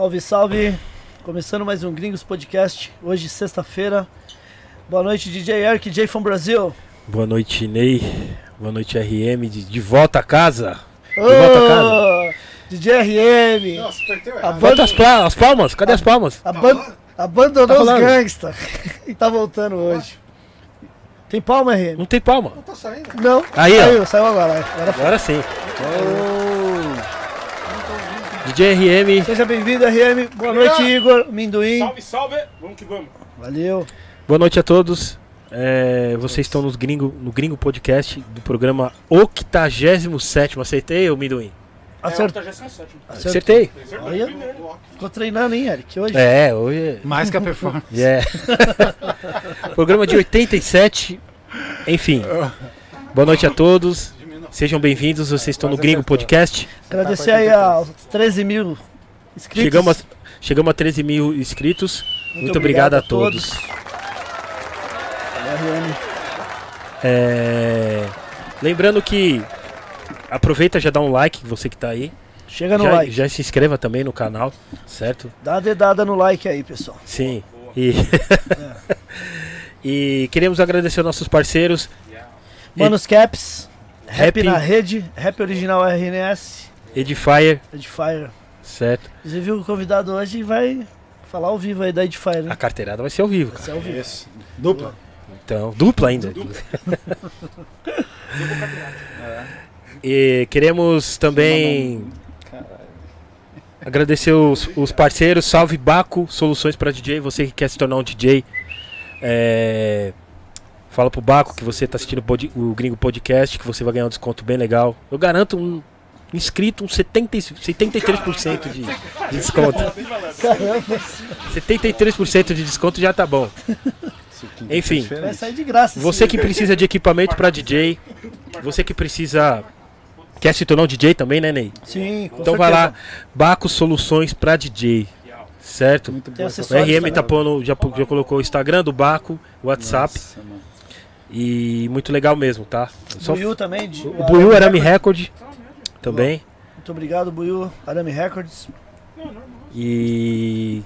Salve, salve! Começando mais um Gringos Podcast, hoje sexta-feira. Boa noite, DJ Eric, DJ from Brasil. Boa noite, Ney. Boa noite, RM. De, de volta a casa. De volta a casa. DJ RM. Nossa, apertei errado. Bota as, pla- as palmas. Cadê as palmas? Aban- abandonou Tá os gangsta e tá voltando hoje. Tem palma, RM? Não tem palma. Não tá saindo. Não. Aí, ó. saiu, saiu agora. agora. Agora sim. DJ RM. Seja bem-vindo, RM. Boa noite, Igor. Minduim. Salve, salve! Vamos que vamos. Valeu. Boa noite a todos. É, vocês estão nos gringo, no Gringo Podcast do programa 87. Acertei, ô Minduim? Acert... É, 87. Acertei. Olha, ficou treinando, hein, Eric? Hoje. É, hoje. Mais que a performance. É. programa de 87. Enfim. Boa noite a todos. Sejam bem-vindos. Vocês estão no Gringo Podcast. Agradecer aí aos 13 mil inscritos. Chegamos a, chegamos a 13 mil inscritos. Muito, obrigado, a todos. Valeu. É, Lembrando que aproveita já dá um like, você que tá aí. Chega no já, like. já se inscreva também no canal, certo? Dá uma dedada no like aí, pessoal. Sim. E, e queremos agradecer aos nossos parceiros. Manos Caps. Rap Rap, na rede. Rap original RNS. Edifier, Edifier. certo? Inclusive o convidado hoje vai falar ao vivo aí da Edifier, né? A carteirada vai ser ao vivo. cara. Vai ser ao vivo. Isso. Dupla. Então, dupla ainda. E queremos também agradecer os, os parceiros. Salve Baco, soluções para DJ. Você que quer se tornar um DJ, é, fala pro Baco que você tá assistindo o Gringo Podcast, que você vai ganhar um desconto bem legal. Eu garanto um inscrito, um 70, e- 73% de, de desconto. Caramba, 73% de desconto já tá bom. Enfim. vai Você que precisa de equipamento para DJ, você que precisa quer se tornar um DJ também, né, Ney? Sim, com Então vai certeza. lá, Baco Soluções para DJ, certo? O RM também. tá pondo, já, já colocou o Instagram do Baco, WhatsApp Nossa. E muito legal mesmo, tá? Só- Buiu também. De, o Buiu Arame Record também Muito obrigado, Buiu. Arame Records. e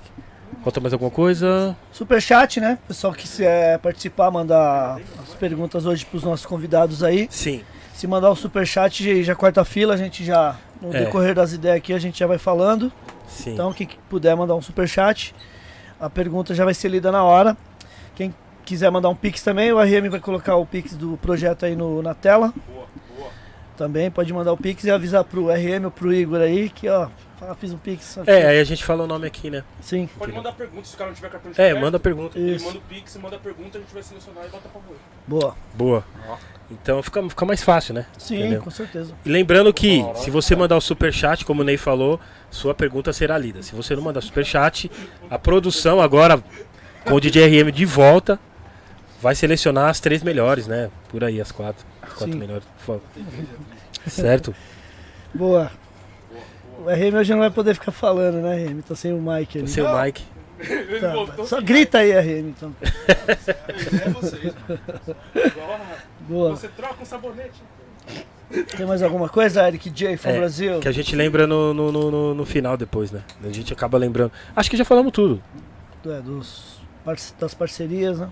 falta mais alguma coisa? Superchat, né? Pessoal que quiser participar, mandar as perguntas hoje pros nossos convidados aí. Sim. Se mandar o superchat, já, já corta a fila, a gente já, no É. decorrer das ideias aqui, a gente já vai falando. Sim. Então, quem puder mandar um superchat, a pergunta já vai ser lida na hora. Quem quiser mandar um pix também, o RM vai colocar o pix do projeto aí no, na tela. Também pode mandar o pix e avisar pro RM ou pro Igor aí que, ó, fiz um pix. é, aí a gente fala o nome aqui, né? Sim, Pode mandar pergunta se o cara não tiver cartão de É, crédito. manda pergunta. Ele isso. manda o Pix, manda a pergunta, a gente vai selecionar e bota pra favor. Boa. Boa. Então fica, fica mais fácil, né? Sim, Entendeu? com certeza. E lembrando que, se você mandar o superchat, como o Ney falou, sua pergunta será lida. Se você não mandar superchat, a produção agora, com o DJ RM de volta, vai selecionar as três melhores, né? Por aí, as quatro. As quatro Sim. melhores. Certo? Boa. O RM hoje não vai poder ficar falando, né, RM? Tá sem o mic ali. O seu Mike. Ele Tá, só grita aí, RM, então. É vocês. Boa. Você troca um sabonete. Tem mais alguma coisa, Eric J, from É, Brasil? Que a gente lembra no, no, no, no- no final depois, né? A gente acaba lembrando. Acho que já falamos tudo. É, dos, das parcerias, né?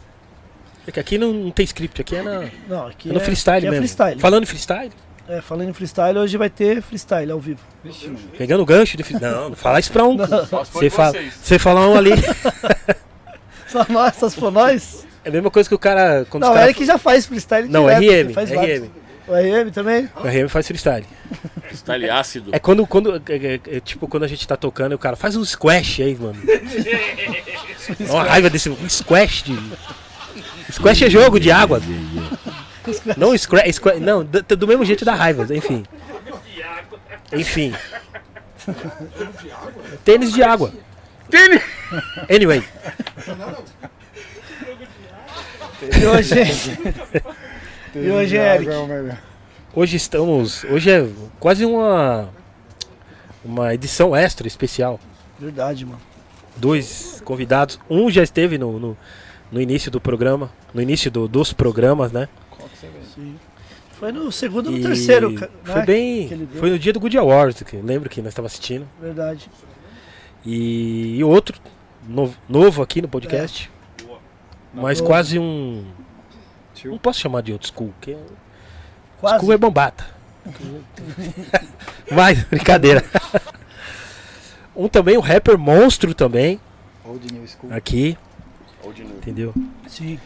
É que aqui não, não tem script, aqui é, na, Não, aqui é no freestyle aqui é mesmo. freestyle. Falando em freestyle, É, falando em freestyle, hoje vai ter freestyle ao vivo. Vixe, pegando gancho de freestyle. Não, não fala isso pra um. Você fala, você fala um ali. Só nós, só se for nós? É a mesma coisa que o cara. Quando Não, o Eric já faz freestyle Não, direto, RM, faz vários. RM. O RM também? O RM faz freestyle. Style ácido. É quando, quando é, é- é tipo quando a gente tá tocando e o cara faz um squash aí, mano. Dá uma raiva desse um squash de. Squash é jogo de água. Não scra squash, não, do, do mesmo jeito dá raiva, enfim. Enfim. Tênis de água. Tênis! Anyway, E hoje, E hoje, Eric? É hoje estamos. Hoje é quase uma. Uma edição extra especial. verdade, mano. dois convidados. Um já esteve no, no, no início do programa, no início do- dos programas, né? Sim. Foi no segundo ou no terceiro, ca- Foi né? bem. que. Foi no dia do Good Awards, que lembro que nós estávamos assistindo. Verdade. E, e outro, novo, novo aqui no podcast. Mas Novo. quase um. Não posso chamar de old school, porque Quase. school é bombata. Mas, brincadeira. um também, um rapper monstro também, Old New School. aqui, Ou de novo. entendeu? Sim.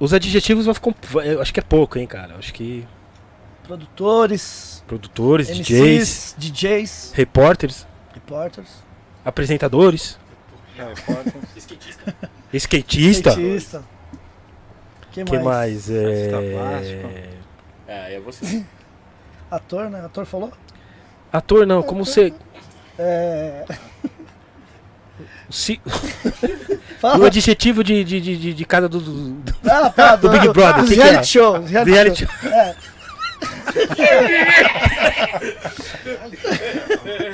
Os adjetivos vão ficar. Eu acho que é pouco, hein, cara. Eu acho que Produtores, produtores, MCs, DJs, DJs, repórteres, repórteres, apresentadores, É, foda. Skatista. skatista. skatista. Que que mais? mais? É... É, é você. Ator, né? Ator falou? Ator não, como você. É... Se... O adjetivo de, de, de, de, cada do, do, do Ah, tá, do Big Brother, Os que que reality é? show. Reality, reality. show. É,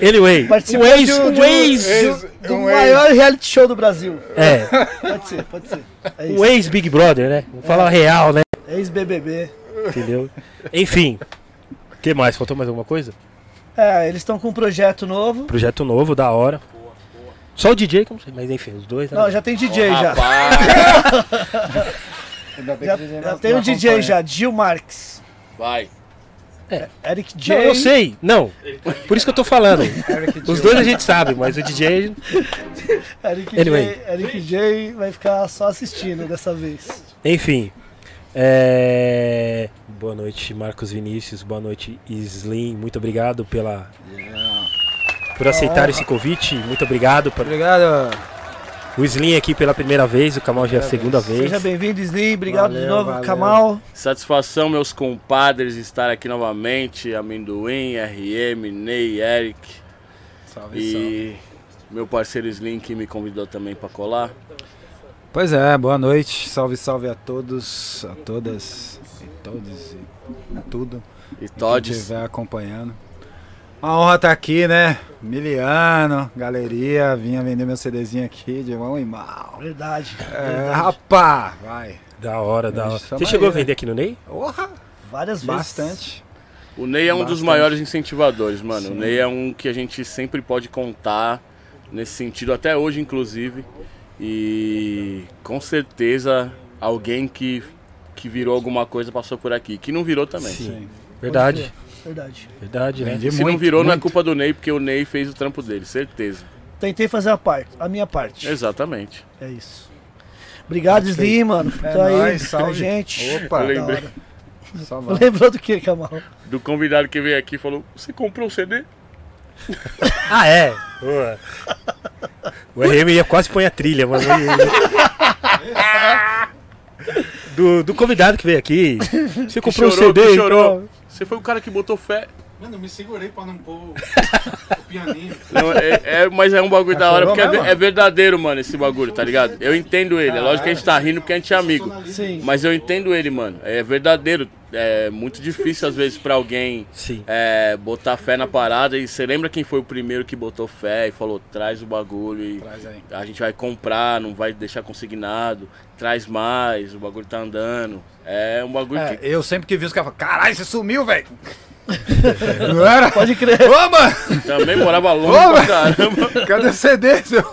Anyway, participa um ex, de um- de um ex, do, do um maior reality show do Brasil. é, Pode ser, pode ser. É isso. ex Big Brother, né? Vamos falar a real, né? Ex-BBB. Entendeu? Enfim, o que mais? Faltou mais alguma coisa? É, eles estão com um projeto novo. Projeto novo, da hora. Só o DJ, que eu não sei, mas enfim, os dois. né? Não, já tem DJ Ô, já. Já, que o DJ já não- tem não um DJ acompanha. já, Gil Marques. vai. Eric Não, J. eu sei, não. Por isso que eu tô falando. Eric Os dois a gente sabe, mas o DJ. Eric, Anyway. J, Eric J vai ficar só assistindo dessa vez. Enfim. é, Boa noite, Marcos Vinícius. Boa noite, Slim. Muito obrigado pela, Yeah. Por aceitar esse convite. Muito obrigado. Por... Obrigado. O Slim aqui pela primeira vez, o Kamal já é a segunda vez. Seja bem-vindo, Slim. Obrigado de Valeu, novo, valeu. Kamal. Satisfação, meus compadres, estar aqui novamente. Amendoim, RM, Ney, Eric Salve, salve. e meu parceiro Slim que me convidou também para colar. Pois é, boa noite. Salve, salve a todos, a todas e todos e tudo. E Quem Todes. estiver acompanhando. Uma honra estar aqui, né? Miliano, galeria, vinha vender meu CDzinho aqui de mão em mal. Verdade. É, verdade. rapá, vai. Da hora, da hora. Estamos Você chegou a né? vender aqui no Ney? Porra, Várias vezes. bastante. O Ney é um dos Bastante. maiores incentivadores, mano. Sim. O Ney é um que a gente sempre pode contar nesse sentido, até hoje, inclusive. E com certeza alguém que, que virou alguma coisa passou por aqui. Que não virou também. Sim. Verdade, Verdade. verdade, né? Se não muito, virou, não é muito. culpa do Ney, porque o Ney fez o trampo dele, certeza. Tentei fazer a parte, a minha parte. Exatamente. É isso. Obrigado. Slim, mano, por É aí nóis, com a salve. gente. Opa, Eu lembrei. Lembrou do que, Kamal? Do convidado que veio aqui falou: Você comprou o CD? Ah, é? Boa. O RM ia quase põe a trilha, mano. Do, do convidado que veio aqui. Você comprou um CD? e chorou. Você foi o cara que botou fé. Mano, eu me segurei pra não pôr o, pianinho. Não, é, é- mas é um bagulho da hora, porque é, é verdadeiro, mano, esse bagulho, tá ligado? Eu entendo ele. É lógico que a gente tá rindo porque a gente é amigo. Sim. Mas eu entendo ele, mano. É verdadeiro. É muito difícil, às vezes, pra alguém Sim. é, botar fé na parada. E você lembra quem foi o primeiro que botou fé e falou: traz o bagulho e Traz aí. a gente vai comprar, não vai deixar consignado, traz mais, o bagulho tá andando. É um bagulho É, que. eu sempre que vi os caras falam, caralho, você sumiu, velho. Não era? Pode crer. Ô, mano, Também morava longe Ô, pra caramba. cadê o CD, seu?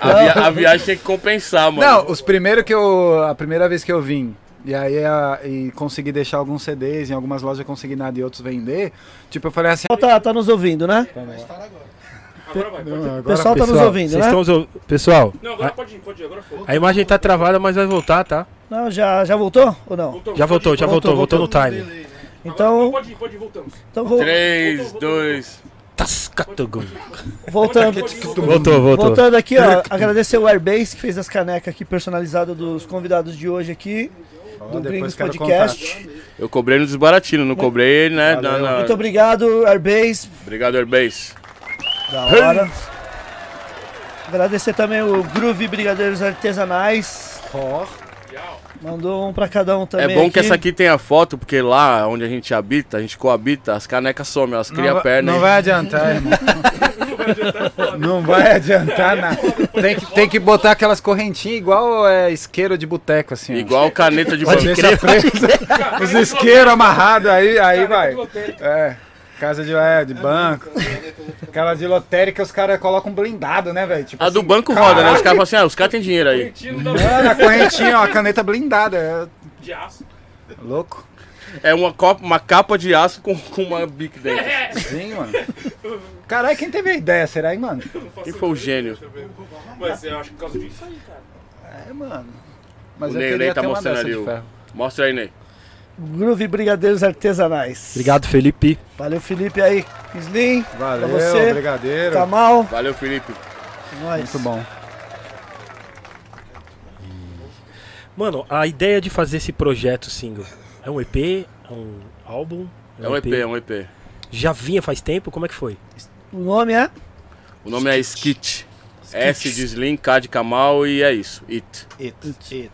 A, via- a viagem tem que compensar, mano. Não, os primeiros que eu. A primeira vez que eu vim. E aí a, e consegui deixar alguns CDs em algumas lojas consignado e outros vender. Tipo, eu falei assim. Tá, tá nos ouvindo, né? Agora vai, pessoal tá nos ouvindo, né? estão Pessoal, Não, agora pode ir, pode ir, agora foi. a imagem tá travada, mas vai voltar, tá? Não, já, já voltou ou não? Voltou, Já voltou, já voltou, Voltou, voltou, no time. Então, Agora, pode ir, pode ir, voltamos. então vou, 3, 2. Tascatugum. voltando. Voltou, voltou. Voltando aqui, ó, agradecer o Airbase que fez as canecas aqui personalizadas dos convidados de hoje aqui, do Gringos Podcast. Eu cobrei no desbaratino, não cobrei, né? Valeu. na- na- Muito obrigado, Airbase. Obrigado, Airbase. Da hora. Agradecer também o Groove Brigadeiros Artesanais. Mandou um pra cada um É também. bom que essa aqui tenha foto, porque lá onde a gente habita, a gente coabita, as canecas somem, elas criam vai- perna. não e- vai adiantar, irmão. Não vai adiantar nada. Tem que, tem que botar aquelas correntinhas igual é, isqueiro de boteco, assim. ó. Igual caneta de preso. Os isqueiros amarrados aí, aí vai. É. Casa de, é, de banco. Aquela de lotérica os caras colocam blindado, né, velho? Tipo A do assim, banco roda, né? Os caras falam assim, ah, os caras têm dinheiro aí. Mano, a correntinha, ó, a caneta blindada. É De aço. louco. É uma, copa, uma capa de aço com, com uma bic dentro. Sim, mano. Caralho, quem teve a ideia, será, hein, mano? Quem foi o gênio? Mas eu acho que por causa disso aí, cara. É, mano. Mas O Ney, Ney tá mostrando ali o- ferro. Mostra aí, Ney. Groove Brigadeiros Artesanais. Obrigado, Felipe. Valeu, Felipe aí. Slim, Valeu, pra você. brigadeiro. Kamal. Valeu, Felipe. Nós. Muito bom. Mano, a ideia de fazer esse projeto single é um EP? É um álbum? É um EP, é um EP. Já vinha faz tempo? Como é que foi? O nome é? O nome é Skit. S de Slim, K de Kamal e é isso. It. It, it.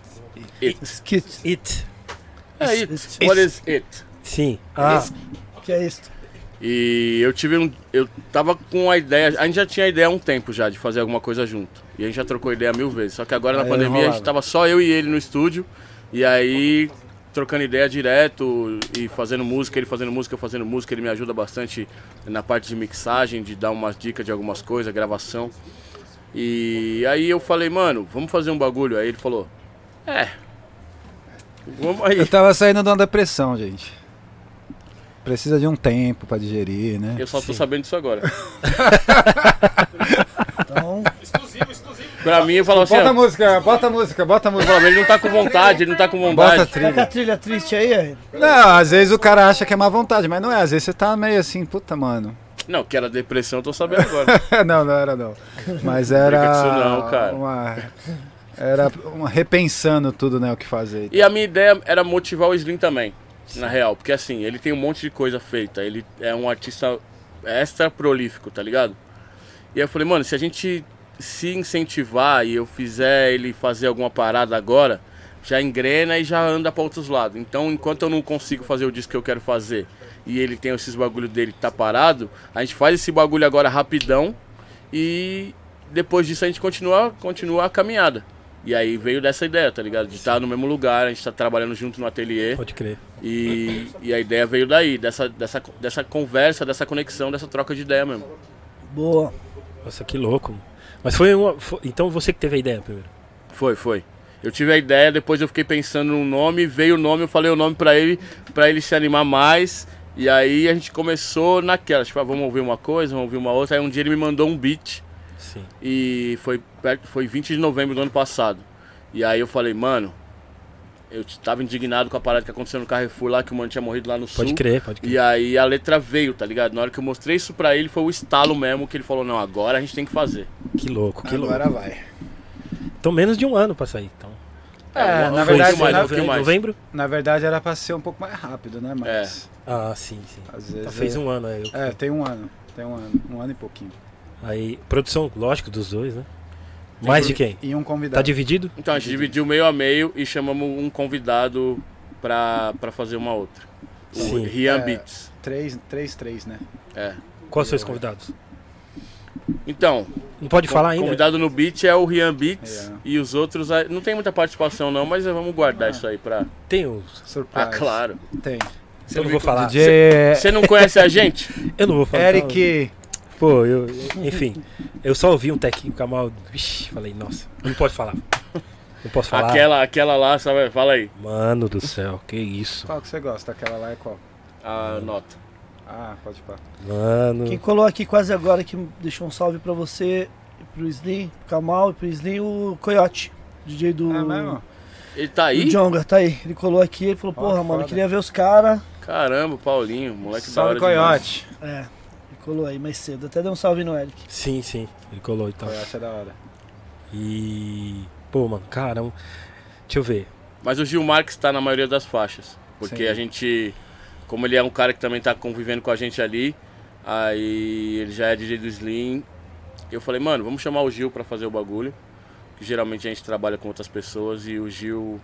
It. Skit. It. É it. What is it? Sim. Ah, Que é isso? E eu tive um. Eu tava com a ideia. A gente já tinha a ideia há um tempo já de fazer alguma coisa junto. E a gente já trocou ideia mil vezes. Só que agora na Aí pandemia a rolava. gente tava só eu e ele no estúdio. E aí, trocando ideia direto e fazendo música, ele fazendo música, eu fazendo música, ele me ajuda bastante na parte de mixagem, de dar umas dicas de algumas coisas, gravação. E aí eu falei, mano, vamos fazer um bagulho. Aí ele falou, é. Vamos aí. Eu tava saindo de uma depressão, gente. Precisa de um tempo pra digerir, né? Eu só tô sabendo disso agora. Então, Exclusivo, exclusivo. Pra mim, eu falava assim, Bota a ó, música, bota a música, bota a música. Ele não tá com vontade, ele não tá com Bota a vontade. tá com a trilha. trilha triste aí, aí. Não, às vezes o cara acha que é má vontade, mas não é. Às vezes você tá meio assim, puta, mano. Não, que era depressão, eu tô sabendo agora. não, não era não. Mas era. Brinca disso não, cara. Uma, era uma repensando tudo, né? O que fazer. E a minha ideia era motivar o Slim também, na real. Porque assim, ele tem um monte de coisa feita. Ele é um artista extra prolífico, tá ligado? E aí eu falei, mano, se a gente se incentivar e eu fizer ele fazer alguma parada agora, já engrena e já anda pra outros lados. Então, enquanto eu não consigo fazer o disco que eu quero fazer e ele tem esses bagulho dele que tá parado, a gente faz esse bagulho agora rapidão e depois disso a gente continua, continua a caminhada. E aí veio dessa ideia, tá ligado? De estar no mesmo lugar, a gente tá trabalhando junto no ateliê. pode crer. E, e a ideia veio daí, dessa, dessa, dessa conversa, dessa conexão, dessa troca de ideia mesmo. Boa. Nossa, que louco. Mas foi uma. foi- então você que teve a ideia primeiro. Foi, foi. Eu tive a ideia, depois eu fiquei pensando no nome, veio o nome, eu falei o nome pra ele, pra ele se animar mais. E aí a gente começou naquela, tipo, ah, vamos ouvir uma coisa, vamos ouvir uma outra. Aí um dia ele me mandou um beat Sim. e foi, perto, foi 20 de novembro do ano passado. E aí eu falei, mano, eu tava indignado com a parada que aconteceu no Carrefour lá, que o mano tinha morrido lá no sul. Pode crer, pode crer. E aí a letra veio, tá ligado? Na hora que eu mostrei isso pra ele, foi o estalo mesmo que ele falou, não, agora a gente tem que fazer. Que louco, que Agora louco. vai. Então menos de um ano pra sair. Então. É, um- na verdade, mais, na- mais. Novembro? Na verdade era pra ser um pouco mais rápido, né? Mas Ah, sim, sim. às vezes. Então fez é- um ano aí. É, tem um ano. Tem um ano. Um ano e pouquinho. Aí, produção, lógico, dos dois, né? Mais de quem? E um convidado. Tá dividido? Então a gente dividiu meio a meio e chamamos um convidado pra, pra fazer uma outra. O Sim. Rian É. Beats. Três, três, três, né? É. Quais são os convidados? Então, Não pode falar o ainda? convidado no beat é o Rian Beats É. e os outros aí- não tem muita participação não, mas vamos guardar isso aí pra. Tem os. Surprise. Ah, claro. Tem. Eu não vou falar. DJ Você não conhece a gente? Eu não vou falar. Eric. Pô, eu. Enfim. Eu só ouvi um tech Kamal. Vixe, falei, nossa, não pode falar. Não posso falar. Aquela, aquela lá, sabe? Fala aí. Mano do céu, que isso. Qual que você gosta? Aquela lá é qual? A nota. Ah, pode pá. Mano. Quem colou aqui quase agora, que deixou um salve pra você, e pro Slim, pro Kamal e pro Slim, o Coyote. DJ do, É mesmo? Ele tá aí? Jonga, tá aí. Ele colou aqui, ele falou, porra, que mano, foda. queria ver os caras. Caramba, Paulinho, moleque Salve, da hora demais. Coyote. É, ele colou aí mais cedo. Até deu um salve no Eric. Sim, sim. Ele colou então. Coyote é da hora. E. Pô, mano, caramba. Deixa eu ver. Mas o Gil Marques tá na maioria das faixas. Porque Sim. a gente, como ele é um cara que também tá convivendo com a gente ali, aí ele já é DJ do Slim. Eu falei, mano, vamos chamar o Gil pra fazer o bagulho. Que geralmente a gente trabalha com outras pessoas e o Gil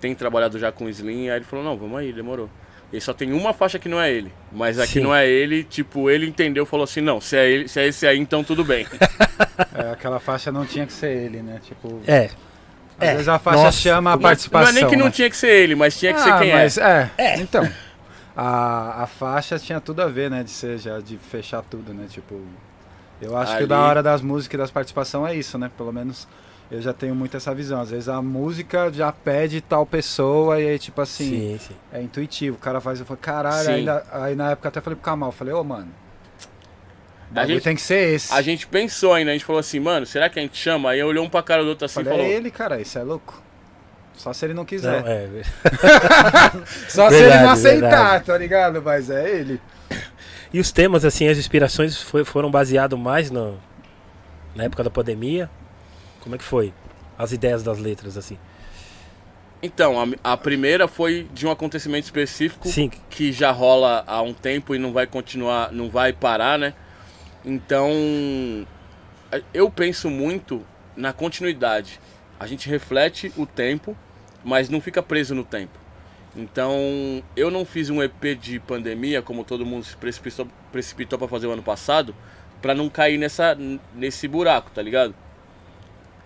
tem trabalhado já com o Slim. Aí ele falou, não, vamos aí, demorou. Ele só tem uma faixa que não é ele. Mas a que não é ele, tipo, ele entendeu, falou assim, não, se é, ele, se é esse aí, então tudo bem. É, aquela faixa não tinha que ser ele, né? Tipo, É. às é. vezes a faixa Nossa, chama a Não- participação. Não é nem que não né? tinha que ser ele, mas tinha que ser Ah, quem mas é. é. Então. a, a faixa tinha tudo a ver, né? De ser já, de fechar tudo, né? Tipo, eu acho que Ali- o da hora das músicas e das participações é isso, né? Pelo menos eu já tenho muito essa visão. Às vezes a música já pede tal pessoa e aí, tipo assim, Sim, sim. é intuitivo. O cara faz, eu falo, caralho, Sim. ainda, aí na época até falei pro Kamal, falei, ô mano, o A gente- tem que ser esse. A gente pensou ainda, a gente falou assim, mano, será que a gente chama? Aí olhou um pra cara do outro assim e falei, falou. é ele, cara, isso é louco. Só se ele não quiser. Não, é, Só se ele Verdade, não aceitar, verdade. tá ligado? Mas é ele. E os temas, assim, as inspirações foi- foram baseados mais no, na época da pandemia? Como é que foi? As ideias das letras, assim. Então, a, a primeira foi de um acontecimento específico Sim, que já rola há um tempo e não vai continuar, não vai parar, né? Então, eu penso muito na continuidade. A gente reflete o tempo, mas não fica preso no tempo. Então, eu não fiz um EP de pandemia, como todo mundo se precipitou, precipitou para fazer o ano passado, para não cair nessa, nesse buraco, tá ligado?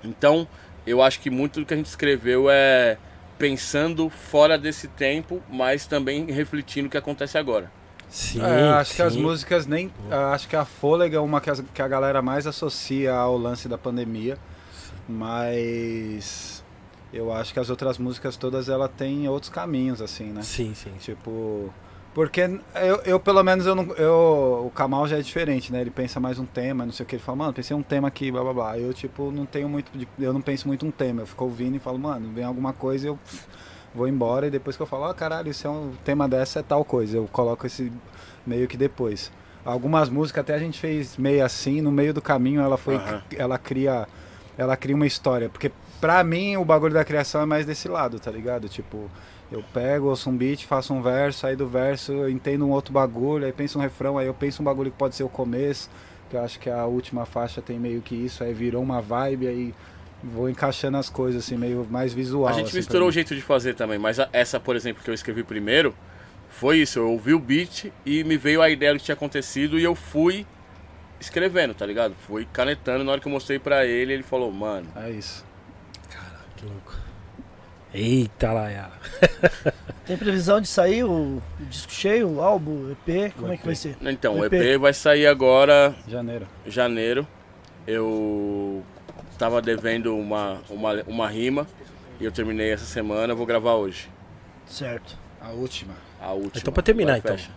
Então, eu acho que muito do que a gente escreveu é pensando fora desse tempo, mas também refletindo o que acontece agora. sim. É, acho que as sim. músicas nem. Acho que a Fôlega é uma que, as- que a galera mais associa ao lance da pandemia. Mas eu acho que as outras músicas todas ela tem outros caminhos, assim, né? Sim, sim. Tipo. Porque eu, eu pelo menos, eu não. Eu, o Kamal já é diferente, né? Ele pensa mais um tema, não sei o que. Ele fala, mano, pensei um tema aqui, blá blá blá. Eu, tipo, não tenho muito. de- eu não penso muito um tema. Eu fico ouvindo e falo, mano, vem alguma coisa eu pff, vou embora. E depois que eu falo, ah, caralho, isso é um tema dessa é tal coisa. Eu coloco esse meio que depois. Algumas músicas até a gente fez meio assim, no meio do caminho ela foi. Aham. Ela cria. Ela cria uma história. Porque pra mim o bagulho da criação é mais desse lado, tá ligado? Tipo. Eu pego, ouço um beat, faço um verso, aí do verso eu entendo um outro bagulho, aí penso um refrão, aí eu penso um bagulho que pode ser o começo, que eu acho que a última faixa tem meio que isso, aí virou uma vibe, aí vou encaixando as coisas assim, meio mais visual. a gente assim, misturou o jeito de fazer também, mas essa, por exemplo, que eu escrevi primeiro, foi isso. Eu ouvi o beat e me veio a ideia do que tinha acontecido e eu fui escrevendo, tá ligado? Fui canetando. Na hora que eu mostrei pra ele, ele falou, mano, É isso. Que louco. Eita, Laia. Tem previsão de sair o, o disco cheio, o álbum, o EP? Como é que vai ser? então, o EP. EP vai sair agora Janeiro. em janeiro. Eu tava devendo uma, uma, uma rima e eu terminei essa semana, vou gravar hoje. Certo. A última. A última. Então pra terminar, então. fecha.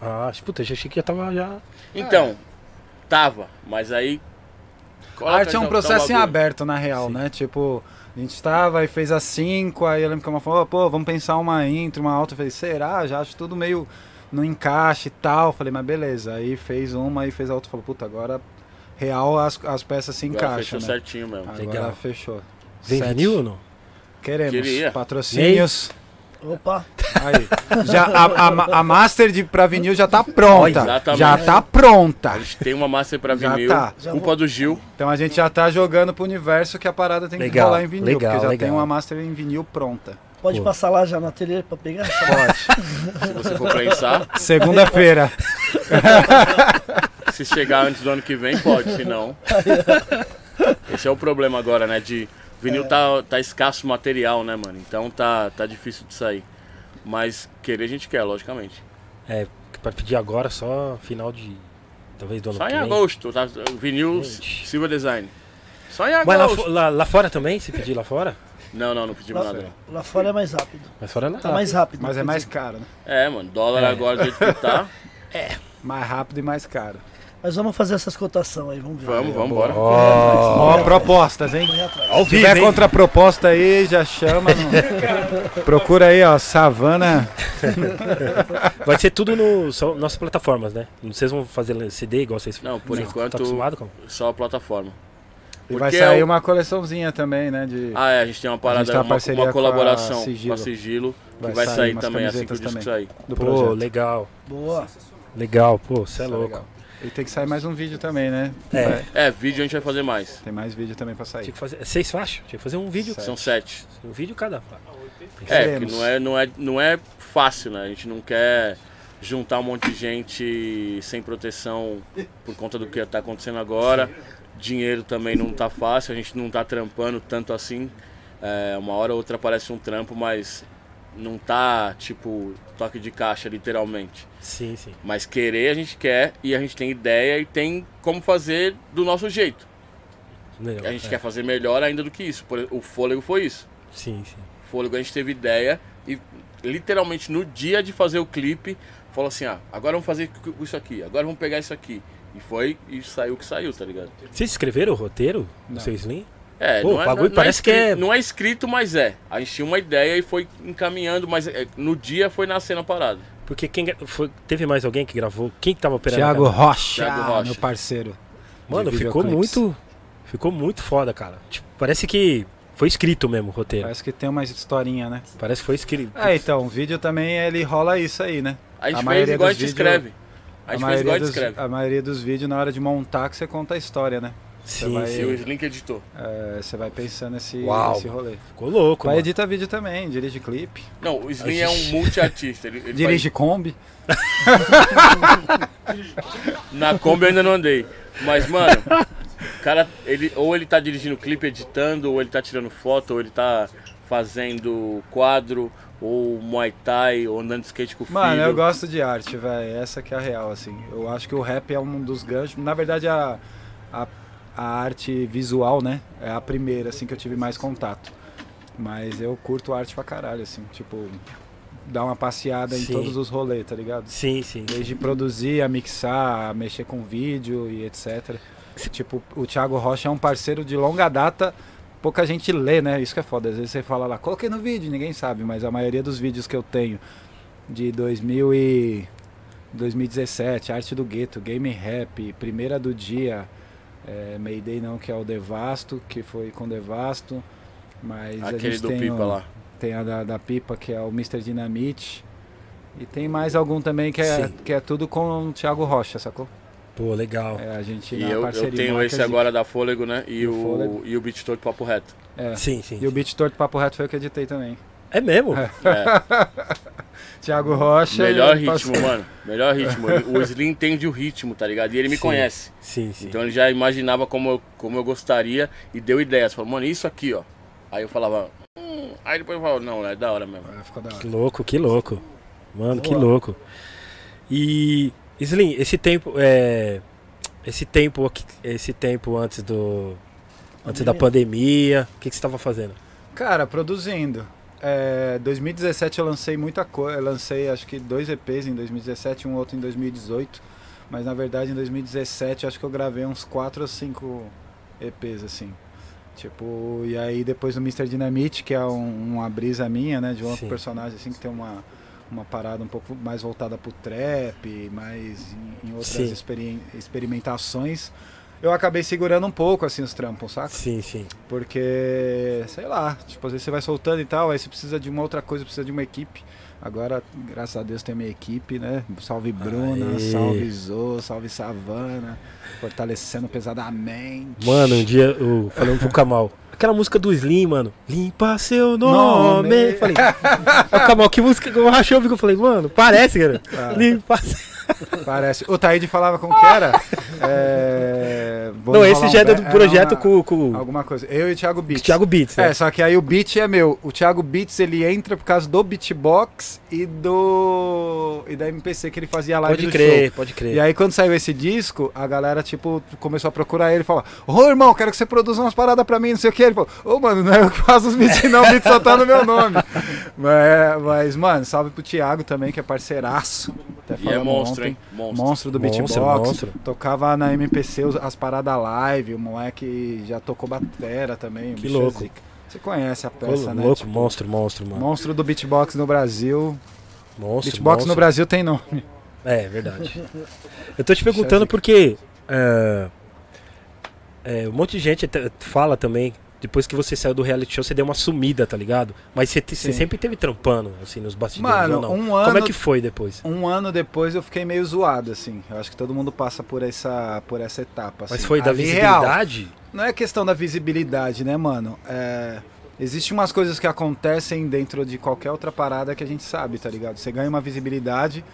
Ah, puta, já achei que já tava já. Então, tava, mas aí. A arte é um dá processo em aberto, na real, Sim. né? Tipo, a gente tava e fez as cinco, aí eu lembro que uma falou, pô, vamos pensar uma intro, uma alta. Eu falei, será? Já acho tudo meio no encaixe e tal. Falei, mas beleza. Aí fez uma e fez a outra. Falou, puta, agora real as, as peças se Agora encaixam, fechou né? certinho mesmo. Agora Legal. fechou. Vem vinil ou não? Queremos. Queria. Patrocínios. Opa, Aí. Já, a, a, a master de, pra vinil já tá pronta. Exatamente. Já tá pronta. A gente tem uma master pra Já vinil. tá. Já Culpa vou- do Gil. Então a gente já tá jogando pro universo que a parada tem que Legal, rolar em vinil. legal, porque já legal. tem uma master em vinil pronta. pode Pô. passar lá já no ateliê pra pegar? Pode. Se você for prensar, Segunda-feira. se chegar antes do ano que vem, pode. Se não. Esse é o problema agora, né? De. Vinil tá, tá escasso material, né, mano? Então tá, tá difícil de sair. Mas querer a gente quer, logicamente. É, pra pedir agora só final de. Talvez do ano Só em agosto, tá? Vinil Gente. Silver Design. Só em Mas lá, agosto. lá, lá fora também? Se pedir lá fora? Não, não, não pedimos Lá, nada, não. lá fora é mais rápido. Mas fora lá. Tá mais rápido. Mas é mais caro, né? É, mano, dólar É. agora do jeito que tá. Mais rápido e mais caro. Mas vamos fazer essas cotações aí, vamos ver. Vamos, vamos, bora. Ó, propostas, hein? Ao Se tiver contraproposta aí, já chama. no- Procura aí, ó, Savana. Vai ser tudo no só, nossas plataformas, né? Não Vocês vão fazer CD igual vocês Não, por vocês enquanto- Tá com? Só a plataforma. E vai Porque sair é o- uma coleçãozinha também, né? De... Ah, é, a gente tem uma parada, tem uma uma, parceria uma com a colaboração Sigilo. com a Sigilo, que Vai vai, sair sair, também assim que o disco sair. do Pô, projeto. legal. Boa. Legal, pô, você é é louco. legal. E tem que sair mais um vídeo também, né? É. É, vídeo a gente vai fazer mais. Tem mais vídeo também pra sair. Tinha que fazer. é Seis faixas? Tinha que fazer um vídeo. Sete. São sete. Um vídeo cada. É, que não é, não, é, não é fácil, né? A gente não quer juntar um monte de gente sem proteção por conta do que tá acontecendo agora. Dinheiro também não tá fácil, a gente não tá trampando tanto assim. É, uma hora ou outra aparece um trampo, mas não tá, tipo, toque de caixa, literalmente. Sim, sim. Mas querer a gente quer e a gente tem ideia e tem como fazer do nosso jeito. Legal, A gente é. quer fazer melhor ainda do que isso. Por- O fôlego foi isso. Sim, sim. O fôlego a gente teve ideia e literalmente no dia de fazer o clipe, falou assim: ah, agora vamos fazer com isso aqui, agora vamos pegar isso aqui. E foi e saiu o que saiu, tá ligado? Vocês escreveram o roteiro do seu Slim? É, Pô, não, o é, bagulho não, parece é que escrito, é- não é escrito, mas é. A gente tinha uma ideia e foi encaminhando, mas é, no dia foi nascendo a parada. Porque quem foi, teve mais alguém que gravou? Quem que tava operando? Thiago a? Rocha, Thiago Rocha. meu parceiro. Mano, ficou muito. Ficou muito foda, cara. Tipo, parece que foi escrito mesmo o roteiro. Parece que tem uma historinha, né? Parece que foi escrito. É, então, o vídeo também ele rola isso aí, né? A gente A fez maioria igual a dos gente vídeos- escreve. A gente fez igual a gente escreve. a maioria dos vídeos, na hora de montar, que você conta a história, né? Sim, vai- E o sim. Link editou. É, você vai pensando nesse, Uau. nesse rolê. Ficou louco, Vai mano. edita vídeo também, dirige clipe, Não, o Slim é um multiartista. Ele, ele dirige Kombi. faz- Na Kombi eu ainda não andei. Mas, mano, o cara, ele, ou ele tá dirigindo clipe, editando, ou ele tá tirando foto, ou ele tá fazendo quadro, ou Muay Thai, ou andando de skate com o Mano, filho. eu gosto de arte, velho. Essa que é a real, assim. Eu acho que o rap é um dos ganchos. Na verdade, a, a, a arte visual, né? É a primeira, assim, que eu tive mais contato. Mas eu curto arte pra caralho, assim. Tipo, dar uma passeada em Sim. todos os rolês, tá ligado? Sim, sim. Desde produzir, a mixar, a mexer com vídeo e etc. Tipo, o Thiago Rocha é um parceiro de longa data. Pouca gente lê, né? Isso que é foda. Às vezes você fala lá, coloquei no vídeo, ninguém sabe. Mas a maioria dos vídeos que eu tenho de 2000 e 2017, Arte do Gueto, Game Rap, Primeira do Dia, é, Mayday não, que é o Devasto, que foi com Devasto. Mas a Aquele gente do tem Pipa o- lá. tem a da, da Pipa, que é o Mr. Dynamite. E tem mais algum também que é, Sim. que é tudo com o Thiago Rocha, sacou? Pô, legal. É, a gente E na eu, parceria. eu tenho esse agora da Fôlego, né? E, o, Fôlego. e o Beat Torto Papo Reto. É. Sim, sim. E o Beat Torto Papo Reto foi o que eu editei também. É mesmo? É. É, Thiago Rocha. melhor ritmo, mano. Melhor ritmo. O Slim entende o ritmo, tá ligado? E ele me Sim. conhece. Sim, sim. Então ele já imaginava como eu, como eu gostaria e deu ideias. Falou, mano, isso aqui, ó. Aí eu falava, hum. Aí depois eu falava, não, é da hora mesmo. Ficou da hora. Que louco, que louco. Mano, que Boa. louco. E Slim, esse tempo é esse tempo aqui- esse tempo antes do antes da pandemia, o que que você estava fazendo? Cara, produzindo. É, 2017 eu lancei muita coisa. Eu lancei acho que dois EPs em 2017 e um outro em 2018. Mas na verdade em 2017 acho que eu gravei uns 4 ou 5 EPs assim. Tipo, e aí depois o Mr. Dynamite, que é um- uma brisa minha, né? De um outro Sim. personagem assim que tem uma, uma parada um pouco mais voltada pro trap, mais em, em outras experimentações. Eu acabei segurando um pouco assim os trampos, saca? Sim, sim. Porque, sei lá, tipo, às vezes você vai soltando e tal, aí você precisa de uma outra coisa, precisa de uma equipe. Agora, graças a Deus, tem minha equipe, né? Salve Bruna, Aê. salve Zô, salve Savana, fortalecendo pesadamente. Mano, um dia eu falando pro Kamal, aquela música do Slim, mano, limpa seu nome. Nome. Falei, o Kamal, que música que eu rachei o bico? Eu falei, mano, parece, cara. Ah, Limpa seu parece. O Taíde falava como que era? É... vou Não, esse já é um do be- projeto uma- com, com Alguma coisa. Eu e o Thiago o Beats. Thiago Beats, né? É, só que aí o beat é meu. O Thiago Beats ele entra por causa do beatbox e do e da MPC que ele fazia live pode do crer, show. pode crer. E aí quando saiu esse disco, a galera tipo começou a procurar ele e falar: "Ô, irmão, quero que você produza umas paradas pra mim, não sei o que". Ele falou: "Ô, mano, não é eu que faço os beats não, o beat só tá no meu nome". mas, mas, mano, salve pro Thiago também, que é parceiraço. Até E é falamos monstro, hein? Monstro. Monstro do beatbox. monstro. Tocava na MPC as paradas live, o moleque já tocou batera também. Que é louco. zica. Você conhece a peça, né? louco, Tipo, monstro, monstro, mano. Monstro do beatbox no Brasil. Monstro, beatbox monstro. no Brasil tem nome. É, verdade. Eu tô te perguntando porque é, é, um monte de gente te- fala também, depois que você saiu do reality show, você deu uma sumida, tá ligado? Mas você, você sempre teve trampando, assim, nos bastidores, Mano, ou não? um Como ano- é que foi depois? Um ano depois eu fiquei meio zoado, assim. Eu acho que todo mundo passa por essa, por essa etapa. Mas assim. foi da Ali, real. visibilidade? Não é questão da visibilidade, né, mano? É, Existem umas coisas que acontecem dentro de qualquer outra parada que a gente sabe, tá ligado? Você ganha uma visibilidade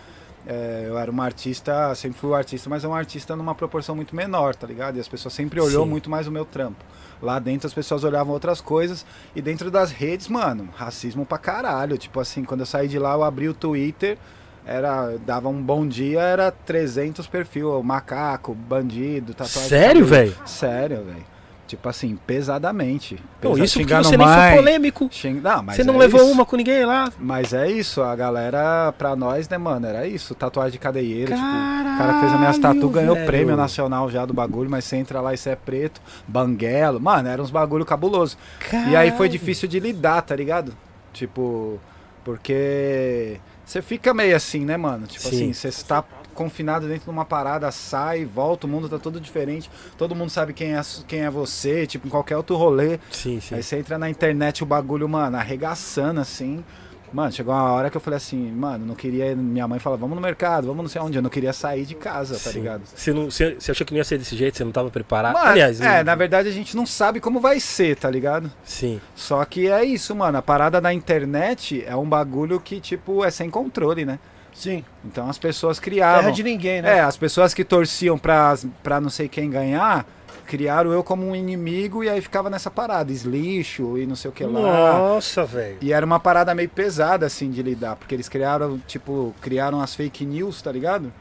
é, eu era uma artista, sempre fui um artista, mas é um artista numa proporção muito menor, tá ligado? E as pessoas sempre olhou Sim. muito mais o meu trampo. Lá dentro as pessoas olhavam outras coisas. E dentro das redes, mano, racismo pra caralho. Tipo assim, quando eu saí de lá, eu abri o Twitter, era, dava um bom dia, era 300 perfil, macaco, bandido, tatuagem. Sério, velho? Sério, velho. Tipo assim, pesadamente. Não, Pesa- isso xingando você nem foi mãe, polêmico. xing- Não, Você não é levou isso. uma com ninguém lá. Mas é isso, a galera, pra nós, né, mano, era isso, tatuagem de cadeieiro, tipo, o Caralho, cara fez a minha tatu, ganhou velho. prêmio nacional já do bagulho, mas você entra lá e você é preto, banguelo, mano, era uns bagulho cabuloso. E aí foi Caralho. difícil de lidar, tá ligado? Tipo, porque você fica meio assim, né, mano? Tipo Sim. assim, você está confinado dentro de uma parada, sai, volta, o mundo tá todo diferente, todo mundo sabe quem é, quem é você, tipo, em qualquer outro rolê. Sim, sim. Aí você entra na internet, o bagulho, mano, arregaçando assim. Mano, chegou uma hora que eu falei assim, mano, não queria. Minha mãe falava, vamos no mercado, vamos não sei onde. Eu não queria sair de casa, tá Sim. ligado? Você, não, você, você achou que não ia ser desse jeito? Você não tava preparado? Mano, Aliás, é, não- na verdade a gente não sabe como vai ser, tá ligado? sim. Só que é isso, mano. A parada da internet é um bagulho que, tipo, é sem controle, né? Sim. Então as pessoas Terra criavam. de ninguém, né? É, as pessoas que torciam pra, pra não sei quem ganhar, criaram eu como um inimigo e aí ficava nessa parada, eslixo e não sei o que lá. Nossa, velho. E era uma parada meio pesada, assim, de lidar, porque eles criaram, tipo, criaram as fake news, tá ligado?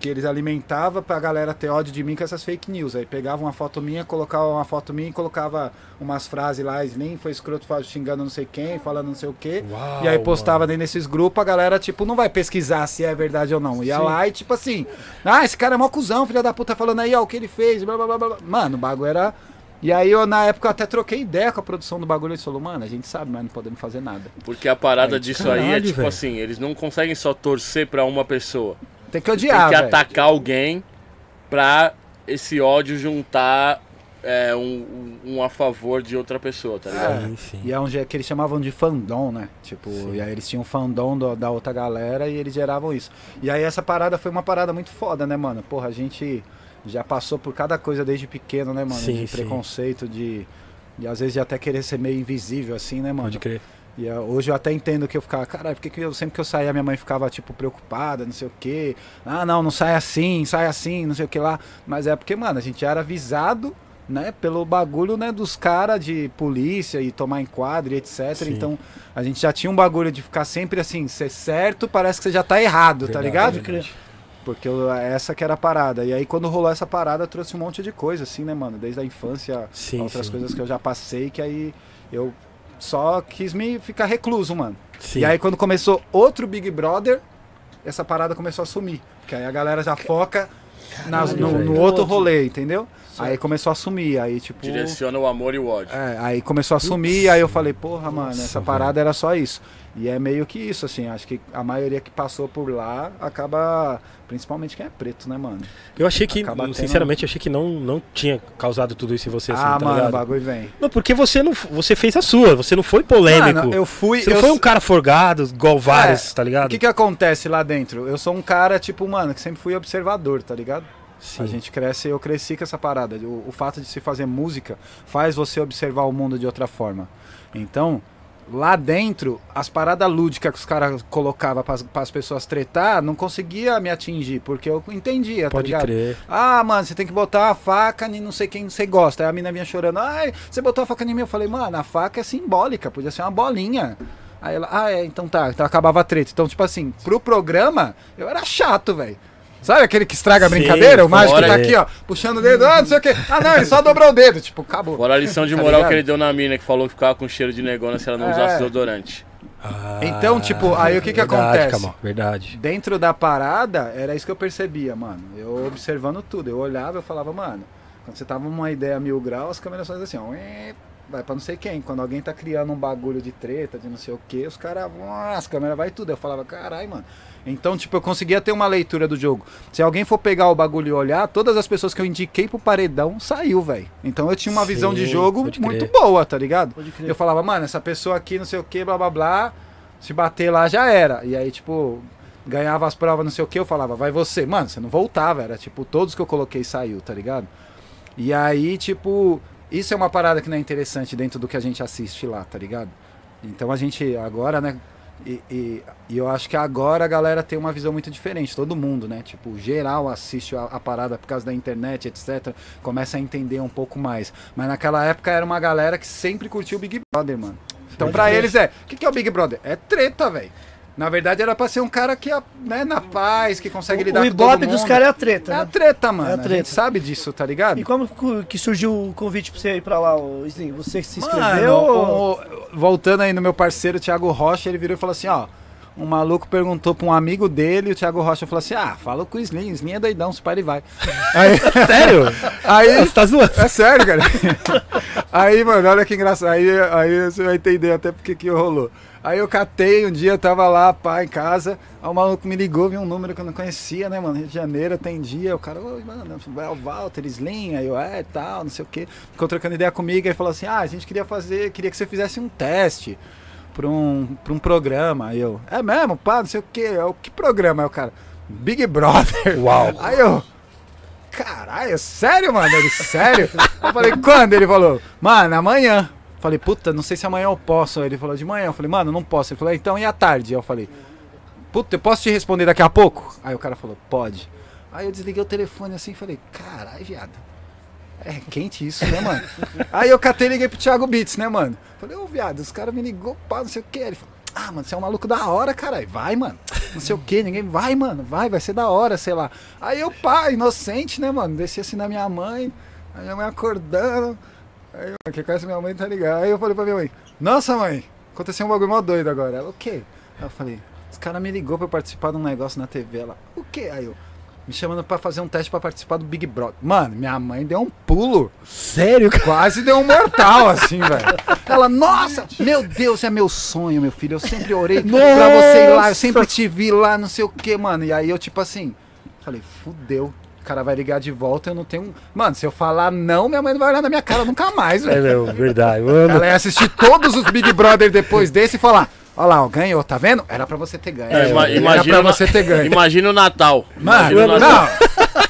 Que eles alimentavam pra galera ter ódio de mim com essas fake news. Aí pegavam uma foto minha, colocavam uma foto minha e colocava umas frases lá, Slim foi escroto xingando não sei quem, falando não sei o quê. Uau, e aí postava mano. dentro desses grupos, a galera, tipo, não vai pesquisar se é verdade ou não. Ia Sim. lá e, tipo assim, ah, esse cara é mó cuzão, filha da puta, falando aí, ó, o que ele fez, blá blá blá blá. Mano, o bagulho era. E aí eu, na época, eu até troquei ideia com a produção do bagulho. Eles falaram, mano, a gente sabe, mas não podemos fazer nada. Porque a parada Aí, disso aí é caralho, tipo velho. assim, eles não conseguem só torcer pra uma pessoa. Tem que odiar, Tem que velho. atacar alguém pra esse ódio juntar é, um, um- a favor de outra pessoa, tá ligado? Sim, sim. E é um jeito que eles chamavam de fandom, né? Tipo, Sim. e aí eles tinham fandom do- da outra galera e eles geravam isso. E aí essa parada foi uma parada muito foda, né, mano? Porra, a gente já passou por cada coisa desde pequeno, né, mano? Sim, de sim. preconceito, de. E às vezes de até querer ser meio invisível, assim, né, mano? Pode crer. E ah, hoje eu até entendo que eu ficava, caralho, por que eu, sempre que eu saía minha mãe ficava, tipo, preocupada, não sei o quê. Ah, não, não sai assim, sai assim, não sei o que lá. Mas é porque, mano, a gente era avisado, né, pelo bagulho, né, dos caras de polícia e tomar enquadro e etc. Sim. Então, a gente já tinha um bagulho de ficar sempre assim, ser certo, parece que você já tá errado, tá Verdade, ligado? Pode crer. Porque eu- essa que era a parada. E aí, quando rolou essa parada, trouxe um monte de coisa, assim, né, mano? Desde a infância, Sim, outras sim. coisas que eu já passei, que aí eu só quis me ficar recluso, mano. Sim. E aí, quando começou outro Big Brother, essa parada começou a sumir. Que aí a galera já foca nas- no, no outro rolê, entendeu? Aí começou a sumir, aí tipo... Direciona o amor e o ódio. É, aí começou a sumir, aí eu falei, porra, mano, Nossa, essa parada era só isso. E é meio que isso, assim, acho que a maioria que passou por lá acaba, principalmente quem é preto, né, mano? Eu achei que, Acaba tendo- sinceramente, eu achei que não, não tinha causado tudo isso em você, assim, ah, tá mano, o ligado? bagulho vem. Não, porque você não você fez a sua, você não foi polêmico. Mano, eu fui... Você não eu foi um cara forgado, igual vários, tá O ligado? que que acontece lá dentro? Eu sou um cara, tipo, mano, que sempre fui observador, tá ligado? Sim. A gente cresce, eu cresci com essa parada. O, o fato de se fazer música faz você observar o mundo de outra forma. Então, lá dentro, as paradas lúdicas que os caras colocavam para as pessoas tretar, não conseguia me atingir, porque eu entendia, tá Pode crer. Ah, mano, você tem que botar a faca em não sei quem você gosta. Aí a mina vinha chorando. Ai, você botou a faca em mim. Eu falei, mano, a faca é simbólica, podia ser uma bolinha. Aí ela, ah, é, então tá. Então acabava a treta. Então, tipo assim, pro programa, eu era chato, velho. Sabe aquele que estraga a Sim, brincadeira? O mágico que tá é. aqui, ó, puxando o dedo, ah, não sei o quê. Ah, não, ele só dobrou o dedo. Tipo, acabou. Fora a lição de Tá moral ligado? que ele deu na mina, que falou que ficava com cheiro de negona se ela não É. usasse desodorante. Ah, Então, tipo, aí o que que verdade, acontece? Kamal, verdade. Dentro da parada, era isso que eu percebia, mano. Eu observando tudo. Eu olhava eu falava, mano, quando você tava numa ideia mil graus, as câmeras fazem assim, ó. Vai pra não sei quem. Quando alguém tá criando um bagulho de treta, de não sei o que, os caras vão. As câmeras vai tudo. Eu falava, carai, mano. Então, tipo, eu conseguia ter uma leitura do jogo. Se alguém for pegar o bagulho e olhar, todas as pessoas que eu indiquei pro paredão saiu, velho. Então eu tinha uma visão de Sim, jogo muito boa, tá ligado? Eu falava, mano, essa pessoa aqui, não sei o que, blá blá blá, se bater lá já era. E aí, tipo, ganhava as provas, não sei o que, eu falava, vai você. Mano, você não voltava, era tipo, todos que eu coloquei saiu, tá ligado? E aí, tipo, isso é uma parada que não é interessante dentro do que a gente assiste lá, tá ligado? Então a gente, agora, né, E, e- e eu acho que agora a galera tem uma visão muito diferente, todo mundo, né? Tipo, geral assiste a, a parada por causa da internet, etc. Começa a entender um pouco mais. Mas naquela época era uma galera que sempre curtiu o Big Brother, mano. Então pra eles é, o que, que é o Big Brother? É treta, velho. Na verdade era pra ser um cara que, né, na paz, que consegue lidar o com todo ibope mundo. dos caras é a treta, É a né? treta, mano. É a A, treta. gente sabe disso, tá ligado? E como que surgiu o convite pra você ir pra lá, Slim? Você se inscreveu? Mano, ou- o- voltando aí no meu parceiro Thiago Rocha, ele virou e falou assim, ó. Um maluco perguntou pra um amigo dele, e o Thiago Rocha falou assim: Ah, fala com o Slim, Slim é doidão, se para e vai. Aí, Sério? aí Você tá zoando? é sério, cara. Aí, mano, olha que engraçado. Aí, aí você vai entender até porque que rolou. Aí eu catei, um dia eu tava lá, pá, em casa. Aí o maluco me ligou, viu um número que eu não conhecia, né, mano? Rio de Janeiro, atendia. O cara, oi, mano, é o Walter Slim. Aí eu, é, tal, não sei o quê. Ficou trocando ideia comigo. Aí falou assim: ah, a gente queria fazer, queria que você fizesse um teste pra um, pra um programa. Aí eu, é mesmo, pá, não sei o quê. É o que programa? Aí o cara, Big Brother. Uau. Aí eu, caralho, sério, mano? Ele, sério? Eu falei, quando? Ele falou, mano, amanhã. Falei, puta, não sei se amanhã eu posso. Aí Ele falou, de manhã. Eu falei, mano, não posso. Ele falou, então e à tarde? Aí Eu falei, puta, eu posso te responder daqui a pouco? Aí o cara falou, pode. Aí eu desliguei o telefone assim e falei, caralho, viado. É quente isso, né, mano? Aí eu catei e liguei pro Thiago Beats, né, mano? Falei, ô, viado, os caras me ligou, pá, não sei o que. Ele falou, ah, mano, você é um maluco da hora, caralho. Vai, mano. Não sei o que, ninguém vai, mano. Vai, vai ser da hora, sei lá. Aí eu, pá, inocente, né, mano? Desci assim na minha mãe, a minha mãe acordando. Aí, mano, quem conhece minha mãe tá ligado. Aí eu falei pra minha mãe, nossa, mãe, aconteceu um bagulho mó doido agora. Ela, o quê? Aí eu falei, os caras me ligou pra eu participar de um negócio na TV. Ela, o quê? Aí eu, me chamando pra fazer um teste pra participar do Big Brother. Mano, minha mãe deu um pulo. Sério? Quase deu um mortal, assim, velho. Ela, nossa, meu Deus, é meu sonho, meu filho. Eu sempre orei pra você ir lá, eu sempre te vi lá, não sei o que, mano. E aí eu, tipo assim, falei, fudeu. O cara vai ligar de volta, eu não tenho. Mano, se eu falar não, minha mãe não vai olhar na minha cara nunca mais, É, velho. meu, verdade. Mano. Ela ia assistir todos os Big Brother depois desse e falar: Ó lá, ó, ganhou, tá vendo? Era pra você ter ganho. É, ima- Era imagina, pra você ter ganho. imagina o Natal. Mano, Imagina o Natal.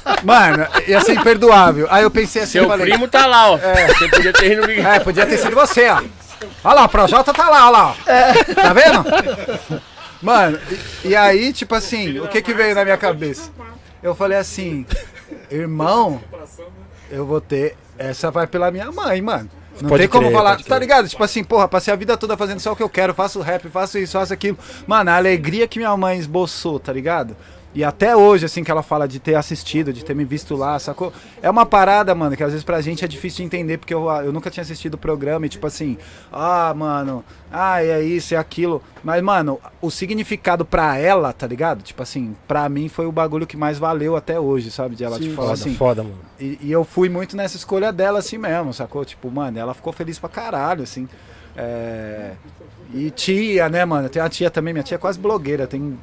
não. Mano, ia ser imperdoável. Aí eu pensei assim, Seu falei, primo tá lá, ó. Você podia ter ido no Big É, podia ter sido você, ó. Olha lá, o Projota tá lá, olha lá, ó. Tá vendo? Mano, e, e aí, tipo assim, o que que veio na minha cabeça? Eu falei assim, irmão, eu vou ter. Essa vai pela minha mãe, mano. Não Pode tem como crer, falar, tá ligado? Tipo assim, porra, passei a vida toda fazendo só o que eu quero, faço rap, faço isso, faço aquilo. Mano, a alegria que minha mãe esboçou, tá ligado? E até hoje, assim, que ela fala de ter assistido, de ter me visto lá, sacou? É uma parada, mano, que às vezes pra gente é difícil de entender, porque eu, eu nunca tinha assistido o programa e, tipo assim, ah, mano, ah, é isso, é aquilo. Mas, mano, o significado pra ela, tá ligado? Tipo assim, pra mim foi o bagulho que mais valeu até hoje, sabe? De ela, Sim, tipo, falar Foda, assim, foda, mano. e, e eu fui muito nessa escolha dela assim mesmo, sacou? Tipo, mano, ela ficou feliz pra caralho, assim. É... E tia, né, mano? Tem uma tia também, minha tia é quase blogueira, tem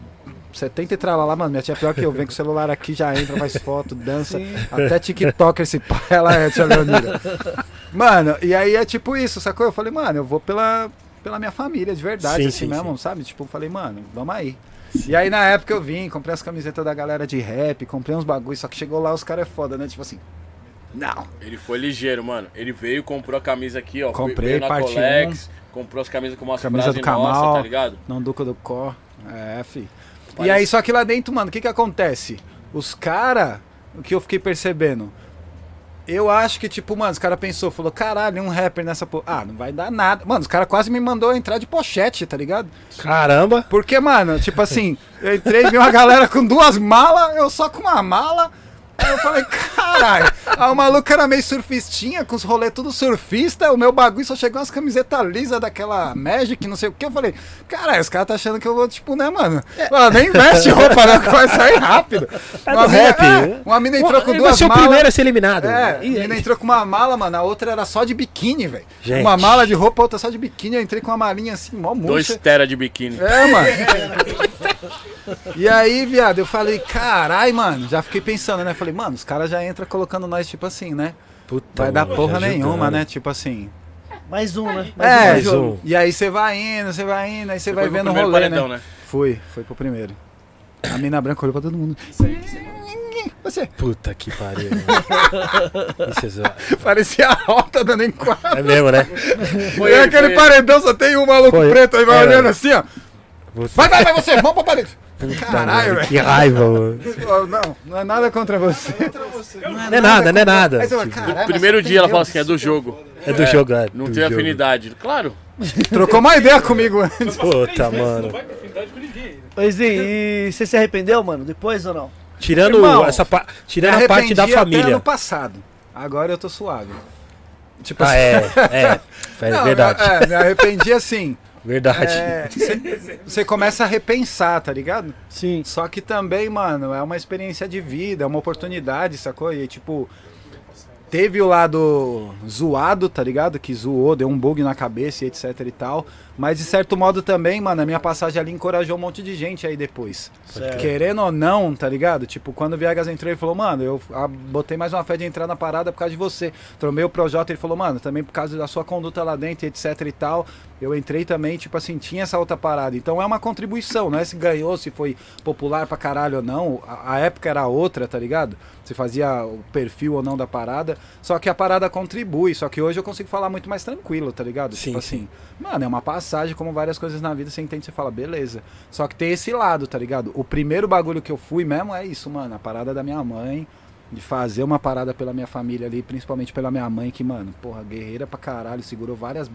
70 e tralala, mano. Minha tia é pior que eu, vem com o celular aqui, já entra, faz foto, dança. Até TikToker esse pai, ela é, tia Leonira. Mano, e aí é tipo isso, sacou? Eu falei, mano, eu vou pela, pela minha família, de verdade, Sim, assim sim, mesmo, sabe? Tipo, eu falei, mano, vamos aí. E aí na época eu vim, comprei as camisetas da galera de rap, comprei uns bagulhos, só que chegou lá os caras é foda, né? Tipo assim, não, Ele foi ligeiro, mano. Ele veio, comprou a camisa aqui, ó. Comprei, veio na parte Colex, comprou as camisas com umas Camisa do Kamal. nossas, tá ligado? Não Duca do Có. É, fi. E aí, só que lá dentro, mano, o que que acontece? Os cara, o que eu fiquei percebendo, eu acho que, tipo, mano, os cara pensou, falou, caralho, um rapper nessa porra. Ah, não vai dar nada. Mano, os cara quase me mandou entrar de pochete, tá ligado? Caramba. Porque, mano, tipo assim, eu entrei, vi uma galera com duas malas, eu só com uma mala. Aí eu falei, caralho. O maluco era meio surfistinha, com os rolês tudo surfista. O meu bagulho só chegou umas camisetas lisas daquela Magic, não sei o que. Eu falei, caralho, os caras tá achando que eu vou, tipo, né, mano? Mano, nem veste roupa, não, que vai sair rápido. É Uma mina, rap. é, uma mina entrou com Ele duas vai ser o malas. primeiro a ser eliminado. É, E- a menina entrou com uma mala, mano. A outra era só de biquíni, velho. Uma mala de roupa, outra só de biquíni. Eu entrei com uma malinha assim, mó Dois murcha. tera de biquíni. É, mano. E aí, viado, eu falei, carai, mano, já fiquei pensando, né? Falei, mano, os caras já entram colocando nós, tipo assim, né? Puta, Vai dar porra nenhuma, ajudando. né? Tipo assim. Mais um, né? Mais É, um mais um. E aí você vai indo, você vai indo, aí você vai vendo o rolê, paredão, né? né? Fui, foi pro primeiro. A mina branca olhou pra todo mundo. Você. Puta que pariu. Isso é zoado. Parecia a rota dando em quadro. É mesmo, né? Foi e ele, aquele foi paredão só tem um maluco Foi. preto aí vai É, olhando assim, ó. Você- Vai, vai, vai você, vamos pra parede. Caralho, velho. Que raiva, mano. Não, não é nada contra você. Não é nada, não é nada. Tipo, "Caralho, mas Primeiro dia ela fala assim, é do jogo. É do jogo, é. Não tem afinidade. Claro. Trocou uma ideia comigo antes. Puta, mano. Ô, Slim, e você se arrependeu, mano, depois ou não? Tirando Irmão, essa pa... Tirando a parte da arrependi até família. ano passado. Agora eu tô suave. Tipo Ah, é, é. É Não, verdade. É, me arrependi assim. Verdade. Você começa a repensar, tá ligado? Sim. Só que também, mano, é uma experiência de vida, é uma oportunidade, sacou? E tipo, teve o lado zoado, tá ligado? Que zoou, deu um bug na cabeça e etc e tal. Mas de certo modo também, mano, a minha passagem ali encorajou um monte de gente aí depois. Certo. Querendo ou não, tá ligado? Tipo, quando o Viegas entrou, ele falou, mano, eu ah, botei mais uma fé de entrar na parada por causa de você. Tromei o Projota, ele falou, mano, também por causa da sua conduta lá dentro, etc e tal. Eu entrei também, tipo assim, tinha essa outra parada. Então é uma contribuição, não é se ganhou, se foi popular pra caralho ou não. A, a época era outra, tá ligado? Se fazia o perfil ou não da parada. Só que a parada contribui. Só que hoje eu consigo falar muito mais tranquilo, tá ligado? Sim, tipo sim. assim, mano, é uma passagem, como várias coisas na vida, você entende, você fala, beleza. Só que tem esse lado, tá ligado? O primeiro bagulho que eu fui mesmo é isso, mano. A parada da minha mãe. De fazer uma parada pela minha família ali, principalmente pela minha mãe, que, mano, porra, guerreira pra caralho, segurou várias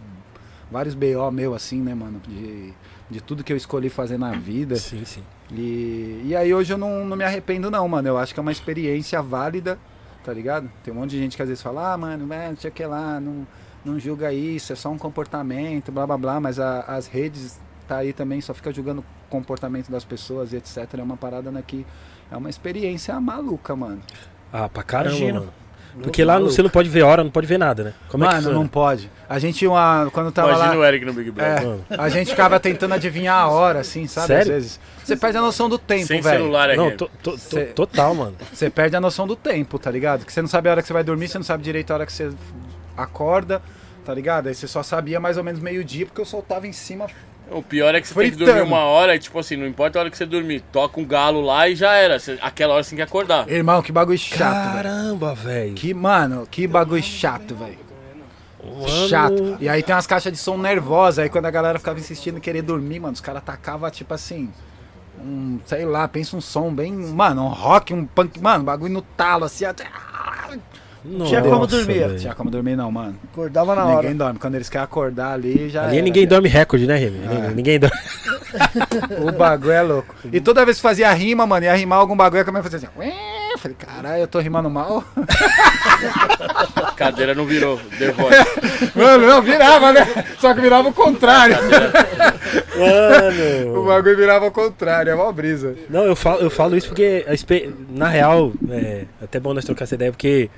vários BO meu, assim, né, mano? De, de tudo que eu escolhi fazer na vida. Sim, sim. E, e aí hoje eu não, não me arrependo, não, mano. Eu acho que é uma experiência válida, tá ligado? Tem um monte de gente que às vezes fala, ah, mano, é, não sei o que lá, não, não julga isso, é só um comportamento, blá blá blá, mas a- as redes tá aí também, só fica julgando o comportamento das pessoas e etc. É uma parada né, que é uma experiência maluca, mano. Ah, pra caramba, Imagino. mano. Porque lá você não pode ver hora, não pode ver nada, né? Como é que mano, funciona? não pode. A gente, uma, quando tava Imagina lá. o Eric no Big É, Brother. Mano. a gente ficava tentando adivinhar a hora, assim, sabe? Sério? Às vezes. Você perde a noção do tempo, Sem velho. celular é Não, to- to- Cê- total, mano. Você perde a noção do tempo, tá ligado? Que você não sabe a hora que você vai dormir, você não sabe direito a hora que você acorda, tá ligado? Aí você só sabia mais ou menos meio-dia porque eu soltava em cima. O pior é que você tem que dormir Fritando. uma hora e, tipo assim, não importa a hora que você dormir, toca um galo lá e já era. Você- aquela hora você tem que acordar. Irmão, que bagulho chato. Caramba, velho. Que, mano, que bagulho chato, velho. Chato. E aí tem umas caixas de som nervosa. Aí quando a galera ficava insistindo em querer dormir, mano, os caras tacavam, tipo assim. Um, sei lá, pensa um som bem. Mano, um rock, um punk. Mano, bagulho no talo, assim. até- Tinha como dormir. velho. Tinha como dormir, não, mano. Acordava na hora. Ninguém dorme. Quando eles querem acordar ali, já. Ali era, ninguém já. dorme recorde, né, Remy? É. Ninguém dorme. O bagulho é louco. E toda vez que fazia rima, mano, ia rimar algum bagulho, a câmera fazia assim. "Ué". Eu falei, caralho, eu tô rimando mal. A cadeira não virou. The Voice. Mano, não, virava, né? Só que virava o contrário. O Mano. bagulho virava o contrário, é mó brisa. Não, eu falo, eu falo isso porque, na real, é até bom nós trocar essa ideia, porque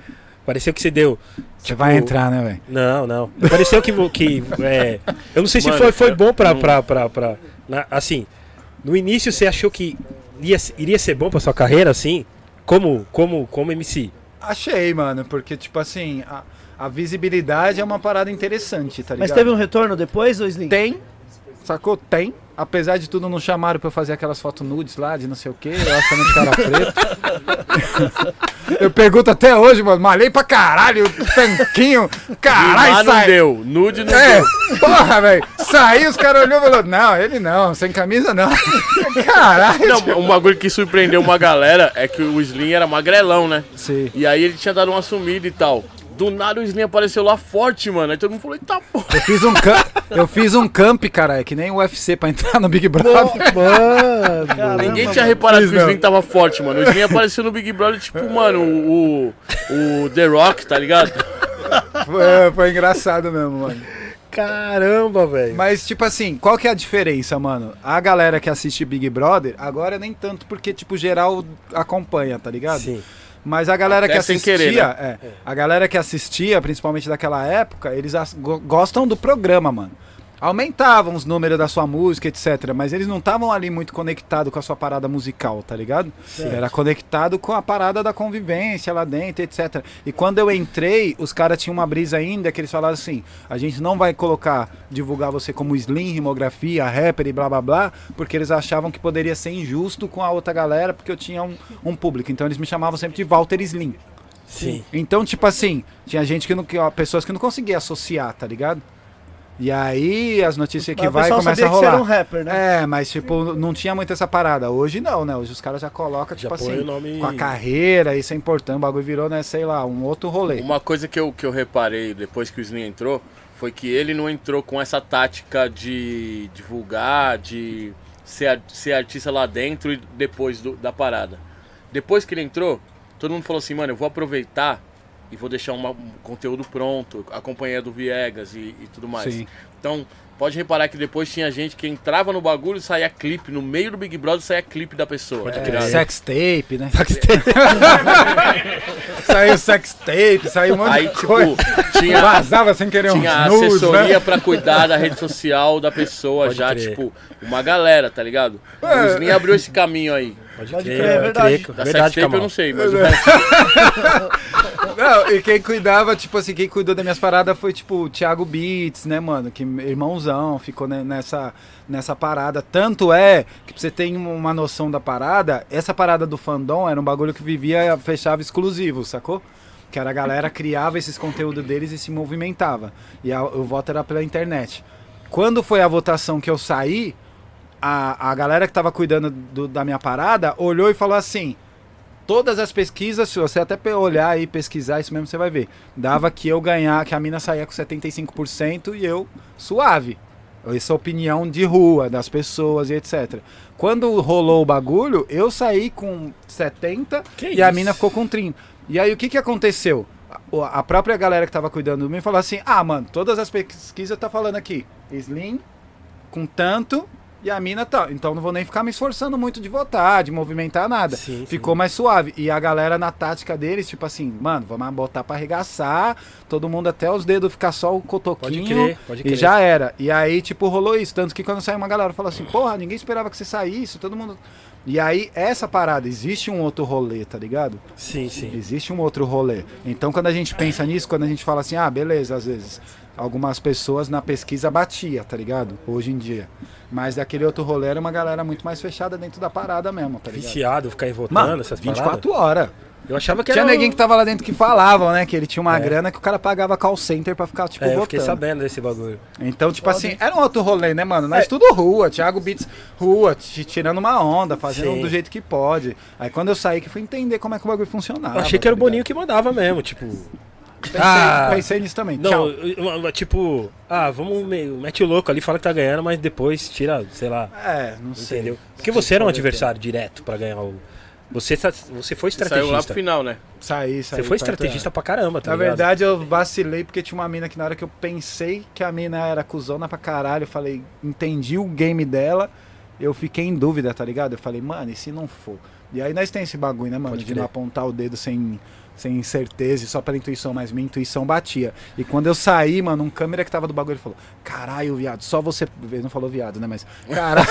pareceu que você deu. Você tipo, vai entrar, né, velho? Não, não. Pareceu que. que é, eu não sei se Mano, foi, foi eu- bom pra. pra, pra, pra- na- assim, no início você achou que ia, iria ser bom pra sua carreira, assim? Como, como, como MC? Achei, mano, porque, tipo assim, a, a visibilidade é uma parada interessante, tá ligado? Mas teve um retorno depois, ô Slim? Tem, sacou? Tem. Apesar de tudo, não chamaram pra eu fazer aquelas fotos nudes lá, de não sei o que, eu acho que não cara preto. eu pergunto até hoje, mano, malhei pra caralho, tanquinho, caralho, não sai. deu. Nude não É, deu. porra, velho. Saiu, os caras olhou e falou, não, ele não, sem camisa não. Caralho. Não, um bagulho que surpreendeu uma galera é que o Slim era magrelão, né? Sim. E aí ele tinha dado uma sumida e tal. Do nada o Slim apareceu lá forte, mano. Aí todo mundo falou, eita porra. Eu fiz um camp, eu fiz um camp, caralho, que nem o UFC pra entrar no Big Brother. Mano. Caramba, Ninguém tinha reparado que o. Slim tava forte, mano. O Slim apareceu no Big Brother, tipo, mano, o, o, o The Rock, tá ligado? Foi, foi engraçado mesmo, mano. Caramba, velho. Mas, tipo assim, qual que é a diferença, mano? A galera que assiste Big Brother, agora nem tanto porque, tipo, geral acompanha, tá ligado? Sim. Mas a galera Até que assistia, querer, né? é, a galera que assistia, principalmente daquela época, eles gostam do programa, mano. Aumentavam os números da sua música, etc. Mas eles não estavam ali muito conectados com a sua parada musical, tá ligado? Era conectado com a parada da convivência lá dentro, etc. E quando eu entrei, os caras tinham uma brisa ainda que eles falaram assim: a gente não vai colocar, divulgar você como slim, rimografia, rapper e blá blá blá, porque eles achavam que poderia ser injusto com a outra galera, porque eu tinha um, um público. Então eles me chamavam sempre de Walter Slim. Sim. Então, tipo assim, tinha gente que não. que, ó, pessoas que não conseguia associar, tá ligado? E aí as notícias que vai começa sabia a que você era um rolar. rapper, né? É, mas tipo, não tinha muito essa parada. Hoje não, né? Hoje os caras já colocam, Já tipo põe assim, nome- com a carreira, isso é importante. O bagulho virou, né, sei lá, um outro rolê. Uma coisa que eu, que eu reparei depois que o Slim entrou foi que ele não entrou com essa tática de divulgar, de ser, ser artista lá dentro e depois do- da parada. Depois que ele entrou, todo mundo falou assim, mano, eu vou aproveitar e vou deixar uma- um conteúdo pronto, a companhia do Viegas e, e tudo mais. Sim. Então, pode reparar que depois tinha gente que entrava no bagulho e saía clipe, no meio do Big Brother saía clipe da pessoa. É, ligado? sex tape, né? saiu sex tape, saiu um monte Aí, de tipo, coisa. tinha, Vazava sem querer tinha uns nudes, assessoria né? pra cuidar da rede social da pessoa, Pode já, crer. tipo, uma galera, tá ligado? É. O Slim abriu esse caminho aí. Pode Pode crer, é verdade. crer. Da Verdade, eu não sei, mas o resto... Não, e quem cuidava, tipo assim, quem cuidou das minhas paradas foi, tipo, o Thiago Beats, né, mano? Que irmãozão, ficou ne- nessa, nessa parada. Tanto é que pra você ter uma noção da parada, essa parada do fandom era um bagulho que vivia, fechava exclusivo, sacou? Que era a galera criava esses conteúdos deles e se movimentava. E a- o voto era pela internet. Quando foi a votação que eu saí, a, a galera que tava cuidando do- da minha parada olhou e falou assim: todas as pesquisas, se você até olhar e pesquisar isso mesmo, você vai ver. Dava que eu ganhar, que a mina saía com 75% e eu suave. Essa a opinião de rua, das pessoas e etc. Quando rolou o bagulho, eu saí com 70 Que e a isso? mina ficou com 30. E aí o que que aconteceu? A- A própria galera que tava cuidando de mim falou assim: "Ah, mano, todas as pesquisas tá falando aqui, slim com tanto e a mina tá. Então não vou nem ficar me esforçando muito de votar, de movimentar nada. Sim, sim. Ficou mais suave. E a galera na tática deles, tipo assim, mano, vamos botar pra arregaçar, todo mundo até os dedos ficar só o cotoquinho. Pode crer, pode E crer. já era. E aí, tipo, rolou isso. Tanto que quando saiu uma galera falou assim, porra, ninguém esperava que você saísse, todo mundo. E aí, essa parada, existe um outro rolê, tá ligado? Sim, sim. Existe um outro rolê. Então, quando a gente pensa nisso, quando a gente fala assim, ah, beleza, às vezes, algumas pessoas na pesquisa batia, tá ligado? Hoje em dia. Mas daquele outro rolê era uma galera muito mais fechada dentro da parada mesmo, tá ligado? Viciado, ficar aí votando, Mano, essas 24 paradas. horas. Eu achava que Tinha era. neguinho que tava lá dentro que falavam, né? Que ele tinha uma É. grana que o cara pagava call center pra ficar, tipo, É, eu votando. fiquei sabendo desse bagulho. Então, tipo assim, era um outro rolê, né, mano? É. Nós tudo rua, Thiago Beats rua, tirando uma onda, fazendo Sim. do jeito que pode. Aí quando eu saí que fui entender como é que o bagulho funcionava. Eu achei que era o tá Boninho que mandava mesmo, tipo. Pensei, Ah. pensei nisso também. Não, Tchau. tipo, ah, vamos, meio, mete o louco ali, fala que tá ganhando, mas depois tira, sei lá, É, não sei. entendeu? Porque você era um adversário direto pra ganhar o. Você, tá- você foi Saiu lá pro estrategista. final, né? Saí, saí. Você foi estrategista pra caramba, tá Na ligado? verdade, eu vacilei porque tinha uma mina que na hora que eu pensei que a mina era cuzona pra caralho, eu falei, entendi o game dela, eu fiquei em dúvida, tá ligado? Eu falei, mano, e se não for? E aí nós tem esse bagulho, né, mano? Pode de crer. não apontar o dedo sem, sem certeza e só pela intuição, mas minha intuição batia. E quando eu saí, mano, um câmera que tava do bagulho, ele falou, caralho, viado, só você. Ele não falou viado, né? Mas. Caralho.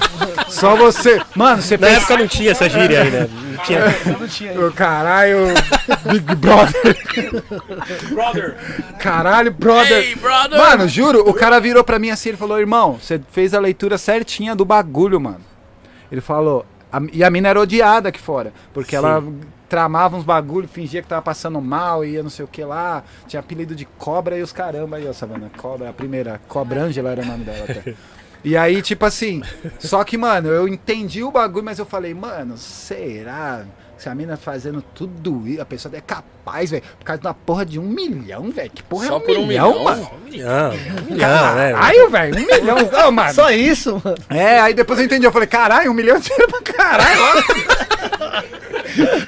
só você. Mano, você Na pensa. época não tinha essa gíria aí, né? Não tinha. Não tinha aí. Caralho, Big Brother. Brother! Caralho, brother. Hey, brother! Mano, juro, o cara virou pra mim assim, ele falou, irmão, você fez a leitura certinha do bagulho, mano. Ele falou, a- e a mina era odiada aqui fora, porque Sim. ela tramava uns bagulho, fingia que tava passando mal, ia não sei o que lá, tinha apelido de cobra e os caramba aí, ó, Savana, cobra, a primeira, Cobrângela era o nome dela até. E aí, tipo assim, só que, mano, eu entendi o bagulho, mas eu falei, mano, será? Se a mina fazendo tudo isso, a pessoa é capaz, velho, por causa de uma porra de um milhão, velho. Que porra Só é um por um milhão, milhão? mano? Um milhão, um milhão, né? Caralho, velho, um milhão. Mano. Só isso, mano. É, aí depois eu entendi, eu falei, caralho, um milhão de dinheiro pra caralho.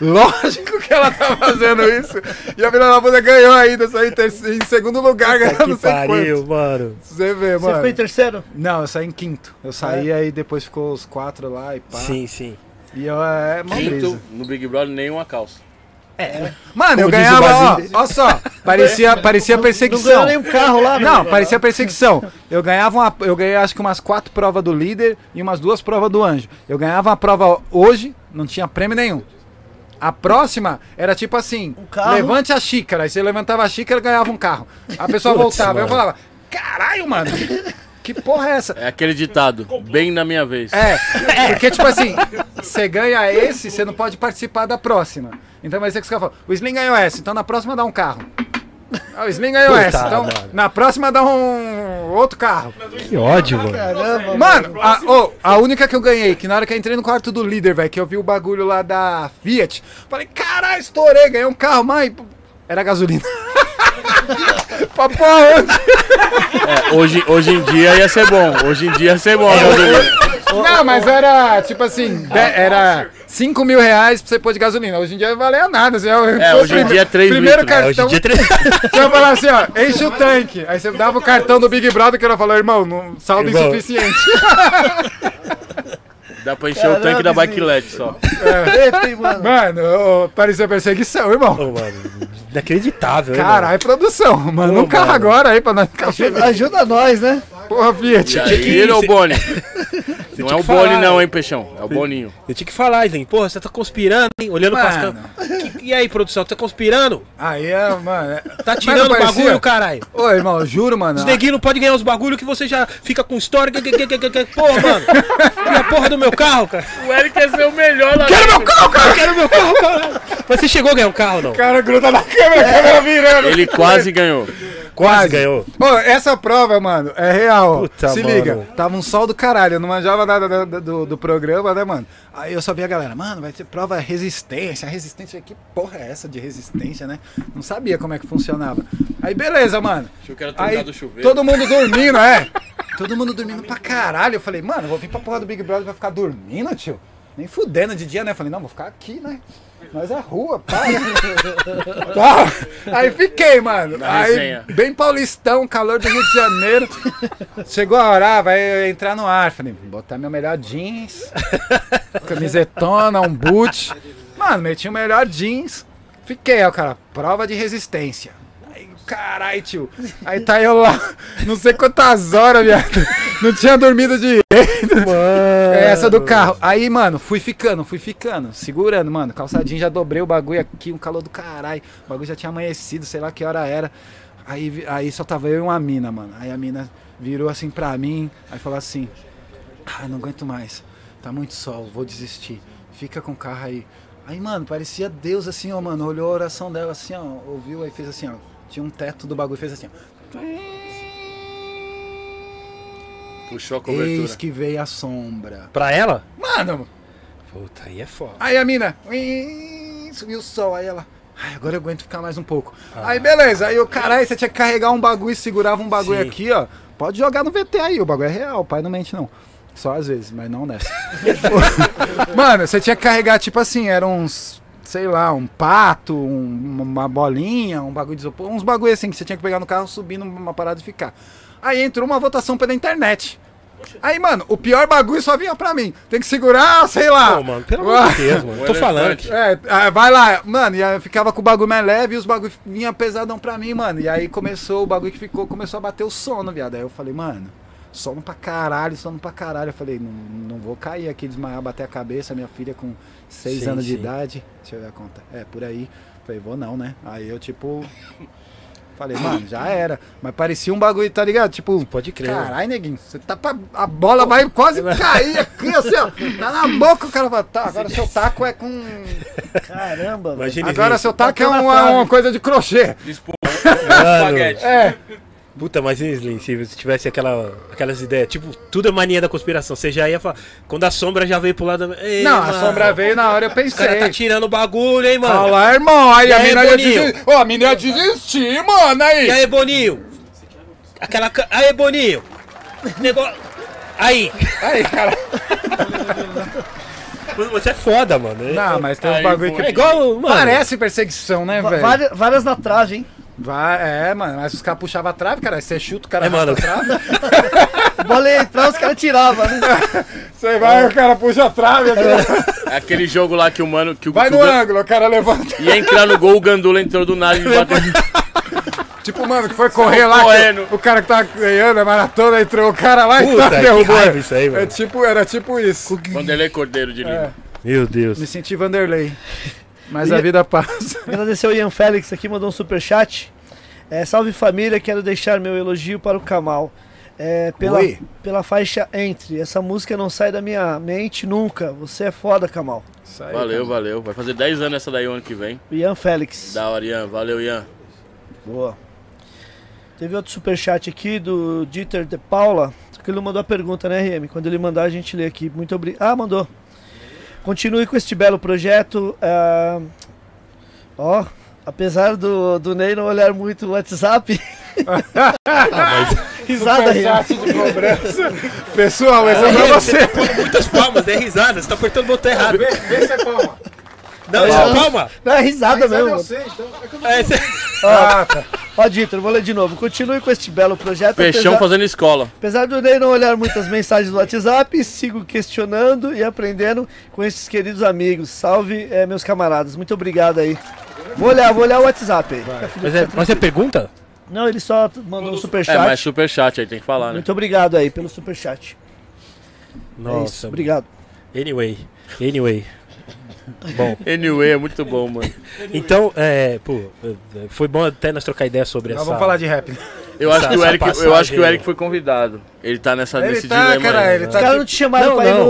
lógico. Que ela tá fazendo isso. E a filha da puta ganhou ainda, saiu em, em segundo lugar, ganhou não que sei pariu, quanto. mano. Você vê, Você mano. ficou em terceiro? Não, eu saí em quinto. Eu saí aí depois ficou os quatro lá e pá. Sim, sim. E eu é mó Quinto, brisa. no Big Brother, nenhuma calça. Mano, eu Como diz o ganhava, ó, Basílio. ó só, parecia, parecia Não perseguição. ganhou nem um carro lá, Não, velho. parecia perseguição. Eu ganhava uma, eu ganhei acho que umas quatro provas do líder e umas duas provas do anjo. Eu ganhava uma prova hoje, não tinha prêmio nenhum. A próxima era tipo assim, Um carro. levante a xícara. Aí você levantava a xícara e ganhava um carro. A pessoa voltava. Eu mano. falava, caralho, mano, que porra é essa? É aquele ditado, bem na minha vez. É, porque tipo assim, você ganha esse, você não pode participar da próxima. Então vai ser que os caras falam, o Slim ganhou essa, então na próxima dá um carro. Ah, o Slim ganhou Puta, essa, então mano. na próxima dá um outro carro. Que ódio, mano. Caramba, Mano, a, ô, a única que eu ganhei, que na hora que eu entrei no quarto do líder, velho, que eu vi o bagulho lá da Fiat, falei, caralho, estourei, ganhei um carro, mãe. Era gasolina. Pra porra, onde? É, hoje, hoje em dia ia ser bom. Hoje em dia ia ser bom. gasolina. Não, mas era, tipo assim, de- era 5 mil reais pra você pôr de gasolina. Hoje em dia não valia nada. Assim, eu- É, hoje em dia é 3 Primeiro litros, né? É, hoje cartão, em dia tre- você ia falar assim, ó, enche o tanque. Aí você dava o cartão do Big Brother que ela falou, irmão, não, saldo Irmão. insuficiente. Dá pra encher o tanque da bike LED só. Eita, hein, mano. Mano, parecia perseguição, irmão. Ô, mano, inacreditável? Caralho, produção. Ô, um carro agora aí pra nós ficar Ajuda, ajuda nós, né? Porra, Fiat. E aí, ô Boni? Não é o Boni não, hein, Peixão? É o Boninho. Eu tinha que falar, Slim. Porra, você tá conspirando, hein? Olhando pras Mano. câmeras. Que- E aí, produção, tá conspirando? Aí é, mano. é- Tá tirando o bagulho, caralho. Ô, irmão, eu juro, mano. Os neguinhos não podem ganhar os bagulho que você já fica com história. que- que- que- que- que- Porra, mano. E a porra do meu carro, cara. O Eric quer ser o melhor lá Quero meu carro, cara. Quero meu carro, caralho. Mas você chegou a ganhar um carro, não? O cara gruda na câmera, a câmera virando. Ele quase ganhou. Quase ganhou. Ô, essa prova, mano, é real. Puta, Se mano. liga, tava um sol do caralho, eu não manjava nada do, do- do programa, né, mano? Aí eu só vi a galera, mano, vai ter prova resistência, resistência, que porra é essa de resistência, né? Não sabia como é que funcionava. Aí beleza, mano. Achou que era Aí do chuveiro. todo mundo dormindo, é. Todo mundo dormindo pra caralho. Eu falei, mano, eu vou vir pra porra do Big Brother pra ficar dormindo, tio. Nem fudendo de dia, né? Eu falei, não, vou ficar aqui, né? Mas é rua, pá. tá. Aí fiquei, mano. Na Aí, resenha. bem paulistão, calor do Rio de Janeiro. Chegou a hora, vai entrar no ar. Falei, botar meu melhor jeans, camisetona, um boot. Mano, meti o melhor jeans. Fiquei, ó, cara, prova de resistência. Caralho, tio. Aí tá eu lá, não sei quantas horas, viado. Não tinha dormido direito. É essa do carro. Aí, mano, fui ficando, fui ficando, segurando, mano. Calçadinho, já dobrei o bagulho aqui, um calor do caralho. O bagulho já tinha amanhecido, sei lá que hora era. Aí, aí só tava eu e uma mina, mano. Aí a mina virou assim pra mim, aí falou assim: Ah, não aguento mais. Tá muito sol, vou desistir. Fica com o carro aí. Aí, mano, parecia Deus assim, ó, mano. Olhou a oração dela assim, ó. Ouviu, aí fez assim, ó. Tinha um teto do bagulho, fez assim, ó. Puxou a Eis cobertura. que veio a sombra. Pra ela? Mano, Puta, aí é foda. Aí a mina, subiu o sol, aí ela, ai, agora eu aguento ficar mais um pouco. Aí beleza, aí o caralho, você tinha que carregar um bagulho e segurava um bagulho Sim. aqui, ó. Pode jogar no VT aí, o bagulho é real, o pai não mente não. Só às vezes, mas não nessa. Mano, você tinha que carregar, tipo assim, eram uns, sei lá, um pato, um- uma bolinha, um bagulho de isopor, uns bagulho assim que você tinha que pegar no carro, subir numa parada e ficar. Aí entrou uma votação pela internet. Aí, mano, o pior bagulho só vinha pra mim. Tem que segurar, sei lá. Pô, mano, pelo amor de Deus, mano. Tô falando. É, ah, vai lá, mano, e aí eu ficava com o bagulho mais leve e os bagulho vinha pesadão pra mim, mano. E aí começou, o bagulho que ficou, começou a bater o sono, viado. Aí eu falei, mano, sono pra caralho, sono pra caralho. Eu falei, não, não vou cair aqui, desmaiar, bater a cabeça, minha filha com seis Sim, anos de sim. idade. Deixa eu ver a conta. É, por aí. Falei, vou não, né? Aí eu, tipo. Falei, mano, já era. Mas parecia um bagulho, tá ligado? Tipo, Pode crer. Caralho, neguinho, você tá pra. A bola vai quase cair aqui, assim, ó. Tá na boca, o cara fala, tá, agora seu taco é com. Caramba, velho. Agora seu taco é na uma, uma coisa de crochê. Mano, É. Puta, mas Slim, se você tivesse aquela, aquelas ideias, tipo, tudo é mania da conspiração. Você já ia falar. Quando a sombra já veio pro lado. Ei, Não, a mano, sombra veio na hora, eu O cara pensei. tá tirando o bagulho, hein, mano? Olha lá, irmão. Aí E a aí, mina ia desistir. Ô, a mina ia desistir, mano. E Aí. aí, Boninho? Aquela. Aí, Boninho? Negócio. Aí. Aí, cara. Você é foda, mano. Não, mas tem uns Aí, bagulho que. É igual, mano. Parece perseguição, né, velho? várias, várias na trave, hein? Vai, é, mano. Mas os caras puxavam a trave, cara. Aí Você chuta o cara É, mano. a trave. Bola ia entrar, os caras tiravam, né? Você vai, o cara puxa a trave. É aquele jogo lá que o mano. Que o, Vai que no o ângulo, o cara levanta. Ia entrar no gol, o Gandula entrou do nada e bateu. Tipo, mano, que foi correr lá, que o cara que tava ganhando a maratona entrou o cara lá e Puta, tá, que derrubou. isso aí, mano. É tipo, era tipo isso. Vanderlei Cordeiro de Lima. É, Meu Deus. me senti Vanderlei. Mas E- a vida passa. Agradecer o Ian Félix aqui, mandou um superchat. É, salve família, quero deixar meu elogio para o Kamal. É, pela, Oi. pela faixa Entre. Essa música não sai da minha mente nunca. Você é foda, Kamal. Valeu, cara. valeu. Vai fazer 10 anos essa daí o ano que vem. Ian Félix. Da hora, Ian. Valeu, Ian. Boa. Teve outro superchat aqui do Dieter de Paula. Só que ele não mandou a pergunta, né, RM? Quando ele mandar, a gente lê aqui. Muito obrigado. Ah, mandou. Continue com este belo projeto. ah, Ó, apesar do, do Ney não olhar muito o WhatsApp. Risada, RM. de cobrança. Pessoal, esse é pra você. Muitas palmas, dê risada, você tá apertando o botão errado. Vê, vê se é palma. Não, isso é palma. Não, é risada Mas mesmo. eu sei, então. É que eu É, Ah, tá. Ó, Dieter, vou ler de novo. Continue com este belo projeto. Peixão apesar- fazendo escola. Apesar do Ney não olhar muitas mensagens do WhatsApp, sigo questionando e aprendendo com esses queridos amigos. Salve, eh, meus camaradas. Muito obrigado aí. Vou olhar, vou olhar o WhatsApp aí. Mas é, mas é pergunta? Não, ele só mandou um É, superchat. mas superchat aí tem que falar, né? Muito obrigado aí pelo superchat. é isso, Nossa. obrigado. Anyway, anyway. Bom, Anyway, é muito bom, mano. então, é, pô, é, foi bom até nós trocar ideia sobre Nós essa. vamos falar de rap. Eu acho, Essa- que o Eric, eu acho que o. Eric foi convidado. Ele tá nessa, Ele nesse tá, dilema cara, aí. ele Os tá caras tipo- não te chamaram Não, pra ir não.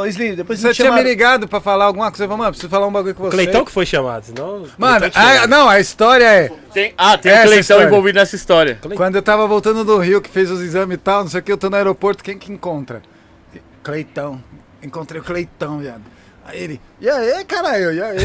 no Slim, depois Você tinha me ligado pra falar alguma coisa? Eu falei, mano, preciso falar um bagulho com você. Cleitão que foi chamado, senão. Mano, a- não, a história é. Tem, ah, tem o Cleitão história. envolvido nessa história. Quando eu tava voltando do Rio, que fez os exames e tal, não sei o que, eu tô no aeroporto, quem que encontra? Cleitão. Encontrei o Cleitão, viado. Aí ele, e aí, caralho, e aí?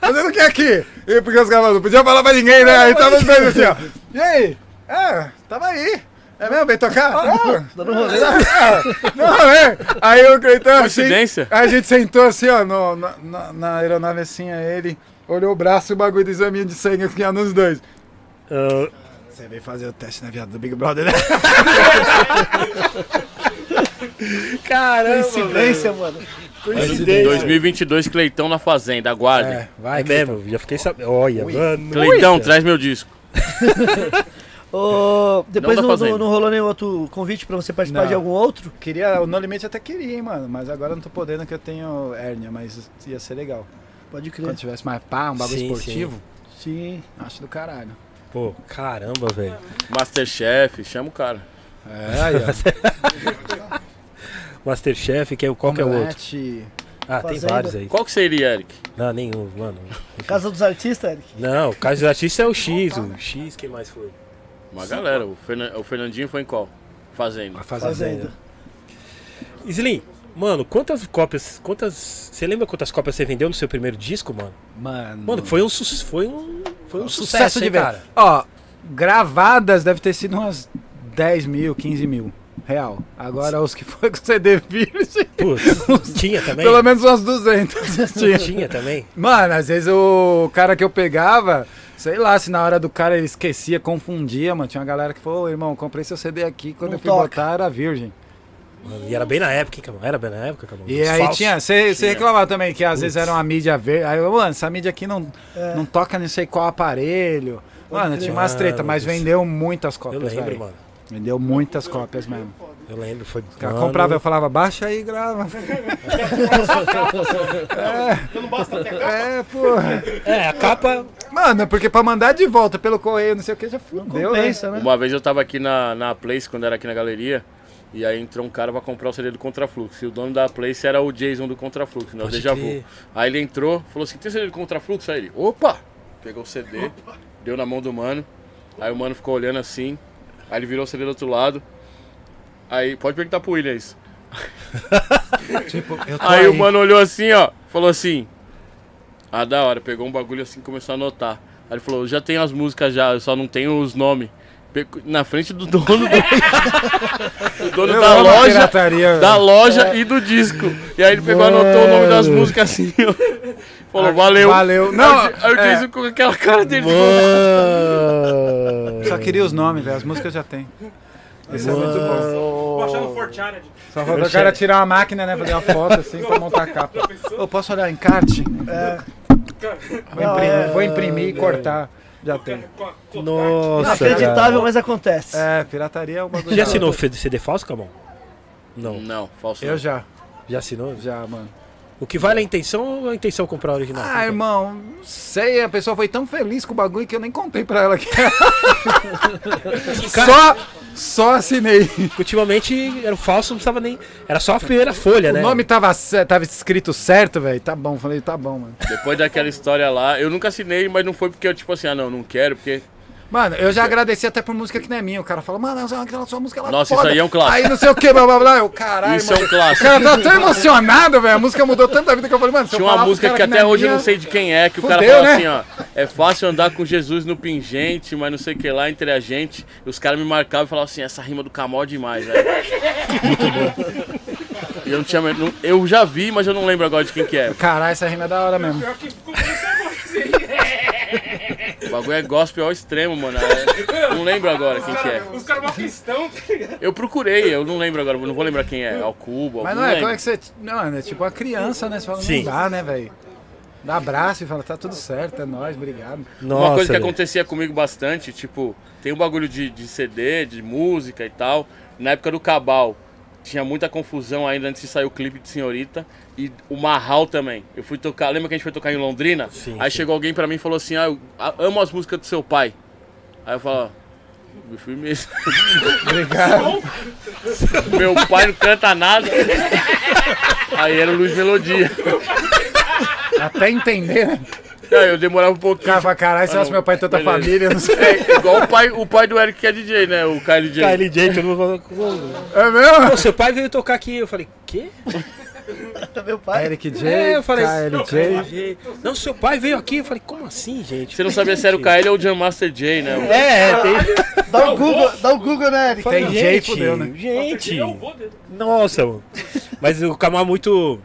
Fazendo o que aqui? E porque os caras não podia falar pra ninguém, né? Aí tava os dois assim, ó. E aí? É, tava aí. É mesmo? Vem tocar? Ah, Dando rolê. não, é. Aí o Cleitão assim. Coincidência? Aí a gente sentou assim, ó, no- na, na, na aeronave assim, aí ele olhou o braço e o bagulho do exame de sangue que ia nos dois. Ah, Você veio fazer o teste na viado do Big Brother, né? Caramba, Coincidência, mano. Coincidência. 2022, Cleitão na Fazenda, aguarde. É, vai É mesmo, já fiquei sabendo. Olha, mano. Cleitão, Olha. traz meu disco. Ô, depois Não não, não, rolou nenhum outro convite pra você participar Não. de algum outro? Queria, o No Limite até queria, hein, mano. Mas agora eu não tô podendo que eu tenho hérnia, mas ia ser legal. Pode crer. Quando tivesse mais pá, um bagulho Sim, esportivo, Sim. acho do caralho. Pô, caramba, velho. Masterchef, chama o cara. É, aí, ó. Masterchef, que é, o- qual que é o outro? Ah, tem Fazenda. vários aí. Qual que seria, Eric? Não, nenhum, mano. Casa dos Artistas, Eric? Não, o caso do artista é o X, o X, quem mais foi? Uma galera. O, Fernan- o Fernandinho foi em qual? Fazenda. A Fazenda. Slim, mano, quantas cópias, quantas... Você lembra quantas cópias você vendeu no seu primeiro disco, mano? Mano. Mano, foi um, su- foi um, foi um sucesso, sucesso de cara. Ó, gravadas deve ter sido umas 10 mil, 15 mil. Real. Agora os que foi com CD virgem, Putz, tinha também? pelo menos umas 200. Tinha. Tinha também? Mano, às vezes o cara que eu pegava, sei lá, se na hora do cara ele esquecia, confundia, mano. Tinha uma galera que falou, "Ô, irmão, comprei seu CD aqui, quando Não eu fui toca. botar era virgem. Mano, e era bem na época, hein, Camão? Era bem na época, Camão? E aí falsos. tinha, você reclamava também que às Putz. vezes era uma mídia verde. Aí eu, mano, essa mídia aqui não, É. não toca não sei qual aparelho. Mano, tinha umas treta, Mano mas vendeu muitas Eu cópias, lembro, velho. mano. Vendeu muitas cópias mesmo. Eu lembro, foi... O cara Mano, comprava, eu falava, baixa aí e grava. não basta capa. É, porra. É, a capa... Mano, é porque pra mandar de volta pelo correio, não sei o que, já fudeu, né? Compensa, né? Uma vez eu tava aqui na, na Place, quando era aqui na galeria, e aí entrou um cara pra comprar o CD do Contrafluxo. E o dono da Place era o Jason do Contrafluxo, né? O Deja. Vu. Aí ele entrou, falou assim: tem CD do Contrafluxo? Aí ele, opa! Pegou o CD, deu na mão do mano. Aí o mano ficou olhando assim. Aí ele virou CD do outro lado. Aí, pode perguntar pro William isso. Tipo, tô Aí, o mano olhou assim, ó, falou assim: Ah, da hora, pegou um bagulho assim e começou a anotar. Aí ele falou: Já tenho as músicas já, eu só não tenho os nomes. Na frente do dono do, do dono Eu da a loja, pirataria, da loja e do disco. E aí ele pegou e anotou o nome das músicas assim, ó. Falou, valeu. Valeu. Não, aí o é, Jason com aquela cara dele. Mano... só queria os nomes, velho. As músicas já tem. Isso é muito bom. Vou achar no Fortnite. Só falta o cara tirar uma máquina, né? Fazer uma foto assim pra montar a capa. Eu posso olhar encarte? É. Vou imprimir, é- vou imprimir e cortar. Já tem. Nossa, Inacreditável, mas acontece. É, pirataria é o bagulho. Já assinou o CD falso, Camão? Não. Não, falso. Eu não. já, Já assinou? já, mano. O que vale é a intenção ou a intenção comprar o original? Ah, irmão, não sei, a pessoa foi tão feliz com o bagulho que eu nem contei pra ela que só, só assinei. Ultimamente era o falso, não precisava nem. Era só a primeira folha, né? O nome tava, tava escrito certo, velho. Tá bom, falei, tá bom, mano. Depois daquela história lá, eu nunca assinei, mas não foi porque eu, tipo assim, ah, não, não quero, porque Mano, eu já agradeci até por música que não é minha. O cara fala, mano, aquela sua música lá Nossa, foda. isso aí é um clássico. Aí não sei o que, blá blá blá. Eu, caralho, Isso é mano. um clássico. O cara tá tão emocionado, velho. A música mudou tanta vida que eu falei, mano, eu Tinha uma música que até é hoje eu minha- não sei de quem é, que o cara Fudeu, fala né? assim, ó. É fácil andar com Jesus no pingente, mas não sei o que lá entre a gente. E os caras me marcavam e falavam assim, essa rima do Camó é demais, velho. E eu não tinha. Eu já vi, mas eu não lembro agora de quem que é. Caralho, essa rima é da hora mesmo. Pior que ficou com esse negócio O bagulho é gospel ao extremo, mano. É- Não lembro agora quem que é. Os caras mó cristão, tá ligado? Eu procurei, eu não lembro agora, não vou lembrar quem é. Ao Cubo, Mas não, é, como é que você. Não, é tipo uma criança, né? Você fala, Sim. não dá, né, velho? Dá abraço e fala, tá tudo certo, é nóis, obrigado. Nossa, Uma coisa que acontecia comigo bastante, tipo, tem um bagulho de, de CD, de música e tal. Na época do Cabal, tinha muita confusão ainda antes de sair o clipe de Senhorita. E o Marral também. Eu fui tocar, lembra que a gente foi tocar em Londrina? Sim, Aí sim. chegou alguém pra mim e falou assim: Ah, eu a- amo as músicas do seu pai. Aí eu falo, eu fui mesmo. Obrigado. Meu pai não canta nada. Aí era o Luiz Melodia. Até entender, né? Aí eu demorava um pouquinho. Cara, fala, caralho, se Ah, fosse não. meu pai e tanta Beleza. família, não sei. É igual o pai, o pai do Eric que é DJ, né? O KLJ. KLJ, todo mundo. É mesmo? Pô, seu pai veio tocar aqui. Eu falei, quê? Tá meu pai? Eric J, É, eu falei, KLJ. KLJ. Não, seu pai veio aqui. Eu falei, como assim, gente? Você não sabia se era o KL ou o Jam Master J, né? É, é, tem. Dá o Google, dá o Google, né, Eric? Tem J, gente, fudeu, né? gente. Nossa, mano. Mas o Kamal é muito.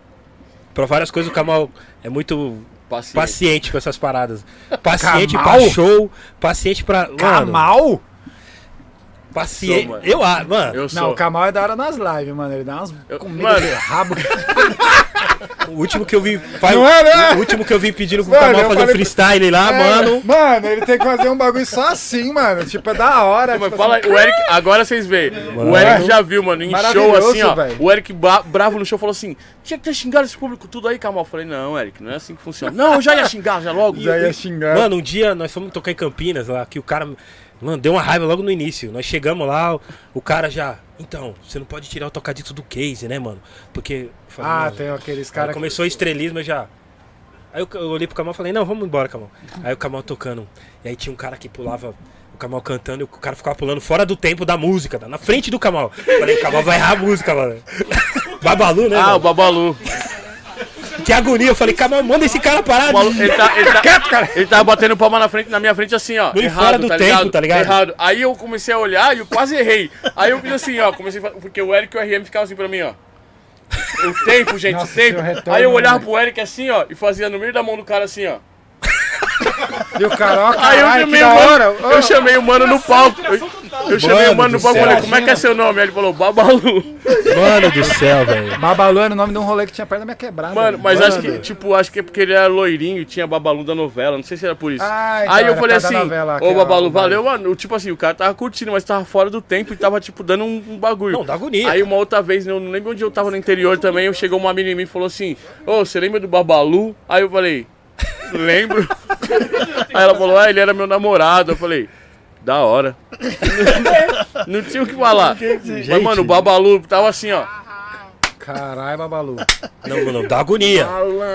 Pra várias coisas, o Kamal é muito Paciente. paciente com essas paradas. Paciente Kamal? pra show, paciente pra. Mano, Kamal? Paciente. Sou, mano. Eu, ah, mano, Eu sou. Não, o Kamal é da hora nas lives, mano. Ele dá umas Eu- comidas mano. de rabo. o último que eu vi. pai, Não é, né? O último que eu vi pedindo pro Mano, Kamal fazer um falei- freestyle lá, É, mano. Mano, ele tem que fazer um bagulho só assim, mano. Tipo, é da hora. Mas tipo fala, assim, o Eric, agora vocês veem. O Mano. Eric já viu, mano, em show assim, ó. velho. O Eric bravo no show falou assim: tinha que ter xingado esse público tudo aí, Kamal. Eu falei, não, Eric, não é assim que funciona. Não, eu já ia xingar, já logo. Já ia xingar. Mano, um dia nós fomos tocar em Campinas lá, que o cara. Mano, deu uma raiva logo no início. Nós chegamos lá, o, o cara já. Então, você não pode tirar o tocadito do case, né, mano? Porque. falei, ah, "Mano, tem aqueles caras. começou o estrelismo já. Aí eu, eu olhei pro Kamal e falei, não, vamos embora, Kamal. Aí o Kamal tocando. E aí tinha um cara que pulava, o Kamal cantando, e o cara ficava pulando fora do tempo da música, na frente do Kamal. Falei, o Kamal vai errar a música, mano. Babalu, né? Ah, o mano? Babalu. Que agonia. Eu falei, Kamal, manda esse cara parar. Maluco- ele, tá, ele, tá, ele tava batendo palma na, frente, na minha frente assim, ó. Errado, fora do tempo, tá ligado? Errado. Aí eu comecei a olhar e eu quase errei. Aí eu fiz assim, ó. Comecei porque o Eric e o RM ficavam assim pra mim, ó. O tempo, gente, Nossa, o tempo. retorno, Aí eu olhava né? pro Eric assim, ó, e fazia no meio da mão do cara assim, ó. E o cara, ó, Aí eu caralho, que chamei, da o hora. mano, eu chamei o mano no palco. Eu, eu chamei o mano no palco e falei, como é que é seu nome? Aí ele falou, Babalu. Mano do céu, velho. Babalu era o nome de um rolê que tinha perto da minha quebrada. Mano, mas Mano. acho que, tipo, acho que é porque ele era loirinho e tinha Babalu da novela, não sei se era por isso. Ah, então Aí eu era falei assim, novela, ô Babalu, valeu, mano. Tipo assim, o cara tava curtindo, mas tava fora do tempo e tava, tipo, dando um, um bagulho. Não, dá agonia. Aí uma outra vez, eu não lembro onde eu tava no interior também, eu chegou uma menina em mim e falou assim, ô, você lembra do Babalu? Aí eu falei, lembro. Aí ela falou, ah, ele era meu namorado. Eu falei, da hora. não tinha o que falar. Mas, mano, o Babalu tava assim, ó. Caralho, Babalu. Não, não, dá agonia.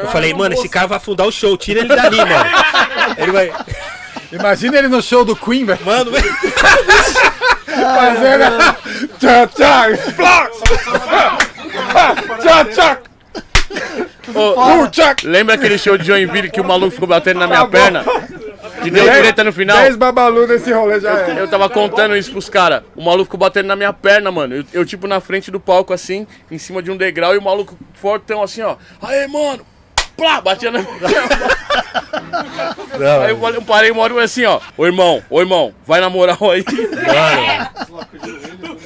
Eu falei, mano, esse cara vai afundar o show, tira ele dali, mano. Ele vai. Imagina ele no show do Queen, velho. Mano, vai. Fazendo. Uh, tchá! Lembra aquele show de Joinville que o maluco ficou batendo na minha perna? Deu treta no final? 10 Babalu nesse rolê já é. Eu tava contando isso pros caras. O maluco ficou batendo na minha perna, mano. Eu, eu, tipo, na frente do palco, assim, em cima de um degrau, e o maluco fortão, assim, ó. Aê, mano! Plá, batia na Não, Aí eu, falei, eu parei uma hora e falei assim, ó. Ô, irmão, ô, irmão, vai na moral aí.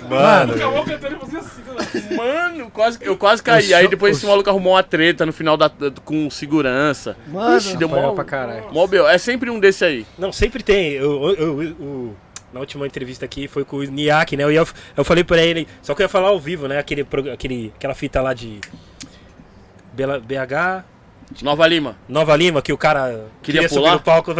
mano. Acabou cantando e fazia assim, né? Mano, quase, eu quase caí. Aí depois esse maluco arrumou uma treta no final da, da- com segurança. Mano, Ixi, deu mó, pra caralho. mó. É sempre um desse aí. Não, sempre tem. Eu, eu- eu- eu- na última entrevista aqui foi com o Niak, né? Eu, ia- eu falei pra ele, só que eu ia falar ao vivo, né? Aquele, aquele, aquela fita lá de BH, Nova Lima. Nova Lima, que o cara Queria subir pular? no palco.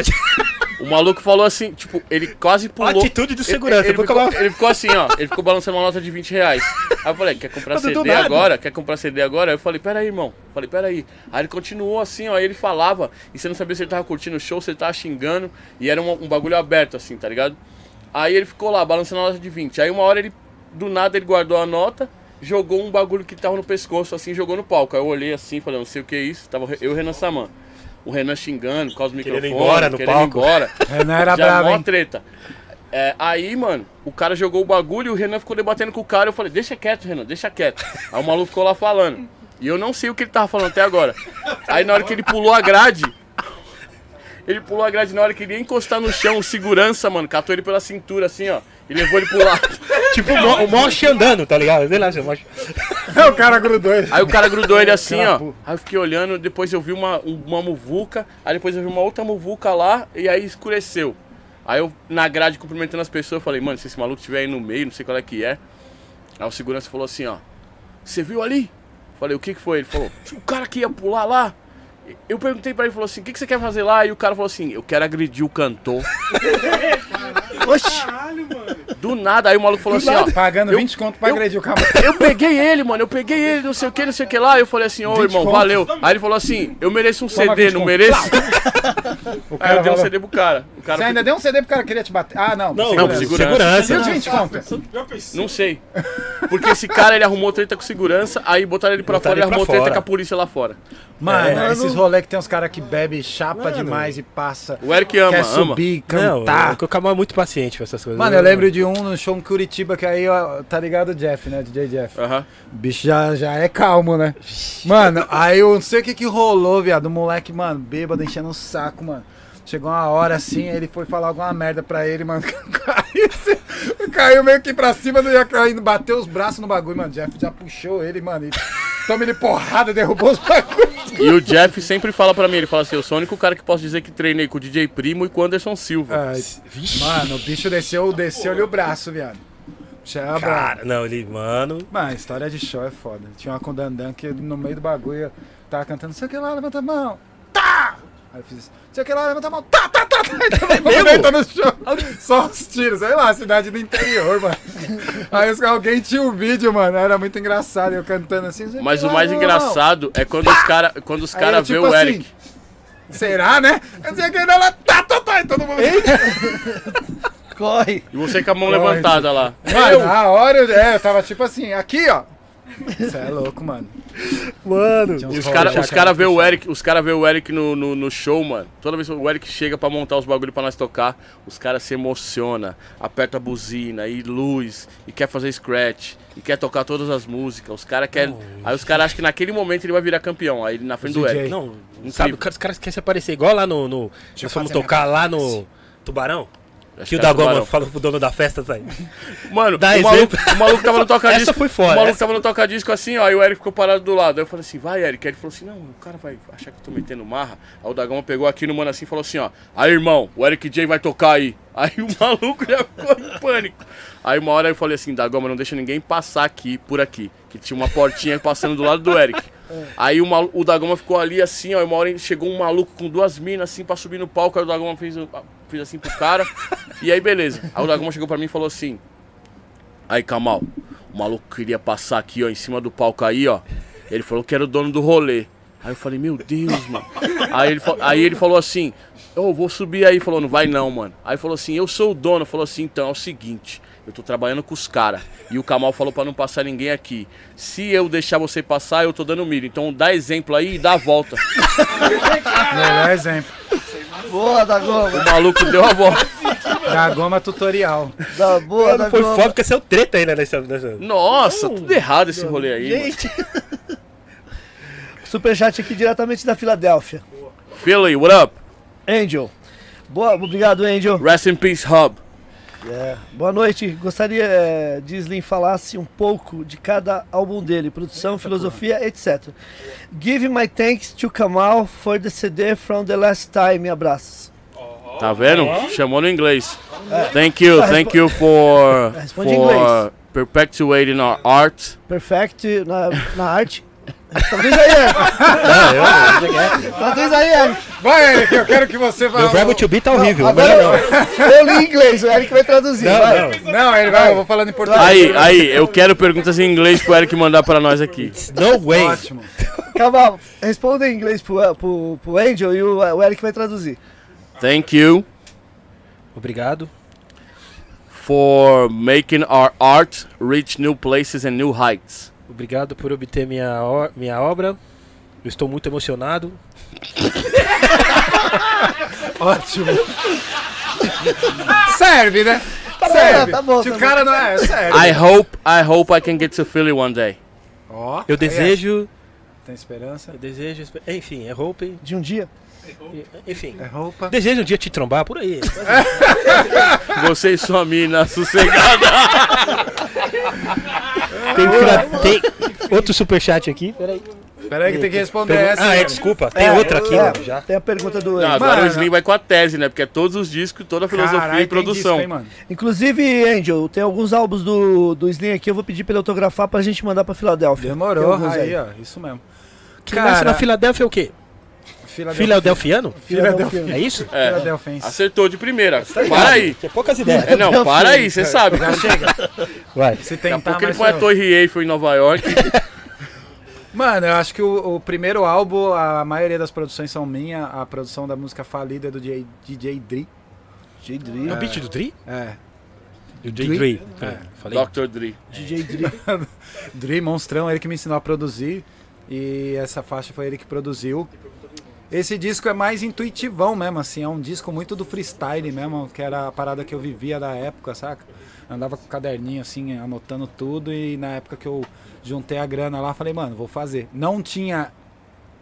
O maluco falou assim, tipo, ele quase pulou. Atitude de Ele- segurança. Ele, Vou ficou, acabar- ele ficou assim, ó. Ele ficou balançando uma nota de 20 reais. Aí eu falei, quer comprar Mas CD agora? Quer comprar CD agora? Aí eu falei, peraí, irmão. Falei, peraí. Aí ele continuou assim, ó. Aí ele falava, e você não sabia se ele tava curtindo o show, se ele tava xingando. E era um, um bagulho aberto, assim, tá ligado? Aí ele ficou lá, balançando a nota de 20. Aí uma hora ele, do nada, ele guardou a nota, jogou um bagulho que tava no pescoço, assim, jogou no palco. Aí eu olhei assim, falei, não sei o que é isso. Tava eu e o Renan Saman. O Renan xingando por causa do Querendo microfone, embora no querendo palco. embora. Renan era Já bravo, mó hein? treta. É, aí, mano, o cara jogou o bagulho e o Renan ficou debatendo com o cara. Eu falei, deixa quieto, Renan, deixa quieto. Aí o maluco ficou lá falando. E eu não sei o que ele tava falando até agora. Aí na hora que ele pulou a grade, ele pulou a grade na hora que ele ia encostar no chão, o segurança, mano, catou ele pela cintura assim, ó. E levou ele pro lado. Tipo o Mo- o Mosh andando, tá ligado? Sei lá, o Mosh... o cara grudou ele. Aí o cara grudou ele assim, ó. Aí eu fiquei olhando, depois eu vi uma, um- uma muvuca, aí depois eu vi uma outra muvuca lá, e aí escureceu. Aí eu, na grade, cumprimentando as pessoas, eu falei, mano, se esse maluco estiver aí no meio, não sei qual é que é. Aí o segurança falou assim, ó, você viu ali? Falei, o que que foi? Ele falou, o cara que ia pular lá. Eu perguntei pra ele, falou assim, o que, que você quer fazer lá? E o cara falou assim, eu quero agredir o cantor. Oxi, Caralho, mano. Do nada, aí o maluco falou assim, ó, Pagando eu- 20 conto pra eu- agredir o cara. eu peguei ele, mano, eu peguei ele, não sei o que, não sei o que lá. Eu falei assim, ô 20 irmão, conto. valeu. Aí ele falou assim, eu mereço um Toma CD, 20 não mereço? O Aí eu dei um CD pro cara. O cara Você ainda deu um CD pro cara que queria te bater? Ah, não. Não, Não, não, segurança. segurança. E os 20 conto? Não sei. Porque esse cara, ele arrumou treta com segurança, aí botaram ele pra Botaram fora e ele arrumou treta com a polícia lá fora. Mano, É. esses rolê que tem uns caras que bebem chapa Mano. demais e passa. O Eric ama, quer ama. subir, Não, cantar. o Kamal é muito paciente com essas coisas. Mano, eu lembro de um no show em Curitiba que aí, ó, tá ligado o Jeff, né? DJ Jeff. Aham. O bicho já, já é calmo, né? Mano, aí eu não sei o que que rolou, viado. O moleque, mano, bêbado, enchendo o saco, mano. Chegou uma hora assim, ele foi falar alguma merda pra ele, mano. Caiu, assim, caiu meio que pra cima, não ia caindo, bateu os braços no bagulho, mano. Jeff já puxou ele, mano. E toma ele porrada, derrubou os bagulhos. E o Jeff sempre fala pra mim, ele fala assim, eu sou o único cara que posso dizer que treinei com o DJ Primo e com o Anderson Silva. Ai, mano, o bicho desceu, desceu-lhe o braço, viado. Bravo. Cara, não, ele, mano. Mano, história de show é foda. Tinha uma com o Dandan que no meio do bagulho tava cantando, não sei o que lá, levanta a mão. Tá! Aí eu fiz isso, não sei o que lá, levanta a mão. Tá, tá, tá, tá. Mundo deita no chão. Só os tiros, sei lá, cidade do interior, mano. Aí os- alguém tinha um vídeo, mano, era muito engraçado. Eu cantando assim. não sei Mas o mais não, engraçado é quando os caras quando os cara eu, vê tipo o assim, Eric. Será, né? Eu sei que não, ela tá, tá, tá. E todo mundo. corre. E você com a mão Corre. levantada lá. Mano, na hora eu, é, eu tava tipo assim, aqui, ó. Você é louco, mano. Mano. E os caras os cara vê o. Eric, os cara vê o Eric no, no, no show, mano. Toda vez que o Eric chega pra montar os bagulho pra nós tocar, os caras se emociona, aperta a buzina e luz e quer fazer scratch e quer tocar todas as músicas. Os caras querem, aí os caras acham que naquele momento ele vai virar campeão, aí ele na frente do. Eric. Não, Incrível. sabe, os caras, querem se aparecer igual lá no. no nós fomos tocar lá no Tubarão. Que o Dagoma falou pro dono da festa, aí. Mano, Dá o maluco, o maluco tava no toca-disco. Essa foi fora, O maluco essa- tava no toca-disco assim, ó, e o Eric ficou parado do lado. Aí eu falei assim, vai, Eric. Aí ele falou assim, não, o cara vai achar que eu tô metendo marra. Aí o Dagoma pegou aqui no mano assim e falou assim, ó, aí irmão, o Eric J vai tocar aí. Aí o maluco já ficou em pânico. Aí uma hora eu falei assim, Dagoma, não deixa ninguém passar aqui, por aqui. Que tinha uma portinha passando do lado do Eric. Aí o, malu- o Dagoma ficou ali assim, ó, e uma hora chegou um maluco com duas minas assim pra subir no palco, aí o Dagoma fez, o- fez assim pro cara. e aí beleza. Aí o Dagoma chegou pra mim e falou assim, Aí, Kamal, o maluco queria passar aqui, ó, em cima do palco aí, ó. Ele falou que era o dono do rolê. Aí eu falei, meu Deus, mano. Aí ele, fa- aí ele falou assim, eu vou subir aí. Falou, não vai não, mano. Aí falou assim, eu sou o dono. Falou assim, então é o seguinte, eu tô trabalhando com os caras. E o Kamal falou pra não passar ninguém aqui. Se eu deixar você passar, eu tô dando milho. Então dá exemplo aí e dá a volta. Melhor exemplo. Boa, da goma. O maluco deu a volta. Da goma tutorial. Da boa, da foi goma. foda porque saiu treta aí, né? Nessa, nessa... Nossa, tudo errado esse rolê aí, mano. Gente, Superchat aqui diretamente da Filadélfia. Philly, what up? Angel. Boa, obrigado, Angel. Rest in peace, Hub. É, boa noite. Gostaria é, de Slim falasse um pouco de cada álbum dele, produção, filosofia, etc. Give my thanks to Kamal for the CD from the last time. Abraços. Tá vendo? Chamou no inglês. Thank you, thank you for, Responde for perpetuating our art. Perfect na, na arte. Traduz aí, Eric. Não, eu não. deixa quieto. Traduz aí, Eric. Vai, Eric, eu quero que você vá. Meu verbo to be tá horrível. Agora não. eu, eu li em inglês, o Eric vai traduzir. Não, vai. não. Não, ele vai, eu vou falando em português. Aí, aí, eu quero perguntas em inglês pro Eric mandar pra nós aqui. No way. Ótimo. Calma, responda em inglês pro, pro, pro Angel e o, o Eric vai traduzir. Thank you Obrigado. for making our art reach new places and new heights. Obrigado por obter minha, minha obra. Eu estou muito emocionado. Ótimo. Serve, né? Tá bom, Serve. tá bom, Se tá o cara não é, serve. I hope, I hope I can get to Philly one day. Ó, Eu aí, desejo. é. Tem esperança? Eu desejo. Enfim, é hope. De um dia. Enfim. É roupa. Desejo um dia te trombar por aí. Você e sua mina sossegada. Tem, fila- tem outro superchat aqui. Peraí. Pera aí que tem que responder Pergun- essa. ah, é, desculpa. Tem É, outra aqui, é, mano, já. Tem a pergunta do Não, agora Mano. o Slim vai com a tese, né? Porque é todos os discos, toda a filosofia Caralho, e produção. disco, hein, mano? Inclusive, Angel, tem alguns álbuns do, do Slim aqui, eu vou pedir pra ele autografar pra gente mandar pra Filadélfia. Demorou, alguns aí, ó, isso mesmo. Quem nasce na Filadélfia é o quê? Filadelfiano? Filadélfia. É isso? É, acertou de primeira. Para aí. Tem poucas ideias. É, não, para aí, você sabe. Já chega. Vai. Se Daqui a tentar, pouco ele põe a não. Torre Eiffel em Nova York. Mano, eu acho que o, o primeiro álbum, a maioria das produções são minha. A produção da música falida é do DJ, DJ Dre. DJ É o Dre. beat do Dre? É. Do Dre. Dre. É. É, falei. Dr. Dre. DJ Dre. Dre, monstrão, ele que me ensinou a produzir. E essa faixa foi ele que produziu. Esse disco é mais intuitivão mesmo, assim, é um disco muito do freestyle mesmo, que era a parada que eu vivia da época, saca? Andava com o caderninho assim, anotando tudo e na época que eu juntei a grana lá, falei, mano, vou fazer. Não tinha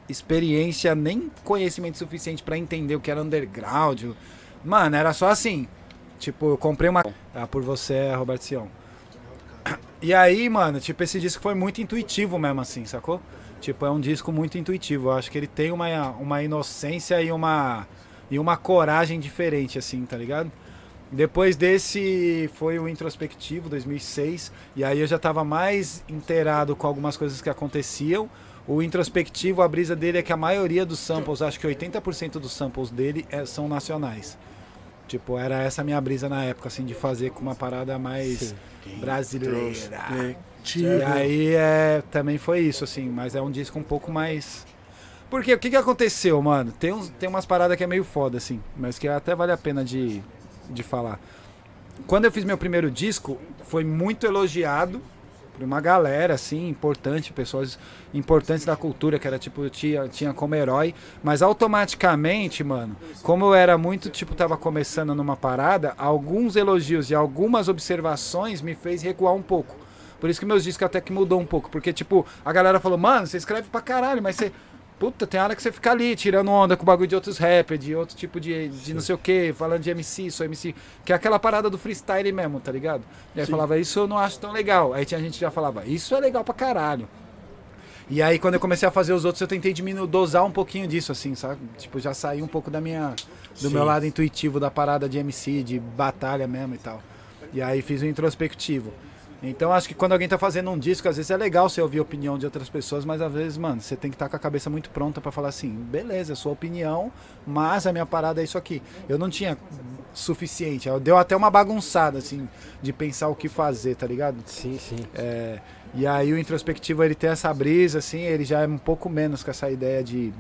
experiência nem conhecimento suficiente pra entender o que era underground. Mano, era só assim. Tipo, eu comprei uma. Ah, por você, Roberto Sião. E aí, mano, tipo, esse disco foi muito intuitivo mesmo, assim, sacou? Tipo, é um disco muito intuitivo. Eu acho que ele tem uma, uma inocência e uma, e uma coragem diferente, assim, tá ligado? Depois desse foi o introspectivo, 2006, e aí eu já tava mais inteirado com algumas coisas que aconteciam. O introspectivo, a brisa dele é que a maioria dos samples, acho que 80% dos samples dele é- são nacionais. Tipo, era essa a minha brisa na época, assim, de fazer com uma parada mais brasileira. E aí é, também foi isso, assim, mas é um disco um pouco mais. Porque o que, que aconteceu, mano? Tem, uns, tem umas paradas que é meio foda, assim, mas que até vale a pena de, de falar. Quando eu fiz meu primeiro disco, foi muito elogiado por uma galera, assim, importante, pessoas importantes da cultura, que era tipo, eu tinha, tinha como herói, mas automaticamente, mano, como eu era muito, tipo, tava começando numa parada, alguns elogios e algumas observações me fez recuar um pouco. Por isso que meus discos até que mudou um pouco, porque, tipo, a galera falou, mano, você escreve pra caralho, mas você. Puta, tem hora que você fica ali tirando onda com o bagulho de outros rappers, de outro tipo de, de não sei o que, falando de MC, sou MC, que é aquela parada do freestyle mesmo, tá ligado? E aí falava, isso eu não acho tão legal. Aí tinha gente que já falava, isso é legal pra caralho. E aí quando eu comecei a fazer os outros, eu tentei diminuir, dosar um pouquinho disso, assim, sabe? Tipo, já saí um pouco da minha. do meu lado intuitivo da parada de MC, de batalha mesmo e tal. E aí fiz o introspectivo. Então acho que quando alguém tá fazendo um disco, às vezes é legal você ouvir a opinião de outras pessoas, mas às vezes, mano, você tem que estar com a cabeça muito pronta pra falar assim, beleza, sua opinião, mas a minha parada é isso aqui. Eu não tinha suficiente, eu deu até uma bagunçada, assim, de pensar o que fazer, tá ligado? Sim, sim. É, e aí o introspectivo ele tem essa brisa, assim, ele já é um pouco menos com essa ideia de,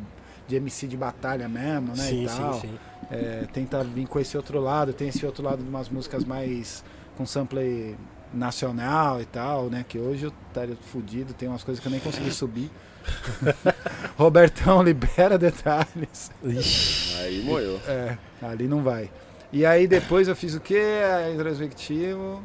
de MC de batalha mesmo, né? sim, e sim, tal. sim. É, tenta vir com esse outro lado, tem esse outro lado de umas músicas mais com sample nacional e tal, né? Que hoje eu estaria fudido, tem umas coisas que eu nem consegui subir. Robertão, libera detalhes. Aí morreu. É, ali não vai. E aí depois eu fiz o quê? A introspectivo.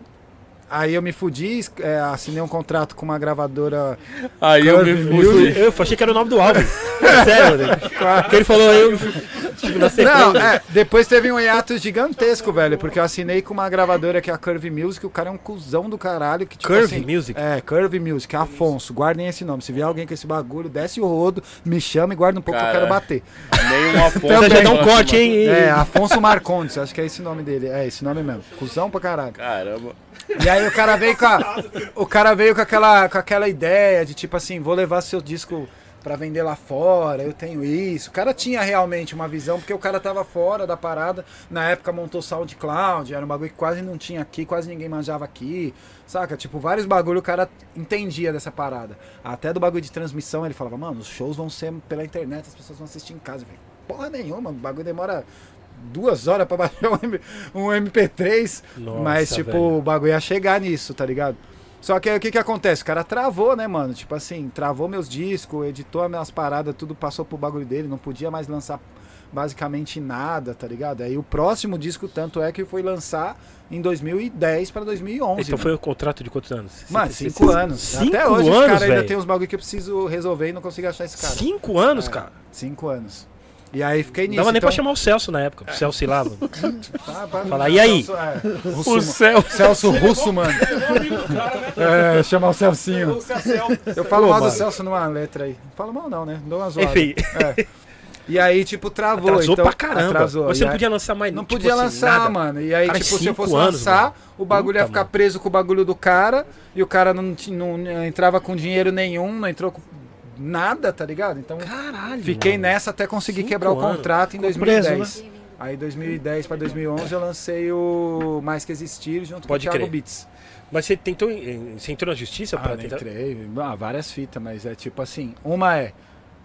Aí eu me fudi, é, assinei um contrato com uma gravadora. Aí eu me Curve fudi. Eu achei que era o nome do álbum. Sério, né? Porque ele falou, eu. Tipo, na sequência. Não, é, depois teve um hiato gigantesco, velho, porque eu assinei com uma gravadora que é a Curve Music, o cara é um cuzão do caralho. Que, tipo, Curve assim, Music? É, Curve Music, Afonso, guardem esse nome. Se vier alguém com esse bagulho, desce o rodo, me chama e guarda um pouco que eu quero Cara. bater. Nenhum Afonso. Então já dá um corte, hein? É, Afonso Marcondes, acho que é esse o nome dele. É esse nome mesmo. Cuzão pra caralho. Caramba. E aí o cara veio com a, o cara veio com aquela, com aquela ideia de tipo assim, vou levar seu disco pra vender lá fora, eu tenho isso. O cara tinha realmente uma visão, porque o cara tava fora da parada. Na época montou SoundCloud, era um bagulho que quase não tinha aqui, quase ninguém manjava aqui. Saca? Tipo, vários bagulho o cara entendia dessa parada. Até do bagulho de transmissão ele falava, mano, os shows vão ser pela internet, as pessoas vão assistir em casa. Eu falei, porra nenhuma, o bagulho demora duas horas pra baixar um, M- um MP3. Nossa, mas, tipo, velho. o bagulho ia chegar nisso, tá ligado? Só que aí o que que acontece? O cara travou, né, mano? Tipo assim, travou meus discos, editou as minhas paradas, tudo passou pro bagulho dele, não podia mais lançar basicamente nada, tá ligado? Aí o próximo disco, tanto é que foi lançar em 2010 pra 2011. Então mano. foi um contrato de quantos anos? Mano, cinco cê- anos. Cinco Até hoje anos, os caras ainda tem uns bagulho que eu preciso resolver e não consigo achar esse cara. Cinco anos, É, cara. Cinco anos. E aí fiquei nisso. Não dava nem então... pra chamar o Celso na época. O Celso lá, mano. Tá, pra- Falar, e aí? Celso, é, O Russo, céu. Celso Russo, mano. O cara, né? É, chamar o Celcinho. O. Eu falo mal do. Celso numa letra aí. Não falo mal não, né? Dou uma zoada. Enfim, É. E aí, tipo, travou. atrasou então, pra caramba. Atrasou. Você não podia lançar mais Não tipo podia assim, lançar, nada. mano. E aí, Cara, tipo, se eu fosse anos, lançar, mano. o bagulho ia Puta, ficar mano. preso com o bagulho do cara e o cara não, não, não entrava com dinheiro nenhum, não entrou com nada, tá ligado? Então, Caralho. fiquei mano. nessa até conseguir quebrar o anos. contrato em Ficou preso, 2010. Aí, 2010 pra 2011, eu lancei o Mais Que Existir junto Pode com o Thiago crer. Beats. Mas você tentou. em- Você entrou na justiça pra Ah, tentar. entrei. Ah, várias fitas, mas é tipo assim: uma é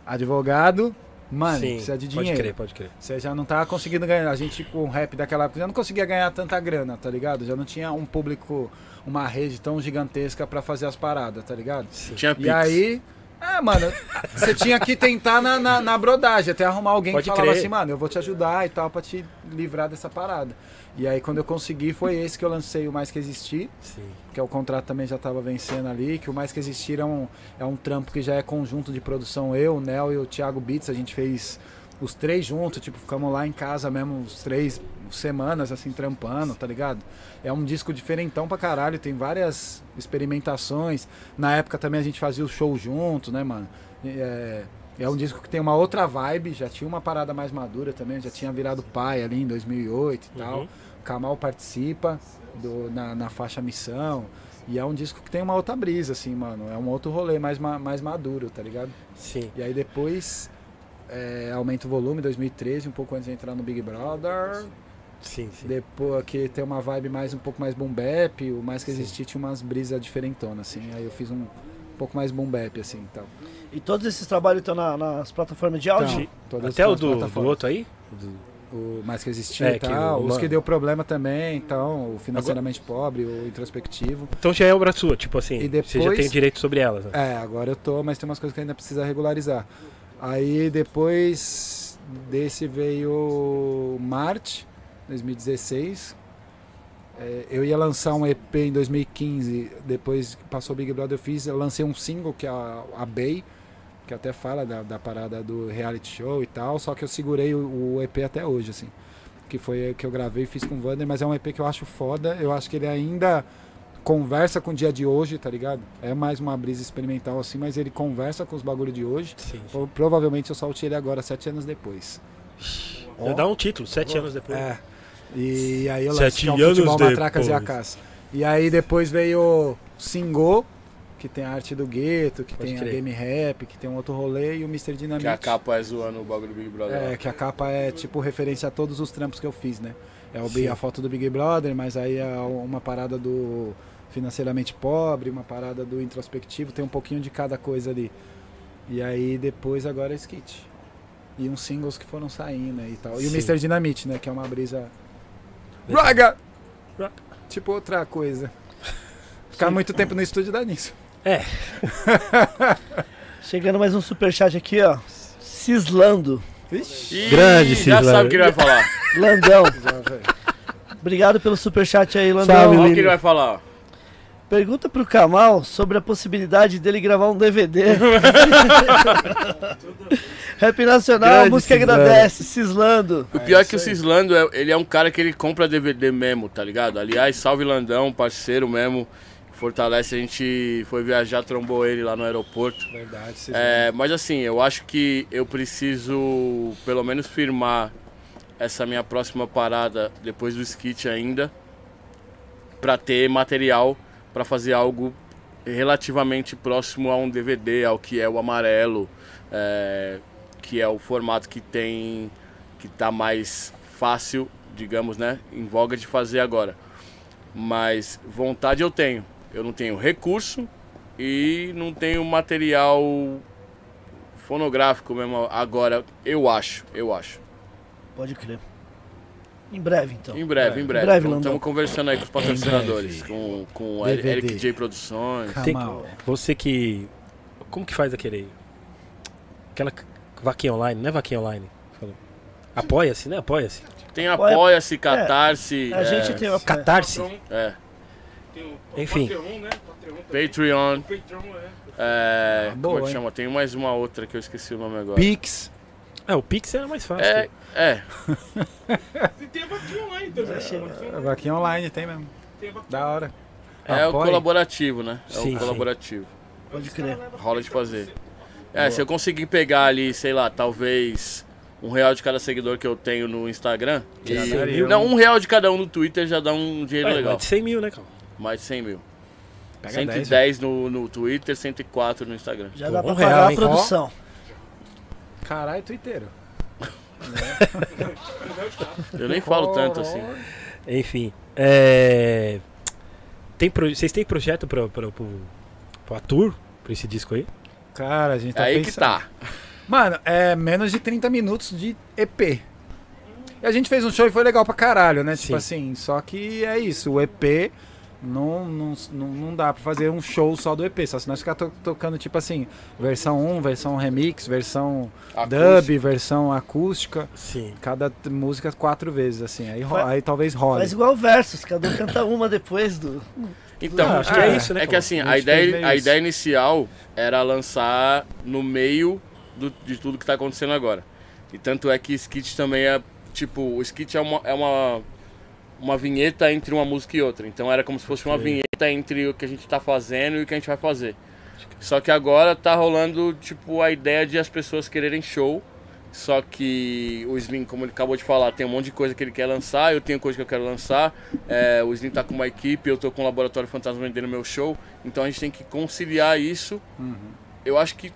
advogado, mano, Sim, precisa de pode dinheiro. crer, pode crer. Você já não tava conseguindo ganhar. A gente com o rap daquela época já não conseguia ganhar tanta grana, tá ligado? Já não tinha um público, uma rede tão gigantesca pra fazer as paradas, tá ligado? Tinha E Pix. aí. É, mano, você tinha que tentar na, na, na brodagem, até arrumar alguém Pode que falava crer. assim, mano, eu vou te ajudar e tal, pra te livrar dessa parada. E aí, quando eu consegui, foi esse que eu lancei o Mais Que Existir Sim. que é o contrato também já estava vencendo ali, que o Mais Que Existir é um, é um trampo que já é conjunto de produção, eu, o Nel e o Thiago Beats, a gente fez os três juntos, tipo, ficamos lá em casa mesmo, os três semanas, assim, trampando, tá ligado? É um disco diferentão pra caralho, tem várias experimentações, na época também a gente fazia o show junto, né, mano? É, é um disco que tem uma outra vibe, já tinha uma parada mais madura também, já tinha virado pai ali em 2008 e tal. Uhum. Kamal participa do- na, na faixa Missão. E é um disco que tem uma outra brisa, assim, mano. É um outro rolê mais, ma- mais maduro, tá ligado? Sim. E aí depois é, aumenta o volume, 2013, um pouco antes de entrar no Big Brother. Sim, sim. Depois que tem uma vibe mais um pouco mais boom bap, o mais que existir tinha umas brisas diferentonas, assim. Aí eu fiz um pouco mais boom bap, assim, então. E todos esses trabalhos estão na- nas plataformas de áudio? Então, todas Até o do, do outro aí? Do- O mais que existir É, e que tal. o- Os que deu problema também, então, o financeiramente pobre, o introspectivo. Então já é obra sua, tipo assim. E Você já depois- tem direito sobre elas. né? É, agora eu tô, mas tem umas coisas que ainda precisa regularizar. Aí depois desse veio Marte, 2016. É, eu ia lançar um EP em 2015, depois que passou o Big Brother eu fiz, eu lancei um single que é a, a Bay, que até fala da, da parada do reality show e tal, só que eu segurei o, o EP até hoje, assim. Que foi que eu gravei e fiz com o Vander, mas é um EP que eu acho foda, eu acho que ele ainda conversa com o dia de hoje, tá ligado? É mais uma brisa experimental assim, mas ele conversa com os bagulho de hoje. Sim. Pro- Provavelmente eu solte ele agora, sete anos depois. Já dá um título, sete anos depois. É. E aí eu Sete lancei é um anos futebol, matracas e a depois. caça. E aí depois veio Singô, que tem a arte do gueto, que Pode tem crer. a game rap, que tem um outro rolê, e o Mr. Dynamite. Que a capa é zoando o bagulho do Big Brother. É, que a capa é tipo referência a todos os trampos que eu fiz, né? É o, Sim. a foto do Big Brother, mas aí é uma parada do financeiramente pobre, uma parada do introspectivo, tem um pouquinho de cada coisa ali. E aí depois agora é Skit. E uns singles que foram saindo e tal. E o Sim. Mr. Dynamite, né? Que é uma brisa. Raga! Ra- Tipo outra coisa. Ficar muito tempo no estúdio dá nisso. Chegando mais um superchat aqui, ó. Cislando. Vixe! Ih, Grande, Já Cisla. sabe o que ele vai falar. Landão. Já. Obrigado pelo superchat aí, Landão. Salve, Olha o que ele vai falar. Pergunta pro Kamal sobre a possibilidade dele gravar um DVD. Rap Nacional, a Grande música Cislando. agradece, Cislando. O pior é que o Cislando, é- ele é um cara que ele compra DVD mesmo, tá ligado? Aliás, salve Landão, parceiro mesmo. Fortalece, a gente foi viajar, trombou ele lá no aeroporto. Verdade, vocês É, mas assim, eu acho que eu preciso pelo menos firmar essa minha próxima parada depois do skit ainda pra ter material pra fazer algo relativamente próximo a um DVD, ao que é o amarelo, é, que é o formato que tem que tá mais fácil, digamos, né, em voga de fazer agora. Mas vontade eu tenho. Eu não tenho recurso e não tenho material fonográfico mesmo agora, eu acho, eu acho. Pode crer. Em breve, então. Em breve, em breve. breve, Então. Estamos conversando aí com os patrocinadores, com, com o DVD. Eric J Produções. Tem-. Você que. Como que faz aquele. Aquela vaquinha online, não é vaquinha online? Apoia-se, né? Apoia-se. Tem Apoia- Apoia-se, Catarse, A gente é, tem uma. Catarse. É, tem o Enfim. Patreon, né? Patreon também. Patreon, O Patreon é. é, Ah, boa, como é que chama? Tem mais uma outra que eu esqueci o nome agora. Pix. É, o Pix era mais fácil. É, é, E tem a vaquinha online também. Já chega. A vaquinha- online tem mesmo. Tem a vaquinha. Da hora. é o Apoia. colaborativo, né? É Sim, o sim. colaborativo. Pode crer. Rola de fazer. É, se eu conseguir pegar ali, sei lá, talvez um real de cada seguidor que eu tenho no Instagram. Já e- daria não, um real de cada um no Twitter já dá um dinheiro É, legal. mais de 100 mil, né, cara? Mais de 100 mil. Pega 110 no, no Twitter, 104 no Instagram. Já Pô, dá pra um pagar real, a hein? produção. Caralho, twitteiro. Eu nem falo tanto assim. Enfim. É... Tem pro... Vocês têm projeto pra, pra, pro, pro Atur? Pra esse disco aí? Cara, a gente É tá aí que pensando. tá. Mano, é menos de 30 minutos de EP. E a gente fez um show e foi legal pra caralho, né? Sim. Tipo assim, só que é isso, o EP não, não, não, não dá pra fazer um show só do EP. Só se nós ficar to- tocando, tipo assim, versão 1, versão remix, versão dub, versão acústica. Sim. Cada música quatro vezes, assim. Aí, Fa- aí talvez role. Faz igual versos, cada um canta uma depois do. Então, Ah, acho que é isso, né, É que assim, A a gente fez ideia, a ideia inicial era lançar no meio do- de tudo que tá acontecendo agora. E tanto é que skit também é, tipo, o skit é uma, é uma, uma vinheta entre uma música e outra. Então era como se fosse uma Sim. vinheta entre o que a gente tá fazendo e o que a gente vai fazer. Só que agora tá rolando, tipo, a ideia de as pessoas quererem show. Só que o Slim, como ele acabou de falar, tem um monte de coisa que ele quer lançar, eu tenho coisa que eu quero lançar. É, o Slim tá com uma equipe, eu tô com o Laboratório Fantasma vendendo meu show. Então a gente tem que conciliar isso. Eu acho que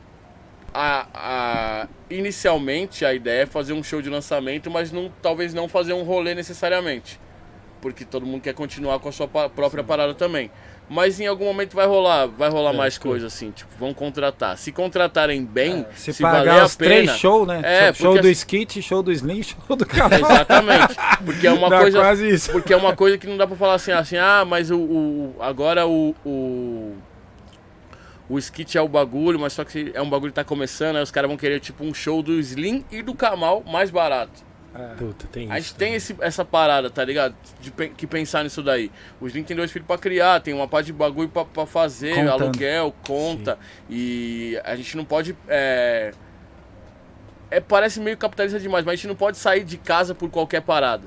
a, a- inicialmente a ideia é fazer um show de lançamento, mas não, talvez não fazer um rolê necessariamente. Porque todo mundo quer continuar com a sua própria parada também. Mas em algum momento vai rolar, vai rolar É, mais que- coisa assim, tipo, vão contratar. Se contratarem bem, Se, se, pagar os três pena. shows, né? É, show porque do assim- Skit, show do Slim, show do Cavalo. Exatamente. Porque é uma Dá coisa. quase isso. Porque é uma coisa que não dá pra falar assim, assim, ah, mas o, o- agora o, o o skit é o bagulho, mas só que é um bagulho que tá começando, aí os caras vão querer tipo um show do Slim e do Kamal mais barato. Puta, tem A isso. gente tem esse, essa parada, tá ligado? De pen- que pensar nisso daí. O Slim tem dois filhos pra criar, tem uma parte de bagulho pra, pra fazer, Contando. aluguel, conta. E a gente não pode. É, é, parece meio capitalista demais, mas a gente não pode sair de casa por qualquer parada.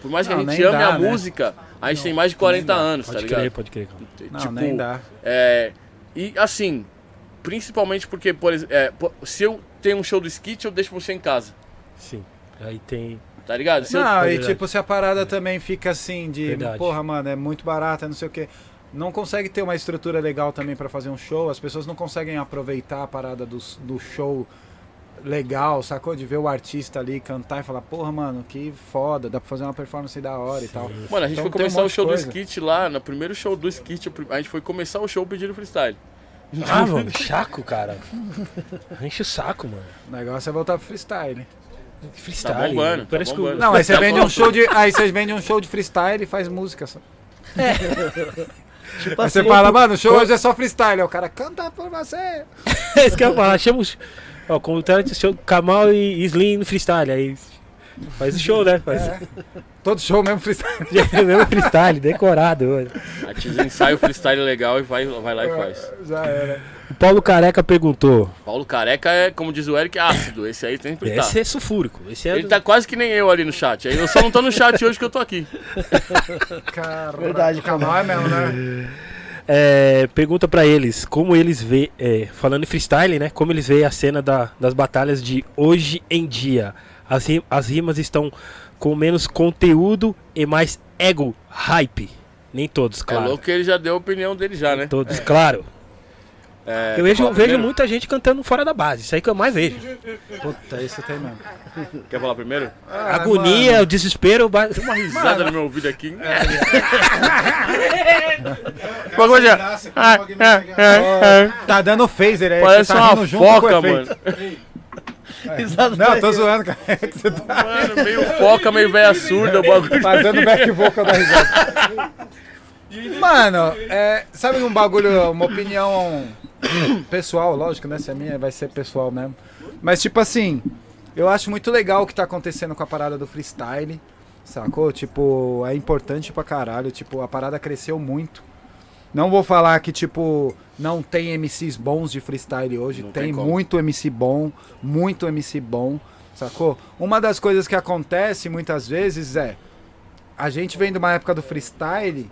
Por mais que Não, a gente ame dá, a né? música, a gente tem mais de 40 anos, tá Pode ligado? crer, pode crer. Não, tipo, nem dá. é, e assim, principalmente porque, por exemplo, é, se eu tenho um show do skit, eu deixo você em casa, Sim. Aí tem. tá ligado? Se eu- Não, e Verdade. tipo, se a parada também fica assim de, Verdade. porra, mano, é muito barata, não sei o quê. Não consegue ter uma estrutura legal também pra fazer um show, as pessoas não conseguem aproveitar a parada do, do show legal, sacou? De ver o artista ali cantar e falar, porra, mano, que foda, dá pra fazer uma performance da hora e tal. Mano, a gente Então foi um começar monte o show do coisa. skit lá, no primeiro show do skit, a gente foi começar o show pedindo freestyle. Ah, mano, chaco, cara. Enche o saco, mano. O negócio é voltar pro freestyle. Freestyle. Tá bombando, tá Parece que o- bombando. Não, aí você Tá vende bom. um show de. Aí você vende um show de freestyle e faz música só. Tipo Aí você assim, fala, mano, o show hoje é só freestyle. Aí o cara canta por você. É isso que eu ia falar. Chama os. Ó, como tá show Kamal e Slim no freestyle. Aí. Faz o show, né? Faz Todo show mesmo freestyle. mesmo freestyle, decorado. A gente ensaia o freestyle legal e vai, vai lá e faz. Já era. O Paulo Careca perguntou. Paulo Careca é, como diz o Eric, ácido. Esse aí sempre tá. Esse é sulfúrico. Esse é Ele tá quase que nem eu ali no chat. Eu só não tô no chat hoje que eu tô aqui. Cara, Verdade, o canal é mesmo, né? É, pergunta pra eles como eles vê, é, falando em freestyle, né? Como eles veem a cena da- das batalhas de hoje em dia. As, ri- as rimas estão com menos conteúdo e mais ego, hype. Nem todos, É claro. louco que ele já deu a opinião dele já, né? todos, claro. É, Eu vejo, vejo muita gente cantando fora da base. Isso aí que eu mais vejo. Puta, isso tem mesmo. Quer falar primeiro? Ah, Agonia, mano. o desespero. ba- Uma risada no meu ouvido aqui. Bagulho graça, que o Wagner pega- Tá dando phaser aí. Parece tá uma rindo junto com o foca, mano. Risada Não, tô zoando, cara. É que você tá, Mano, meio foca, meio velha surda o bagulho. tá dando back vocal da risada. Mano, é, sabe um bagulho, uma opinião pessoal, lógico, né? Se a minha vai ser pessoal mesmo. Mas tipo assim, eu acho muito legal o que tá acontecendo com a parada do freestyle, sacou? Tipo, é importante pra caralho, tipo, a parada cresceu muito. Não vou falar que, tipo, não tem MCs bons de freestyle hoje. Não tem tem muito MC bom, muito MC bom, sacou? Uma das coisas que acontece muitas vezes é. A gente vem de uma época do freestyle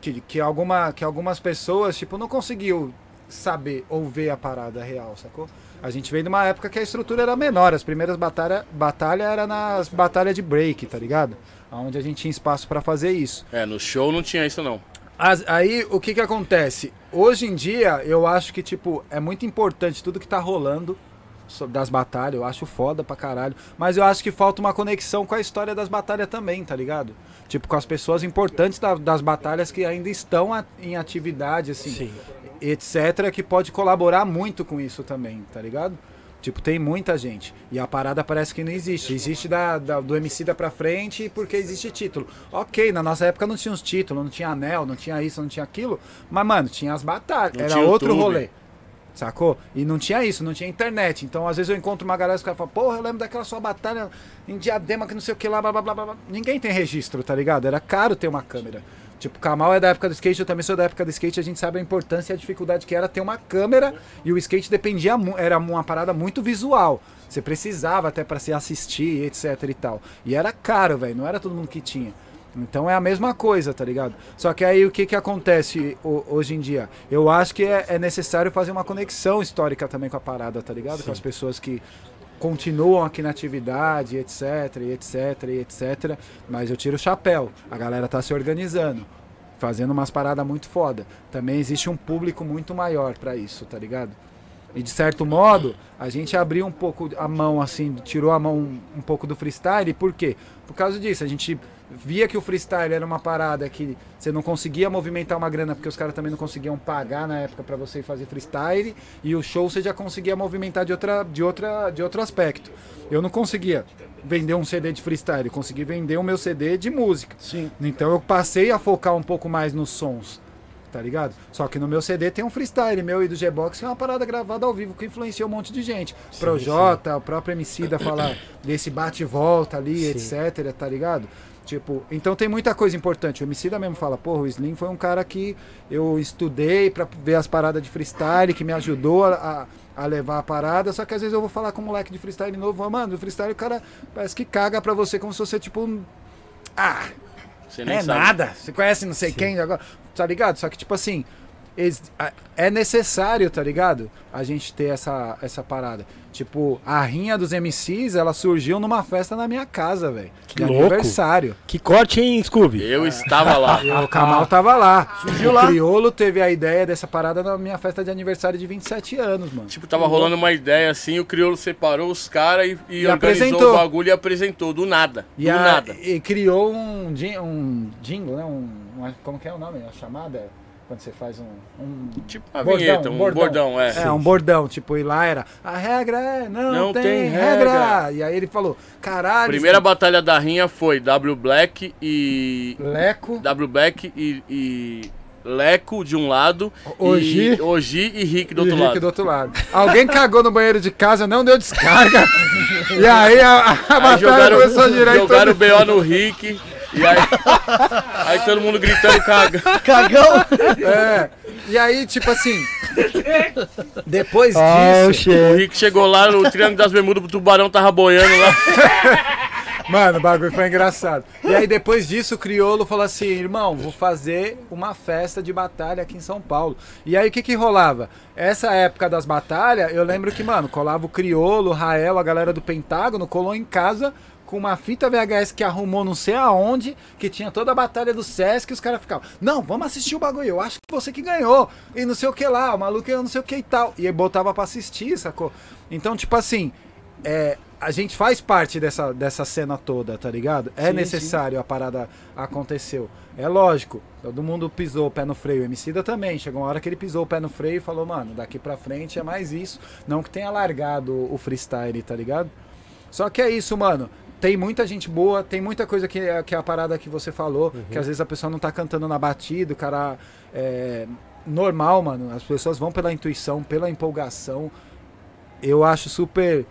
que, alguma, que algumas pessoas, tipo, não conseguiu saber ou ver a parada real, sacou? A gente vem de uma época que a estrutura era menor. As primeiras batalhas batalha era nas batalhas de break, tá ligado? Onde a gente tinha espaço pra fazer isso. É, no show não tinha isso não. As- aí o que que acontece? Hoje em dia eu acho que tipo é muito importante tudo que tá rolando das batalhas, eu acho foda pra caralho, mas eu acho que falta uma conexão com a história das batalhas também, tá ligado? Tipo com as pessoas importantes da- das batalhas que ainda estão a- em atividade assim, Sim. etc, que pode colaborar muito com isso também, tá ligado? Tipo, tem muita gente. E a parada parece que não existe. Existe da, da- do MC da pra frente porque existe título. Ok, na nossa época não tinha os títulos, não tinha anel, não tinha isso, não tinha aquilo. Mas, mano, tinha as batalhas. Não Era outro YouTube. rolê. Sacou? E não tinha isso, não tinha internet. Então, às vezes eu encontro uma galera que fala, porra, eu lembro daquela sua batalha em diadema que não sei o que lá, blá blá blá blá. blá." Ninguém tem registro, tá ligado? Era caro ter uma câmera. Tipo, o Kamal é da época do skate, eu também sou da época do skate, a gente sabe a importância e a dificuldade que era ter uma câmera e o skate dependia, era uma parada muito visual. Você precisava até pra se assistir, etc e tal. E era caro, velho, não era todo mundo que tinha. Então é a mesma coisa, tá ligado? Só que aí o que que acontece ho- hoje em dia? Eu acho que é, é necessário fazer uma conexão histórica também com a parada, tá ligado? Com as pessoas que continuam aqui na atividade, etc, etc, etc. Mas eu tiro o chapéu. A galera tá se organizando, fazendo umas paradas muito foda. Também existe um público muito maior pra isso, tá ligado? E de certo modo, a gente abriu um pouco a mão, assim, tirou a mão um, um pouco do freestyle, por quê? Por causa disso, a gente via que o freestyle era uma parada que você não conseguia movimentar uma grana, porque os caras também não conseguiam pagar na época pra você fazer freestyle, e o show você já conseguia movimentar de, outra, de, outra, de outro aspecto. Eu não conseguia vender um CD de freestyle, eu consegui vender o meu CD de música. Sim. Então eu passei a focar um pouco mais nos sons, tá ligado? Só que no meu CD tem um freestyle meu e do G-Box, é uma parada gravada ao vivo que influenciou um monte de gente. Projota, o próprio MC da falar desse bate e volta ali, Sim. etc, tá ligado? Tipo, então tem muita coisa importante. O MC da mesmo fala, porra, o Slim foi um cara que eu estudei pra ver as paradas de freestyle, que me ajudou a, a levar a parada, só que às vezes eu vou falar com um moleque de freestyle novo, mano, o freestyle o cara parece que caga pra você como se você, tipo, um- ah, Você nem é sabe. nada. Você conhece não sei quem agora. Tá ligado? Só que, tipo assim, é necessário, tá ligado? A gente ter essa, essa parada. Tipo, a rinha dos MCs, ela surgiu numa festa na minha casa, velho. De louco. aniversário. Que corte, hein, Scooby? Eu estava lá. O Kamal tava lá. Surgiu lá. O Criolo teve a ideia dessa parada na minha festa de aniversário de 27 anos, mano. Tipo, tava rolando uma ideia assim, o Criolo separou os caras e, e E organizou apresentou. o bagulho e apresentou, do nada. E, do a- nada. e criou um, um jingle, né? Um, uma- como que é o nome? A chamada? Quando você faz um- um Tipo uma Bordão, vinheta, um bordão. bordão, é. É, um bordão, tipo, e lá era, a regra é, não, Não tem, tem regra. regra. E aí ele falou, caralho, Primeira batalha da rinha foi W Black e. Leco, W Black e. e Leco de um lado Ogi. e Ogi e Rick do e outro Rick lado. do outro lado. Alguém cagou no banheiro de casa, não deu descarga. e aí a, a Aí batalha jogaram, começou a girar jogaram o. BO no Rick. E aí, aí todo mundo gritando caga. Cagão! É. E aí, tipo assim. Depois Oh, disso. O Rick chegou lá no Triângulo das Bermudas, o tubarão tava boiando lá. Mano, o bagulho foi engraçado. E aí, depois disso, o Criolo falou assim: irmão, vou fazer uma festa de batalha aqui em São Paulo. E aí, o que que rolava? Essa época das batalhas, eu lembro que, mano, colava o Criolo, o Rael, a galera do Pentágono, colou em casa com uma fita VHS que arrumou não sei aonde, que tinha toda a batalha do Sesc, e os caras ficavam, não, vamos assistir o bagulho, eu acho que você que ganhou, e não sei o que lá, o maluco eu não sei o que e tal. E botava pra assistir, sacou? Então, tipo assim, é, a gente faz parte dessa, dessa cena toda, tá ligado? É Sim, necessário a parada aconteceu. É lógico, todo mundo pisou o pé no freio. O Emicida também. Chegou uma hora que ele pisou o pé no freio e falou, mano, daqui pra frente é mais isso. Não que tenha largado o freestyle, tá ligado? Só que é isso, mano. Tem muita gente boa, tem muita coisa que, é- que é a parada que você falou, que às vezes a pessoa não tá cantando na batida, o cara. É normal, mano. As pessoas vão pela intuição, pela empolgação. Eu acho super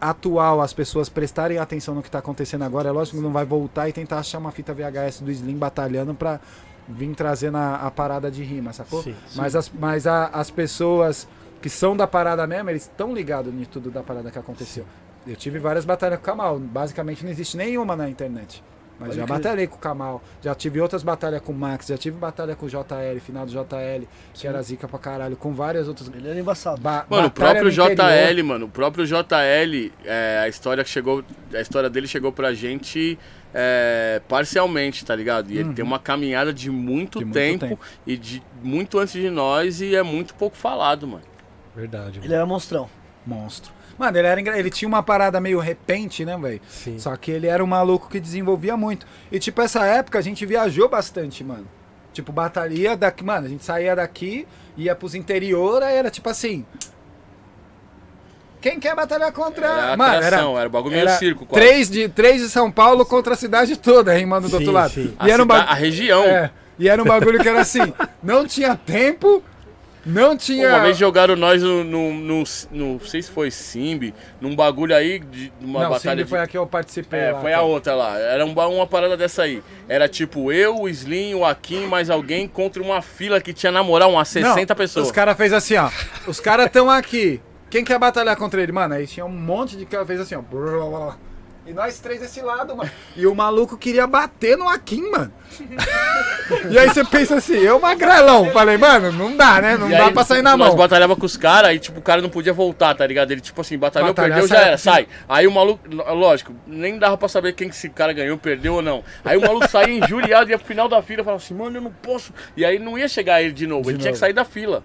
atual as pessoas prestarem atenção no que tá acontecendo agora. É lógico que não vai voltar e tentar achar uma fita VHS do Slim batalhando pra vir trazendo a, a parada de rima, sacou? Sim, Mas, as, mas a- as pessoas que são da parada mesmo, eles estão ligados em tudo da parada que aconteceu. Eu tive várias batalhas com o Kamal. Basicamente não existe nenhuma na internet. Mas Pode já crer. batalhei com o Kamal. Já tive outras batalhas com o Max. Já tive batalha com o JL, final do JL, que era zica pra caralho. Com várias outras. Ele era embaçado. Ba Mano, o próprio no interior. JL, mano, o próprio JL, é, a história que chegou, a história dele chegou pra gente é, parcialmente, tá ligado? E ele tem uma caminhada de muito, De muito tempo, tempo. e de muito antes de nós e é muito pouco falado, mano. Verdade. Ele era monstrão. Monstro. Mano, ele, era engra- ele tinha uma parada meio repente, né, velho? Sim. Só que ele era um maluco que desenvolvia muito. E, tipo, essa época a gente viajou bastante, mano. Tipo, batalha daqui. Mano, a gente saía daqui, ia pros interior, aí era tipo assim. Quem quer batalhar contra. Era mano, atração, era, bagulho meio era circo, quase. três de, três de São Paulo contra a cidade toda, rimando do Sim, outro lado. sim. A, E era um a região. É, e era um bagulho que era assim, não tinha tempo, não tinha. Uma vez jogaram nós no, no, no, no- não sei se foi Simbi, num bagulho aí, de uma não, batalha sempre de... foi a que eu participei. É, lá, foi a cara. outra lá. Era um ba- uma parada dessa aí. Era tipo eu, o Slim, o Akin, mais alguém contra uma fila que tinha, na moral, umas 60 Não, pessoas. Os caras fez assim, ó. Os caras estão aqui. Quem quer batalhar contra ele? Mano, aí tinha um monte de cara fez assim, ó. E nós três desse lado, mano. E o maluco queria bater no Akin, mano. e aí você pensa assim, eu magrelão. Falei, mano, não dá, né? Não E dá aí, pra sair na nós mão. batalhava com os caras e tipo, o cara não podia voltar, tá ligado? Ele tipo assim, batalhou, Batalhar, perdeu, já era, sai. Aí o maluco, lógico, nem dava pra saber quem que esse cara ganhou, perdeu ou não. Aí o maluco saía injuriado, ia pro final da fila falava assim, mano, eu não posso. E aí não ia chegar ele de novo, ele tinha que sair da fila.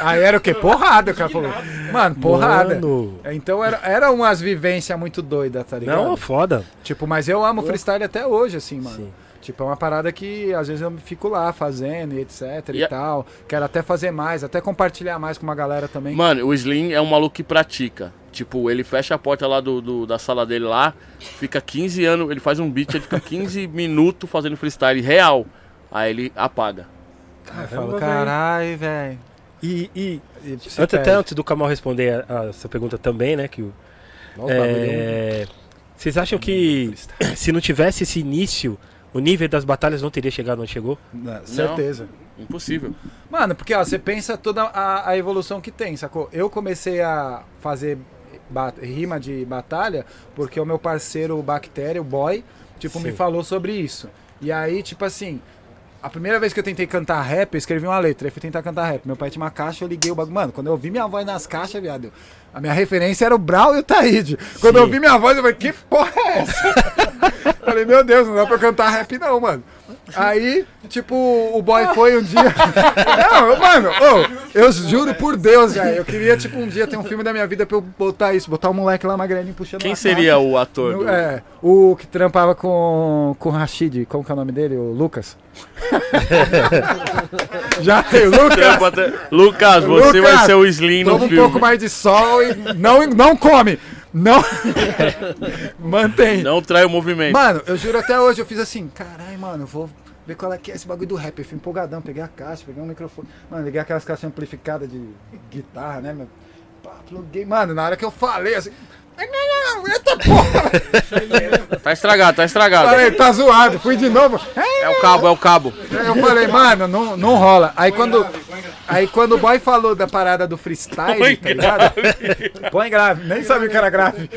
Aí era o quê? Porrada, o cara falou. Mano, porrada. Mano. Então era, era umas vivências muito doidas, tá ligado? Não, foda. Tipo, mas eu amo freestyle até hoje, assim, mano. Sim. Tipo, é uma parada que às vezes eu fico lá fazendo e etc e, E a- tal. Quero até fazer mais, até compartilhar mais com uma galera também. Mano, o Slim é um maluco que pratica. Tipo, ele fecha a porta lá do, do- da sala dele lá, fica 15 anos, ele faz um beat, ele fica 15 minutos fazendo freestyle real. Aí ele apaga. Aí eu falo, caralho, velho. E, e E antes, até antes do Kamal responder a, a essa pergunta também, né? Que o, Nossa, é é, vocês acham que se não tivesse esse início, o nível das batalhas não teria chegado onde chegou? Não, certeza. Impossível. Mano, porque ó, você pensa toda a, a evolução que tem, sacou? Eu comecei a fazer rima de batalha porque o meu parceiro, o Bactéria, o boy, tipo, me Sim. falou sobre isso. E aí, tipo assim, a primeira vez que eu tentei cantar rap, eu escrevi uma letra, aí fui tentar cantar rap. Meu pai tinha uma caixa, eu liguei o bagulho. Mano, quando eu ouvi minha voz nas caixas, viado, a minha referência era o Brau e o Taíde. Quando eu Sim. ouvi minha voz, eu falei, que porra é essa? falei, meu Deus, não dá pra eu cantar rap não, mano. Aí, tipo, o boy foi um dia. Não, mano, ô, eu juro por Deus, velho. Eu queria, tipo, um dia ter um filme da minha vida pra eu botar isso, botar o moleque lá magrelinho puxando Quem seria o ator? no- do- É, o que trampava com, com o Rashid, como que é o nome dele? O Lucas. Já tem o Lucas. Lucas, você Lucas, vai ser o Slim no Toma um filme. pouco mais de sol e não, não come. Não. Mantém. Não trai o movimento. Mano, eu juro até hoje, eu fiz assim, caralho, mano, eu vou ver qual é que é esse bagulho do rap. Eu fui empolgadão, peguei a caixa, peguei um microfone. Mano, liguei aquelas caixas amplificadas de guitarra, né, meu? Pá, pluguei. Mano, na hora que eu falei assim. Eita porra! Tá estragado, tá estragado. Falei, tá zoado. Fui de novo. É o cabo, é o cabo. Aí eu falei, mano, não, não rola. Aí quando, aí quando o boy falou da parada do freestyle, Põe tá ligado? Põe grave, nem sabia que era grave.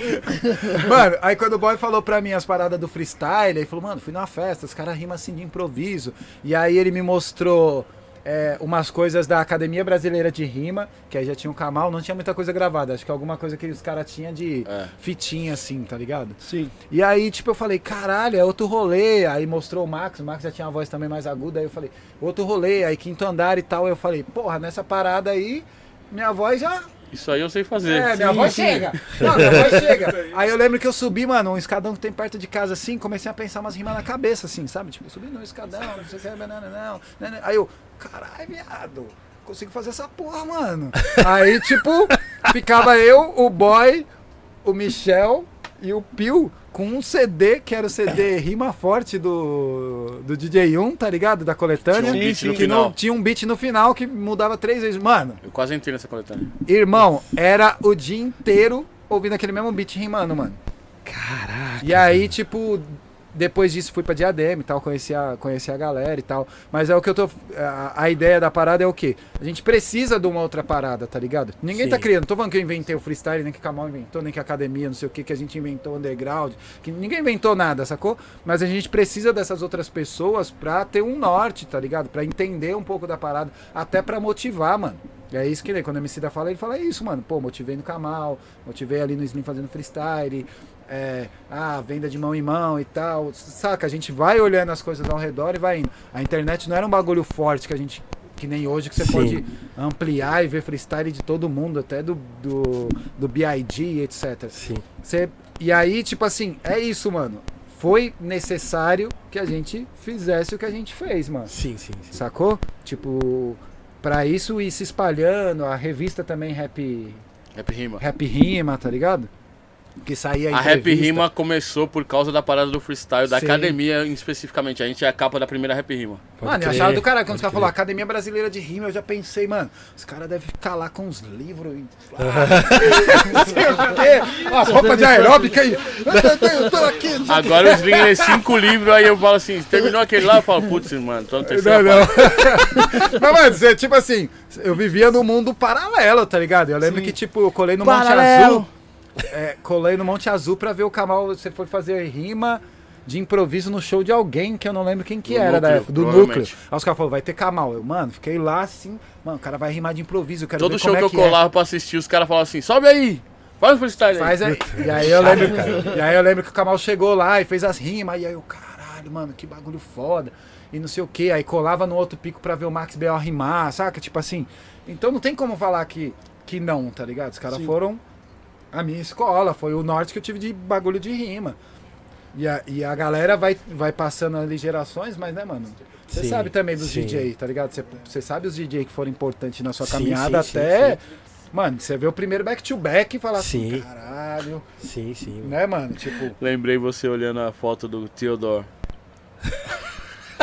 Mano, aí quando o boy falou pra mim as paradas do freestyle, ele falou, mano, fui numa festa, os caras rimam assim de improviso. E aí ele me mostrou é, umas coisas da Academia Brasileira de Rima, que aí já tinha o Kamal, não tinha muita coisa gravada, acho que alguma coisa que os caras tinham de É. fitinha assim, tá ligado? Sim. E aí, tipo, eu falei, caralho, é outro rolê. Aí mostrou o Max, o Max já tinha uma voz também mais aguda. Aí eu falei, outro rolê, aí quinto andar e tal. Aí eu falei, porra, nessa parada aí, minha voz já. Isso aí eu sei fazer. É, minha voz chega. Não, minha voz chega. Aí eu lembro que eu subi, mano, um escadão que tem perto de casa assim, comecei a pensar umas rimas na cabeça, assim, sabe? Tipo, subi no escadão, não sei o que, não, não, não, não, não. Aí eu, caralho, viado. Consigo fazer essa porra, mano. Aí, tipo, ficava eu, o boy, o Michel e o Pio com um CD, que era o CD Rima Forte do, do DJ 1, tá ligado? Da coletânea. Tinha um beat no Que final. tinha um beat no final que mudava três vezes. Mano, Eu quase entrei nessa coletânea. irmão, era o dia inteiro ouvindo aquele mesmo beat rimando, mano. Caraca. E aí, tipo, depois disso fui pra Diadema e tal, conheci a, conheci a galera e tal. Mas é o que eu tô. A, a ideia da parada é o quê? A gente precisa de uma outra parada, tá ligado? Ninguém tá Sim. criando. Tô falando que eu inventei o freestyle, nem que o Kamal inventou, nem que a academia, não sei o que, que a gente inventou underground. Que ninguém inventou nada, sacou? Mas a gente precisa dessas outras pessoas pra ter um norte, tá ligado? Pra entender um pouco da parada, até pra motivar, mano. É isso que nem quando a MC da fala, ele fala isso, mano. Pô, motivei no Kamal, motivei ali no Slim fazendo freestyle, é, ah, venda de mão em mão e tal. Saca? A gente vai olhando as coisas ao redor e vai indo. A internet não era um bagulho forte que a gente. Que nem hoje, que você Sim. pode ampliar e ver freestyle de todo mundo, até do, do, do BID, etc. Sim. Você, e aí, tipo assim, é isso, mano. Foi necessário que a gente fizesse o que a gente fez, mano. Sim, sim, sim. Sacou? Tipo, pra isso ir se espalhando, a revista também Rap, Rap Rima. rap Rima, tá ligado? Que saía A Rap. Rima começou por causa da parada do freestyle, da Sim. academia especificamente. A gente é a capa da primeira Rap Rima. Pode Mano, eu crer, achava do caralho. Quando os caras falaram Academia Brasileira de Rima, eu já pensei, mano, os caras devem ficar lá com os livros. e- Não sei o quê. As roupas de aeróbica aí. Eu tô aqui. Agora os lê cinco livros, aí eu falo assim, terminou aquele lá, eu falo, putz, mano, tô no terceiro. Não, não. Mas, mano, você, tipo assim, eu vivia num mundo paralelo, tá ligado? Eu lembro que, tipo, eu colei no Monte Paralelo. Azul. É, colei no Monte Azul pra ver o Kamal. Você foi fazer rima de improviso no show de alguém que eu não lembro quem que Do era da núcleo, época, do núcleo. Aí os caras falaram, vai ter Kamal. Eu, mano, fiquei lá assim, mano, o cara vai rimar de improviso. Eu quero Todo ver show como que é eu que é. colava pra assistir, os caras falavam assim, sobe aí, faz um freestyle aí. Faz aí. E aí eu lembro, e aí eu lembro que o Kamal chegou lá e fez as rimas, e aí eu, caralho, mano, que bagulho foda. E não sei o que, aí colava no outro pico pra ver o Max B.O. rimar, saca? Tipo assim. Então não tem como falar que, que não, tá ligado? Os caras foram a minha escola, foi o norte que eu tive de bagulho de rima. E a, e a galera vai, vai passando ali gerações, mas né, mano? Você Sim, sabe também dos sim. DJ, tá ligado? Você- sabe os DJ que foram importantes na sua Sim, caminhada sim, sim, até. sim. Mano, você vê o primeiro back-to-back e fala assim, Sim. caralho. Sim, sim. Né, mano? Tipo, Lembrei você olhando a foto do Theodore.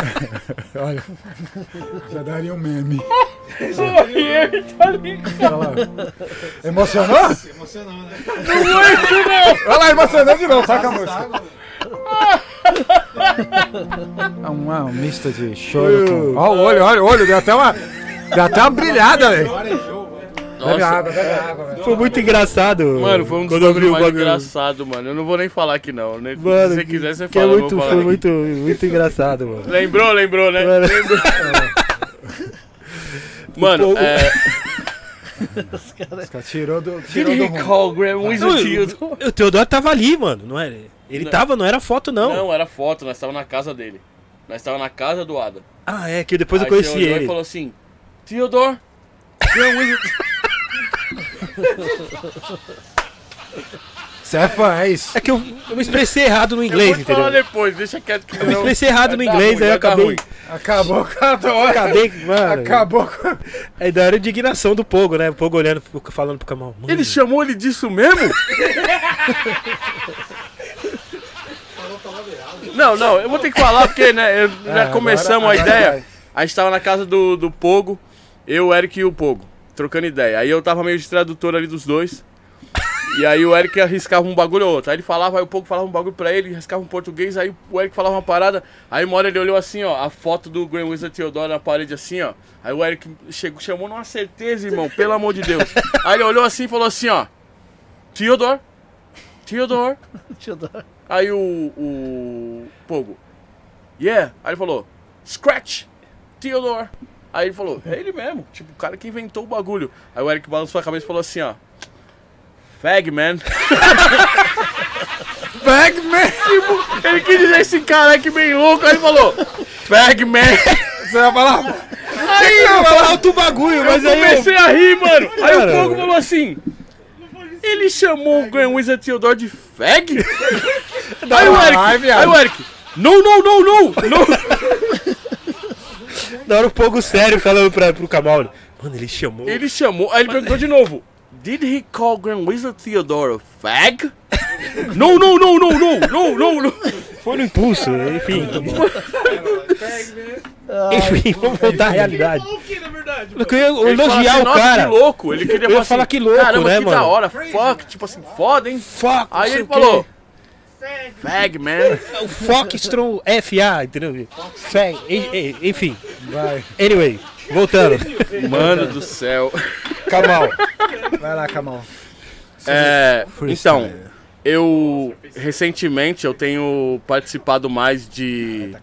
olha. Já daria um meme. tá ligado? Olha. Emocionou? Emocionou, né? Olha lá, emocionou de novo, saca a música. É uma, um misto de choro. Ó o olho, olha o olho, deu até uma... Deu até uma brilhada, velho. Velho. Bebe Nossa, água, bebe água, velho. Foi muito engraçado. mano, foi um dos quando eu abri bagulhos o mais bagulho. engraçados, mano. Eu não vou nem falar aqui não, né? Mano, Se você quiser, você é fala. eu não muito, foi falar. muito, muito engraçado, mano. Lembrou, lembrou, né? Mano. Lembrou. Mano, é... Os caras tirou do, tirou do rumo. Call Graham Wizard Não, Theodore. O Teodoro tava ali, mano, não era? Ele Não. tava, não era foto, não. Não, era foto, nós estávamos na casa dele. Nós estávamos na casa do Adam. Ah, é, que depois eu Aí conheci você olhou ele. e falou assim, Theodore, Graham Wizard... Você é fã, é isso. É que eu, eu me expressei errado no Eu inglês, vou te falar entendeu? depois, deixa quieto que Eu me não... expressei errado no vai dar inglês, ruim, aí eu vai dar acabei. ruim. Acabou com a dor. Acabei, mano. Acabou com a... Aí da hora a indignação do Pogo, né? O Pogo olhando, falando pro Kamal. Mano, Ele chamou ele disso mesmo? Não, não, eu vou ter que falar porque, né, eu- já agora- começamos a agora ideia. vai. A gente tava na casa do, do Pogo, eu, o Eric e o Pogo, trocando ideia. Aí eu tava meio de tradutor ali dos dois. E aí o Eric arriscava um bagulho ou outro. Aí ele falava, aí o Pogo falava um bagulho pra ele, arriscava um português, aí o Eric falava uma parada. Aí uma hora ele olhou assim, ó, a foto do Grand Wizard Theodore na parede assim, ó. Aí o Eric chegou, chamou numa certeza, irmão, pelo amor de Deus. Aí ele olhou assim e falou assim, ó. Theodore, Theodore. Dar. Aí o, o Pogo, yeah. Aí ele falou, Scratch, Theodore. Aí ele falou, é ele mesmo, tipo, o cara que inventou o bagulho. Aí o Eric balançou a cabeça e falou assim, ó, Fag, man. Fag, man. Tipo, ele quis dizer esse cara que bem louco. Aí ele falou, Fag, man. Você vai falar? Aí eu falar outro bagulho, mas eu aí. comecei a rir, mano. Aí o Pogo falou assim, ele chamou o Grand Wizard Theodore de Fag? Aí o Eric, aí o Eric, não, não, não, não, não. Na hora um pouco sério falando pra, pro Kamal. Mano, ele chamou. Ele chamou, aí ele perguntou de novo. Did he call Grand Wizard Theodore a fag? não, não, não, não, não, não, não, não. Foi no impulso, enfim. enfim, vamos voltar à realidade. Falou o que, na verdade? Eu queria falou elogiar assim, o "Nossa, cara. que louco. Ele queria Eu ia falar, falar assim, que louco, Caramba, né, que mano? da hora. Fuck, tipo assim, foda, hein? Fuck, Aí ele o quê. Fag, man. O Fox Strong FA, entendeu? En- enfim. Vai. Anyway, voltando. Mano do céu. Kamal. Vai lá, Camão. É, então, eu recentemente eu tenho participado mais de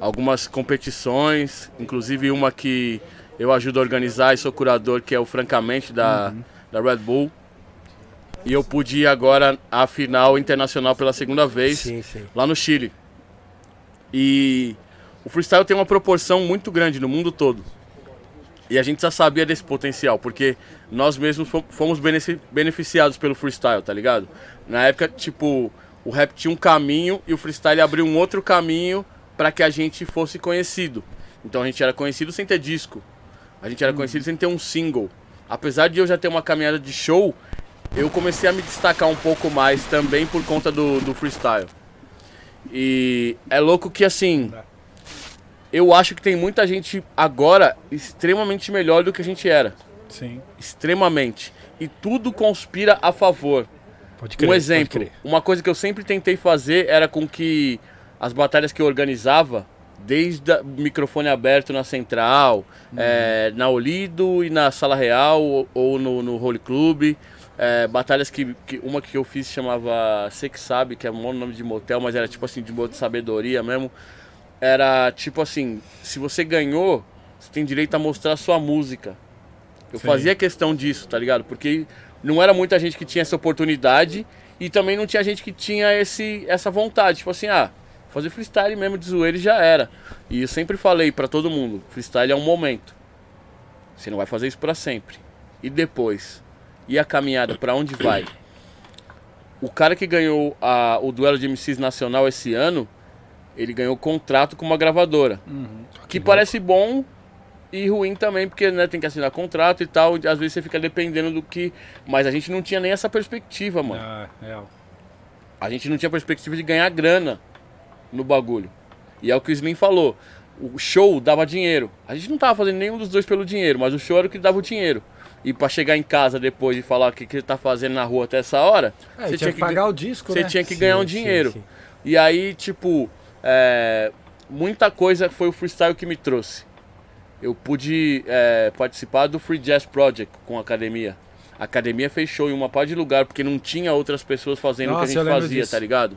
algumas competições, inclusive uma que eu ajudo a organizar e sou curador, que é o Francamente da, da Red Bull. E eu pude ir agora à final internacional pela segunda vez Sim, sim. lá no Chile. E o freestyle tem uma proporção muito grande no mundo todo. E a gente já sabia desse potencial, porque nós mesmos fom- fomos benefi- beneficiados pelo freestyle, tá ligado? Na época, tipo, o rap tinha um caminho e o freestyle abriu um outro caminho para que a gente fosse conhecido. Então a gente era conhecido sem ter disco. A gente era conhecido sem ter um single. Apesar de eu já ter uma caminhada de show, eu comecei a me destacar um pouco mais também por conta do, do freestyle. E é louco que assim. Eu acho que tem muita gente agora extremamente melhor do que a gente era. Sim. Extremamente. E tudo conspira a favor. Pode um exemplo, uma coisa que eu sempre tentei fazer era com que as batalhas que eu organizava, desde o microfone aberto na Central, eh, na Olido e na Sala Real ou, ou no, no Holy Club, eh, batalhas que, que- uma que eu fiz chamava Sex Sabe, que é um nome de motel, mas era tipo assim de modo de sabedoria mesmo. Era tipo assim, se você ganhou, você tem direito a mostrar a sua música. Eu fazia questão disso, tá ligado? Porque não era muita gente que tinha essa oportunidade e também não tinha gente que tinha esse, essa vontade. Tipo assim, ah, fazer freestyle mesmo de zoeira já era. E eu sempre falei pra todo mundo, freestyle é um momento. Você não vai fazer isso pra sempre. E depois? E a caminhada, pra onde vai? O cara que ganhou a- o duelo de MCs nacional esse ano, ele ganhou contrato com uma gravadora. Que parece bom e ruim também, porque né, tem que assinar contrato e tal, e às vezes você fica dependendo do que. Mas a gente não tinha nem essa perspectiva, mano. Ah, real. A gente não tinha perspectiva de ganhar grana no bagulho. E é o que o Slim falou. O show dava dinheiro. A gente não tava fazendo nenhum dos dois pelo dinheiro, mas o show era o que dava o dinheiro. E pra chegar em casa depois e falar o que, que ele tá fazendo na rua até essa hora, É, você tinha que pagar o disco, você né? tinha que ganhar um dinheiro. E aí, tipo, é, muita coisa foi o freestyle que me trouxe. Eu pude é, participar do Free Jazz Project com a academia. A academia fechou em uma parte de lugar porque não tinha outras pessoas fazendo o Nossa, que a eu gente fazia, disso. tá ligado?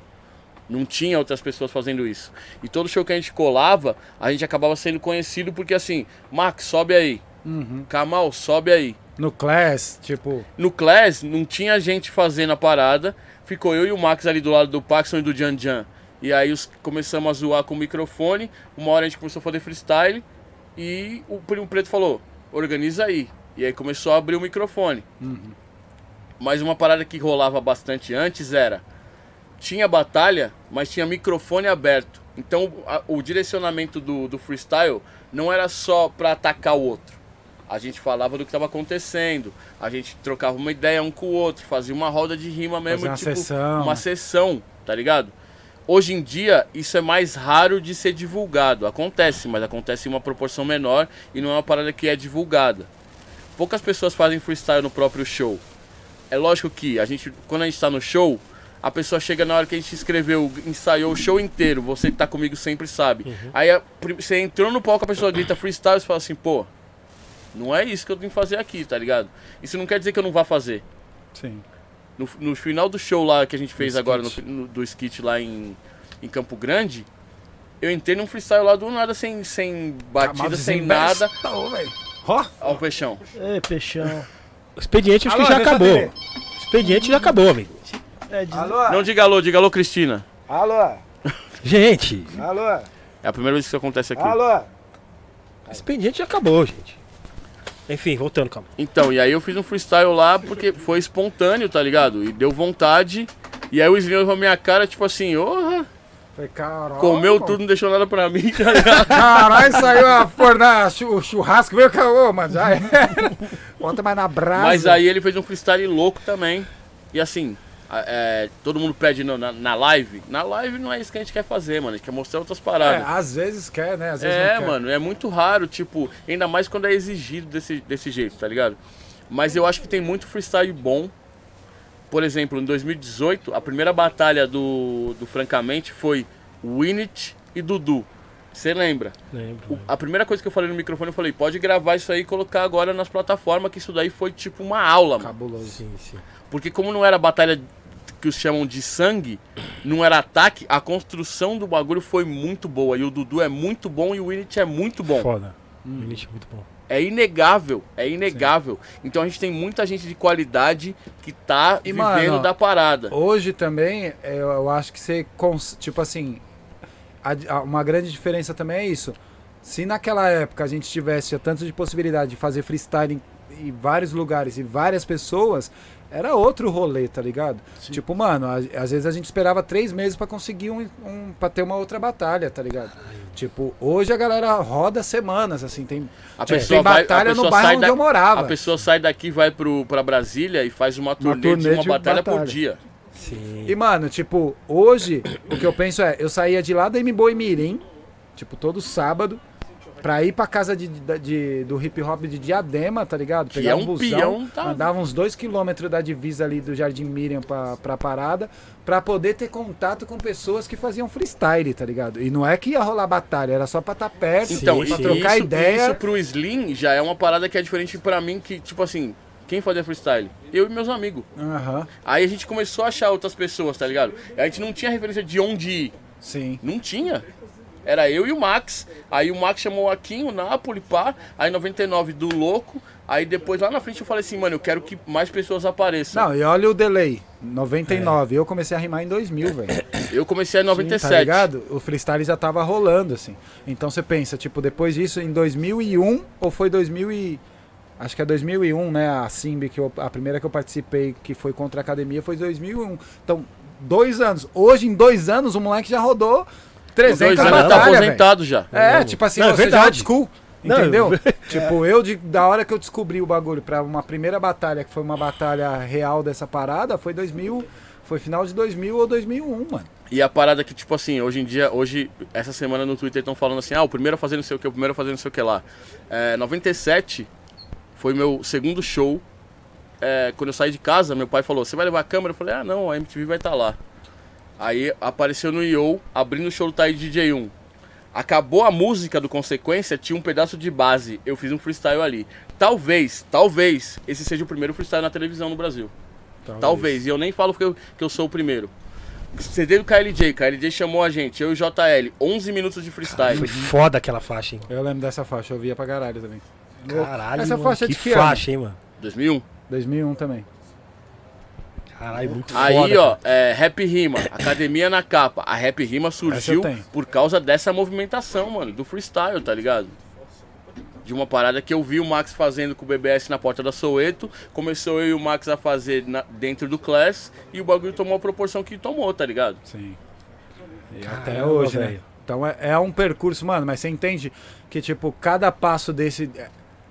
Não tinha outras pessoas fazendo isso. E todo show que a gente colava, a gente acabava sendo conhecido porque assim, Max, sobe aí. Uhum. Kamal, sobe aí. No Class, tipo, No Class não tinha gente fazendo a parada, ficou eu e o Max ali do lado do Paxson e do Jan Jan. E aí os, começamos a zoar com o microfone, uma hora a gente começou a fazer freestyle e o Primo Preto falou, organiza aí. E aí começou a abrir o microfone. Mas uma parada que rolava bastante antes era, tinha batalha, mas tinha microfone aberto. Então a- o direcionamento do, do freestyle não era só pra atacar o outro. A gente falava do que estava acontecendo, a gente trocava uma ideia um com o outro, fazia uma roda de rima mesmo, Fazia uma tipo, sessão. uma sessão, tá ligado? Hoje em dia, isso é mais raro de ser divulgado. Acontece, mas acontece em uma proporção menor e não é uma parada que é divulgada. Poucas pessoas fazem freestyle no próprio show. É lógico que a gente, quando a gente tá no show, a pessoa chega na hora que a gente escreveu, ensaiou o show inteiro, você que tá comigo sempre sabe. Aí a- prim- você entrou no palco, a pessoa grita freestyle, você fala assim, pô, não é isso que eu tenho que fazer aqui, tá ligado? Isso não quer dizer que eu não vá fazer. Sim. No, no final do show lá que a gente fez Do agora, no, skit. fi- no- do skit lá em, em Campo Grande, eu entrei num freestyle lá do nada, sem, sem batida, sem nada. Ó, Ó o peixão. Ei, peixão. O expediente acho que Alô, já deixa eu acabou. O expediente já acabou, amigo. É, diz... alô, Não diga alô, diga alô, Cristina. alô, Gente, alô, É a primeira vez que isso acontece aqui. alô. o expediente já acabou, gente. Enfim, voltando, calma. Então, e aí eu fiz um freestyle lá porque foi espontâneo, tá ligado? E deu vontade. E aí o Slim olhou pra minha cara, tipo assim, ô, Foi caralho. comeu tudo, não deixou nada pra mim, tá ligado? Caralho, saiu a forna, o churrasco, veio caô, mano. Já era. Bota mais na brasa. Mas aí ele fez um freestyle louco também. E assim, é, todo mundo pede na, na live. Na live não é isso que a gente quer fazer, mano. A gente quer mostrar outras É, paradas. às vezes quer, né? Às vezes É, mano, é muito raro, tipo, ainda mais quando é exigido desse, desse jeito, tá ligado? Mas eu acho que tem muito freestyle bom. Por exemplo, em 2018, a primeira batalha do, do Francamente foi Winnet e Dudu. Você lembra? Lembro. O- a primeira coisa que eu falei no microfone, eu falei, pode gravar isso aí e colocar agora nas plataformas, que isso daí foi tipo uma aula, mano. Cabuloso. Sim, sim. Porque como não era batalha que os chamam de sangue, não era ataque, a construção do bagulho foi muito boa. E o Dudu é muito bom e o Winnet é muito bom. Foda. O Init é muito bom. É inegável, é inegável. Então a gente tem muita gente de qualidade que tá E, vivendo mano, da parada. Hoje também, eu, eu acho que você, cons- tipo assim, a- a- uma grande diferença também é isso. Se naquela época a gente tivesse tanto de possibilidade de fazer freestyle em, em vários lugares e várias pessoas, era outro rolê, tá ligado? Tipo, mano, a- às vezes a gente esperava três meses pra conseguir um, um para ter uma outra batalha, tá ligado? Tipo, hoje a galera roda semanas, assim, tem, A tipo, pessoa tem vai- a batalha no bairro sai onde da- eu morava. A pessoa sai daqui, vai pro, pra Brasília e faz uma turnê, de turnê uma de batalha, por batalha. dia. Sim. E, mano, tipo, hoje, o que eu penso é, eu saía de lá da M-Boy Mirim, tipo, todo sábado, pra ir pra casa de, de- de- do hip hop de Diadema, tá ligado? Que é um peão, tá? andava uns dois quilômetros da divisa ali do Jardim Miriam pra, pra parada, pra poder ter contato com pessoas que faziam freestyle, tá ligado? E não é que ia rolar batalha, era só pra estar perto, Então, pra trocar isso, ideia. isso pro Slim já é uma parada que é diferente pra mim, que, tipo assim, quem fazia freestyle? Eu e meus amigos. Aham, Aí a gente começou a achar outras pessoas, tá ligado? A gente não tinha referência de onde ir. sim. Não tinha. Era eu e o Max. Aí o Max chamou o Akin, o Napoli, pá. Aí 99 do Louco. Aí depois lá na frente eu falei assim, mano, eu quero que mais pessoas apareçam. Não, e olha o delay, 99, eu comecei a rimar em 2000, velho. Eu comecei em 97. Tá ligado? O freestyle já tava rolando, assim. Então você pensa, tipo, depois disso, em 2001, ou foi 2000 e... Acho que é 2001, né? A Simbi, que eu- a primeira que eu participei, que foi contra a academia, foi 2001. Então, dois anos. Hoje, em dois anos, o moleque já rodou 300 dois anos batalhas, tá aposentado já. É, Não, tipo assim, não, é você já é verdade. school. Não, Entendeu? tipo, eu, de- da hora que eu descobri o bagulho pra uma primeira batalha, que foi uma batalha real dessa parada, foi 2000, foi final de 2000 ou 2001, mano. E a parada que, tipo assim, hoje em dia, hoje, essa semana no Twitter estão falando assim, ah, o primeiro a fazer não sei o que, o primeiro a fazer não sei o que lá. É, 97 foi meu segundo show. É, quando eu saí de casa, meu pai falou, você vai levar a câmera? Eu falei, ah não, a MTV vai estar lá. Aí apareceu no IO, abrindo o show do Taí DJ1. Acabou a música do Consequência, tinha um pedaço de base. Eu fiz um freestyle ali. Talvez, talvez, esse seja o primeiro freestyle na televisão no Brasil. Talvez. E eu nem falo que eu, que eu sou o primeiro. CD do KLJ. KLJ chamou a gente, eu e o JL. 11 minutos de freestyle. Foi foda aquela faixa, hein? Eu lembro dessa faixa, eu via pra caralho também. Caralho, Essa mano, faixa é que de que ano? faixa, hein, mano? 2001. 2001 também. Caralho, muito Aí, foda. ó, cara. é, Rap Rima, Academia na capa. A Rap Rima surgiu por causa dessa movimentação, mano, do freestyle, tá ligado? De uma parada que eu vi o Max fazendo com o BBS na porta da Soweto. Começou eu e o Max a fazer na- dentro do Class e o bagulho tomou a proporção que tomou, tá ligado? Sim. E Caramba, até hoje, né? velho. Então é, é um percurso, mano, mas você entende que, tipo, cada passo desse.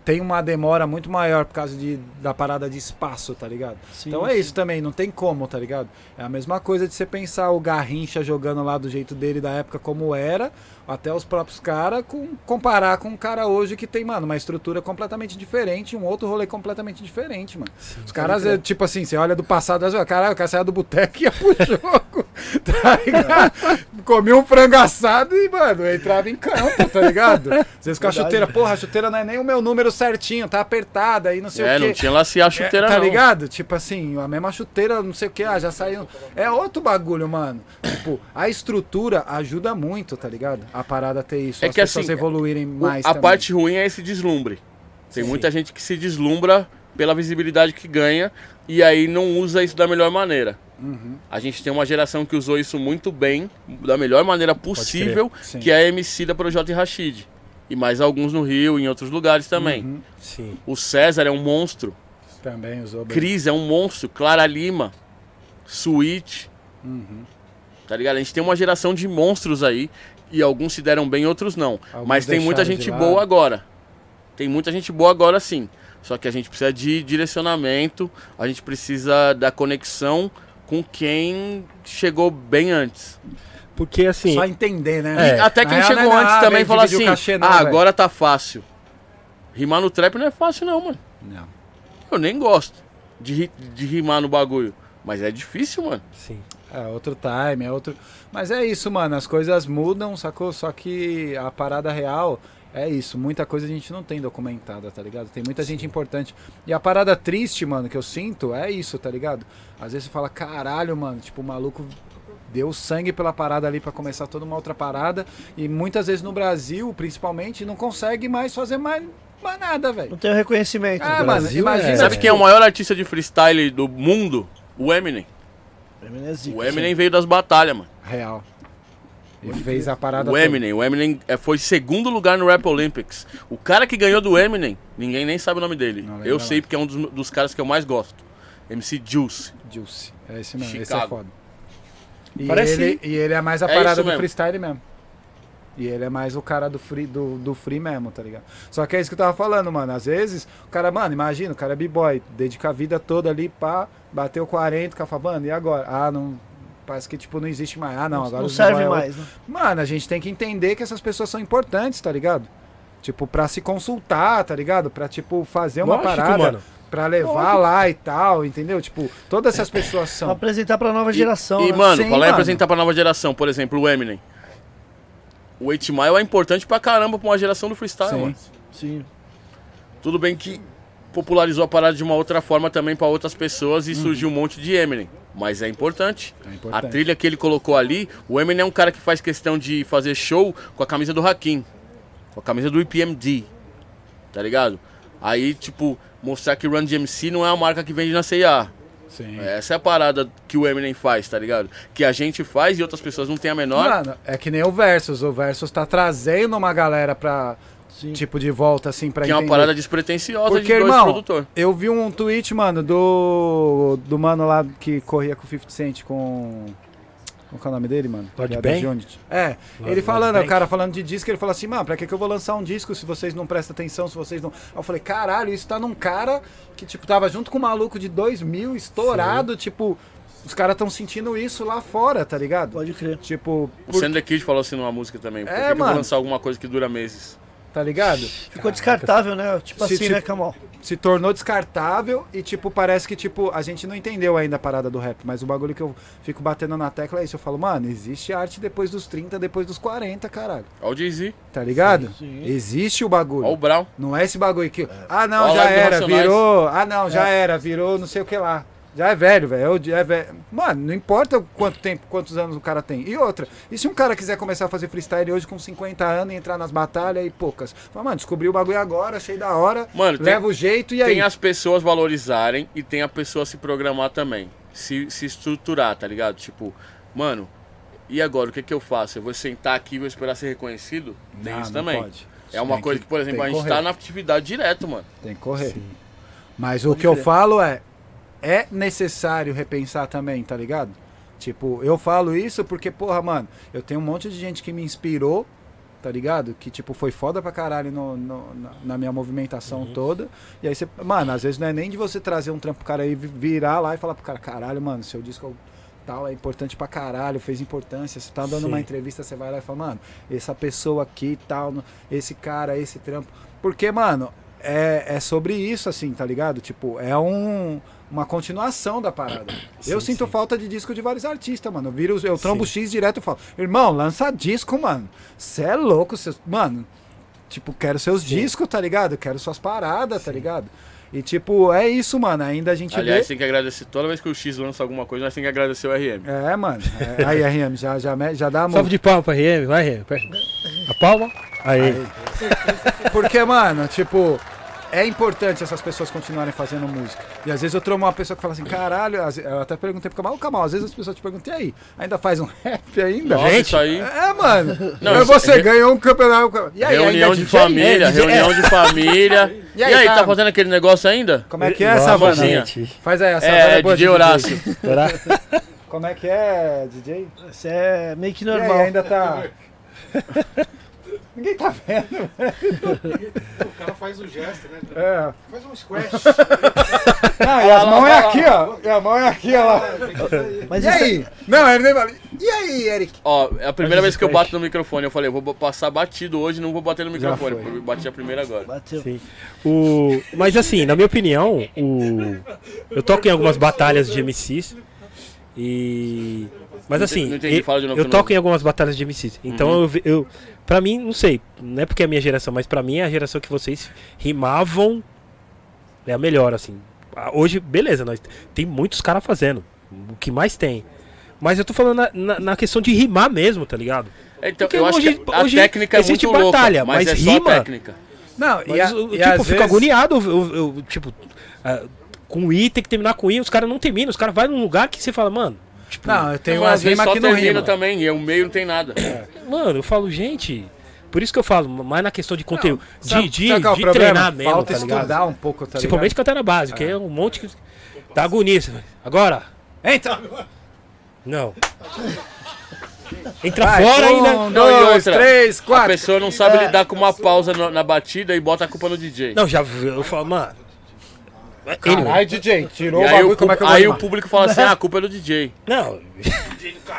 Tem uma demora muito maior por causa de, da parada de espaço, tá ligado? Sim, então é sim. isso também, não tem como, tá ligado? É a mesma coisa de você pensar o Garrincha jogando lá do jeito dele da época como era, até os próprios caras, com, comparar com um cara hoje que tem, mano, uma estrutura completamente diferente, um outro rolê completamente diferente, mano. os caras, é, tipo assim, você olha do passado, fala, caralho, o cara saiu do boteco e ia pro jogo, tá ligado? Comia um frango assado e, mano, entrava em campo, tá ligado? Vezes com a chuteira, porra, a chuteira não é nem o meu número certinho, tá apertada aí, não sei É, o quê. não tinha lacear a chuteira, É, tá não. ligado? Tipo assim, a mesma chuteira, não sei o que, ah, já saiu. É outro bagulho, mano. Tipo, a estrutura ajuda muito, tá ligado? A parada ter isso, É as que pessoas assim, evoluírem mais a também. parte ruim é esse deslumbre. Tem Sim. muita gente que se deslumbra pela visibilidade que ganha e aí não usa isso da melhor maneira. Uhum. A gente tem uma geração que usou isso muito bem, da melhor maneira possível, que é a MC da Projota e Rashid. E mais alguns no Rio e em outros lugares também. Uhum. Sim. O César é um monstro, Também usou bem. Cris é um monstro, Clara Lima, Sweet, Uhum. tá ligado? A gente tem uma geração de monstros aí e alguns se deram bem, outros não. Alguns Mas tem muita gente boa agora. Tem muita gente boa agora sim. Só que a gente precisa de direcionamento, a gente precisa da conexão com quem chegou bem antes. Porque assim. Só entender, né? É. Até quem real, chegou é antes nada, também dividir assim: cachê não, ah, velho." agora tá fácil. Rimar no trap não é fácil, não, mano. Não. Eu nem gosto de, de rimar no bagulho. Mas é difícil, mano. Sim. É outro time, é outro. Mas é isso, mano. As coisas mudam, sacou? Só que a parada real é isso. Muita coisa a gente não tem documentada, tá ligado? Tem muita gente importante. E a parada triste, mano, que eu sinto é isso, tá ligado? Às vezes você fala, caralho, mano, tipo, o maluco deu sangue pela parada ali pra começar toda uma outra parada. E muitas vezes no Brasil, principalmente, não consegue mais fazer mais, mais nada, velho. Não tem o reconhecimento. Ah, No mano, Brasil, imagina. é. Sabe quem é o maior artista de freestyle do mundo? O Eminem. Eminem é zica, O Eminem veio das batalhas, mano. Real. Ele fez a parada O toda. Eminem, o Eminem é, foi segundo lugar no Rap Olympics. O cara que ganhou do Eminem, ninguém nem sabe o nome dele. Não Eu sei porque é um dos, dos caras que eu mais gosto. MC Juice. Juice. É esse mesmo, esse é Chicago. foda. E, Parece- ele, e ele é mais a É parada do mesmo. freestyle mesmo. E ele é mais o cara do free, do, do free mesmo, tá ligado? Só que é isso que eu tava falando, mano. Às vezes, o cara, mano, imagina, o cara é b-boy, dedica a vida toda ali, pá, bateu 40, o cara fala, mano, e agora? Ah, não. Parece que, tipo, não existe mais. Ah, não, agora não serve é mais, né? Mano, a gente tem que entender que essas pessoas são importantes, tá ligado? Tipo, pra se consultar, tá ligado? Pra, tipo, fazer uma Lógico, parada. mano. Pra levar lá e tal, entendeu? Tipo, todas essas pessoas Pra são. apresentar pra nova geração. E, né? mano, Sim, falar em apresentar pra nova geração, por exemplo, o Eminem. O 8 Mile é importante pra caramba pra uma geração do freestyle, Sim. mano. Sim. Tudo bem que popularizou a parada de uma outra forma também pra outras pessoas e surgiu um monte de Eminem. Mas é importante. É A importante. trilha que ele colocou ali, o Eminem é um cara que faz questão de fazer show com a camisa do Hakim, com a camisa do IPMD, tá ligado? Aí, tipo, mostrar que Run DMC não é uma marca que vende na C&A. Sim. Essa é a parada que o Eminem faz, tá ligado? Que a gente faz e outras pessoas não têm a menor. Mano, é que nem o Versus. O Versus tá trazendo uma galera pra, Sim. tipo, de volta, assim, pra que é uma entender. parada despretensiosa Porque, de dois irmão, produtores. eu vi um tweet, mano, do, do mano lá que corria com o 50 Cent com... Qual que é o nome dele, mano? Lord Que é Lord- ele falando, o cara falando de disco, ele falou assim, mano, pra que, que eu vou lançar um disco se vocês não prestam atenção, se vocês não... Aí eu falei, caralho, isso tá num cara que, tipo, tava junto com um maluco de 2000, estourado, tipo... Os caras tão sentindo isso lá fora, tá ligado? Pode crer. Tipo, O por- Sander Kid falou assim numa música também. Por É, que, que eu vou mano. lançar alguma coisa que dura meses? tá ligado? Ficou descartável, né? Tipo Se- assim, se- né, Kamal? Se tornou descartável e, tipo, parece que, tipo, a gente não entendeu ainda a parada do rap, mas o bagulho que eu fico batendo na tecla é isso. Eu falo, mano, existe arte depois dos 30, depois dos 40, caralho. Olha o Jay-Z, Tá ligado? Sim, sim. Existe o bagulho. olha o Brown. Não é esse bagulho que. Ah, não, Ó a já era, virou. Ah, não, já era, virou não sei o que lá. Já é velho, velho. é o- É velho. Mano, não importa quanto tempo, quantos anos o cara tem. E outra, e se um cara quiser começar a fazer freestyle hoje com 50 anos e entrar nas batalhas e poucas? Fala, mano, descobriu o bagulho agora, achei da hora, Mano, tem- leva o jeito e aí. Tem as pessoas valorizarem e tem a pessoa se programar também. Se, se estruturar, tá ligado? Tipo, mano, e agora? O que, que eu faço? Eu vou sentar aqui e vou esperar ser reconhecido? Tem Não, isso não também. pode. É uma Tem coisa que, por exemplo, a tem gente correr. tá na atividade direto, mano. Tem que correr. Sim. Mas o que eu falo é, é necessário repensar também, tá ligado? Tipo, eu falo isso porque, porra, mano, eu tenho um monte de gente que me inspirou, tá ligado? Que, tipo, foi foda pra caralho no, no- na, minha movimentação toda. E aí você, mano, às vezes não é nem de você trazer um trampo pro cara aí, vi- virar lá e falar pro cara, caralho, mano, seu disco tal é importante pra caralho, fez importância. Você tá dando Sim. uma entrevista, você vai lá e fala, mano, essa pessoa aqui tal, esse cara, esse trampo. Porque, mano, é, é sobre isso, assim, tá ligado? Tipo, é um, uma continuação da parada. eu Sim, sinto sim. falta de disco de vários artistas, mano. Eu, viro, eu trombo Sim. X direto e falo, irmão, lança disco, mano. Você é louco, cê, mano. Tipo, quero seus Sim. discos, tá ligado? Quero suas paradas, tá ligado? E tipo, é isso, mano. Ainda a gente Aliás, vê. tem que agradecer. Toda vez que o X lança alguma coisa, nós tem que agradecer o RM. É, mano. É, aí, RM, já, já, já dá a mão. Salve de palma pra RM, vai RM. A palma. Aí. Porque, mano, tipo, é importante essas pessoas continuarem fazendo música. E às vezes eu tromo uma pessoa que fala assim, caralho, eu até perguntei pro Kamal, ô Kamal, às vezes as pessoas te perguntam, e aí, ainda faz um rap ainda? Nossa, Gente. isso aí. É, mano. Não, Aí você é- ganhou um campeonato. E aí, reunião ainda é de DJ? família, É, reunião de família. E E aí, aí, tá- tá fazendo aquele negócio ainda? Como é que é, Savana? gente. Faz aí, a Savana É, boa de DJ Horácio. Será? Como é que é, DJ? Isso é meio que E aí, normal. ainda tá... Ninguém tá vendo. O cara faz o gesto, né? É. Faz um squash. Não, e as mãos é aqui, ó. E a mão é aqui, ó lá. Mas E é- aí? Não, ele nem fala. E aí, Eric? Ó, é a primeira vez que eu bato no microfone. Eu falei, eu vou passar batido hoje, não vou bater no microfone. Eu bati a primeira agora. bateu. Sim. O... Mas assim, na minha opinião, o... eu toco em algumas batalhas de MCs. E. Mas Não assim, entendi, não entendi. eu- Fala de novo eu toco em algumas batalhas de MCs. Então Uhum. eu, eu. Pra mim, não sei. Não é porque é a minha geração, mas pra mim é a geração que vocês rimavam. É a melhor, assim. Hoje, beleza, nós tem muitos caras fazendo. O que mais tem. Mas eu tô falando na, na- na questão de rimar mesmo, tá ligado? Então, Porque eu acho hoje- que a hoje técnica é existe muito batalha, louca, mas, mas é só rima- técnica. Não, Mas e, a, eu, e tipo, às eu fico vezes- agoniado. Eu, eu- eu, tipo, ah, com I tem que terminar com I, os caras não terminam. Os caras vão num lugar que você fala, mano. Tipo, Não, eu tenho Mas, umas rimas só que não termina rima. também, e o meio não tem nada. mano, eu falo, gente. Por isso que eu falo, mais na questão de conteúdo. de Sabe- de, sabe é de problema? treinar mesmo, Falta tá ligado? estudar um pouco, tá Principalmente ligado? cantando básica, que é um monte que. Você vai, Agora, Entra! não. Entra Vai, fora um, ainda. Não, e dois, outra, três, A quatro. pessoa não sabe lidar com uma pausa no- na batida e bota a culpa no DJ. Não, já eu falo, mano. Caralho, DJ, tirou E o aí, bagulho, o, como é que eu vou aí o público fala assim, ah, a culpa é do DJ. não,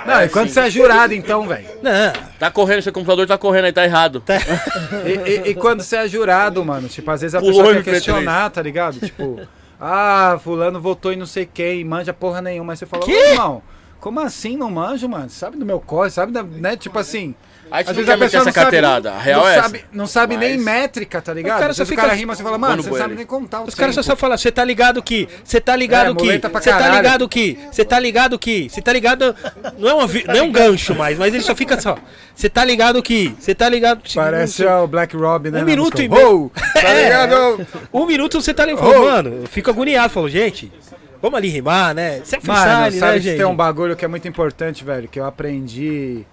Não, e quando você é jurado, então, velho? não. Tá correndo, seu computador tá correndo aí, tá errado. E, e- e quando você é jurado, mano, tipo, às vezes a Pulou pessoa quer questionar, tá ligado? Tipo, ah, fulano votou em não sei quem, manja porra nenhuma. Aí você fala, ô, irmão, como assim não manjo, mano? Sabe do meu corre, sabe, da, né? Tipo assim... Aí você Às vezes a pessoa essa não sabe, carteirada. A real não é essa. sabe, não sabe nem Mas- métrica, tá ligado? O cara só fica- o cara rima, você fala, mano, você não sabe nem contar o Os caras só, falam, você tá ligado que, você tá ligado É, que, você tá caralho. ligado que, você tá ligado que, você tá ligado, não é, uma, vi- não é um gancho mais, mas ele só fica só, você tá ligado que, você tá ligado Parece o Black Rob, né? Um minuto e meio. Tá É. ligado? um minuto você tá Oh. falou, mano, eu fico agoniado, falo, gente, vamos ali rimar, né, isso é Mano, freestyle, sabe né, que gente? tem um bagulho que é muito importante, velho, que eu aprendi,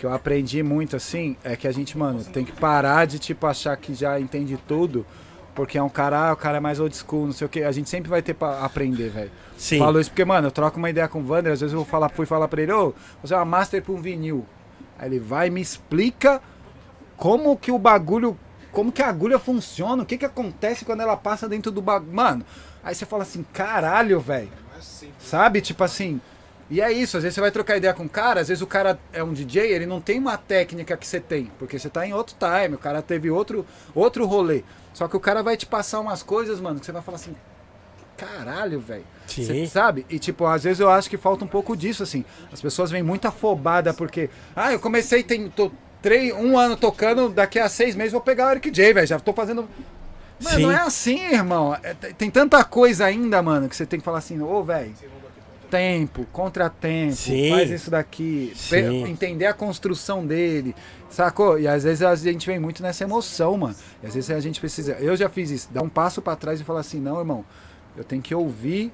que eu aprendi muito assim, é que a gente, mano, tem que parar de tipo achar que já entende tudo, porque é um cara, ah, o cara é mais old school, não sei o que, a gente sempre vai ter pra aprender, velho. Sim, Falo isso porque, mano, eu troco uma ideia com o Wander, às vezes eu vou falar, fui falar pra ele, ô, você é uma master pra um vinil. Aí ele vai e me explica como que o bagulho, como que a agulha funciona, o que que acontece quando ela passa dentro do bagulho. Mano, aí você fala assim, caralho, velho. Sabe? Tipo assim. E é isso, às vezes você vai trocar ideia com o cara, às vezes o cara é um DJ, ele não tem uma técnica que você tem, porque você tá em outro time, o cara teve outro, outro rolê. Só que o cara vai te passar umas coisas, mano, que você vai falar assim, caralho, velho. Você sabe? E tipo, às vezes eu acho que falta um pouco disso, assim. As pessoas vêm muito afobada porque. Ah, eu comecei, tem, tô três, um ano tocando, daqui a seis meses vou pegar o Eric J, velho. Já tô fazendo. Mano, Sim. não é assim, irmão. É, tem- tem tanta coisa ainda, mano, que você tem que falar assim, ô, velho. Tempo, contratempo, Sim. faz isso daqui, entender a construção dele, sacou? E às vezes a gente vem muito nessa emoção, mano. E às vezes a gente precisa. Eu já fiz isso, dar um passo pra trás e falar assim: não, irmão, eu tenho que ouvir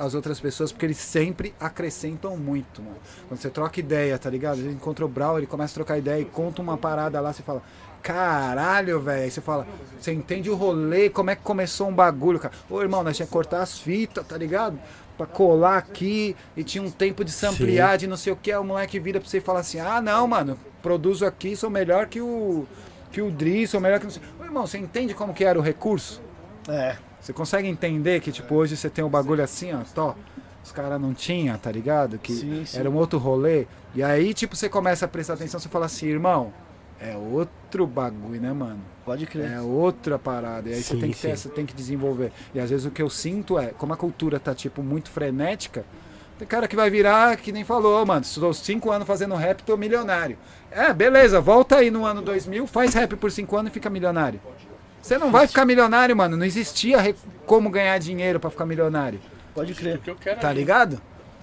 as outras pessoas, porque eles sempre acrescentam muito, mano. Quando você troca ideia, tá ligado? Gente encontra o Brau, ele começa a trocar ideia e conta uma parada lá, você fala, caralho, velho. Aí você fala, você entende o rolê, como é que começou um bagulho, cara. Ô, irmão, nós tinha que cortar as fitas, tá ligado? Pra colar aqui, e tinha um tempo de se ampliar, de não sei o que, o moleque vira pra você e fala assim, ah, não, mano, produzo aqui, sou melhor que o que o Dri, sou melhor que o... Ô, irmão, você entende como que era o recurso? É. Você consegue entender que, tipo, hoje você tem um bagulho assim, ó, tó, os caras não tinham, tá ligado? Que Sim, sim. era um outro rolê. E aí, tipo, você começa a prestar atenção, você fala assim, irmão, é outro bagulho, né, mano? Pode crer. É outra parada. E aí você Sim, tem que ter, você tem que desenvolver. E às vezes o que eu sinto é, como a cultura tá, tipo, muito frenética, tem cara que vai virar, que nem falou, mano, estou cinco anos fazendo rap, tô milionário. É, beleza, volta aí no ano 2000, faz rap por cinco anos e fica milionário. Você não vai ficar milionário, mano. Não existia como ganhar dinheiro pra ficar milionário. Pode crer. Tá ligado?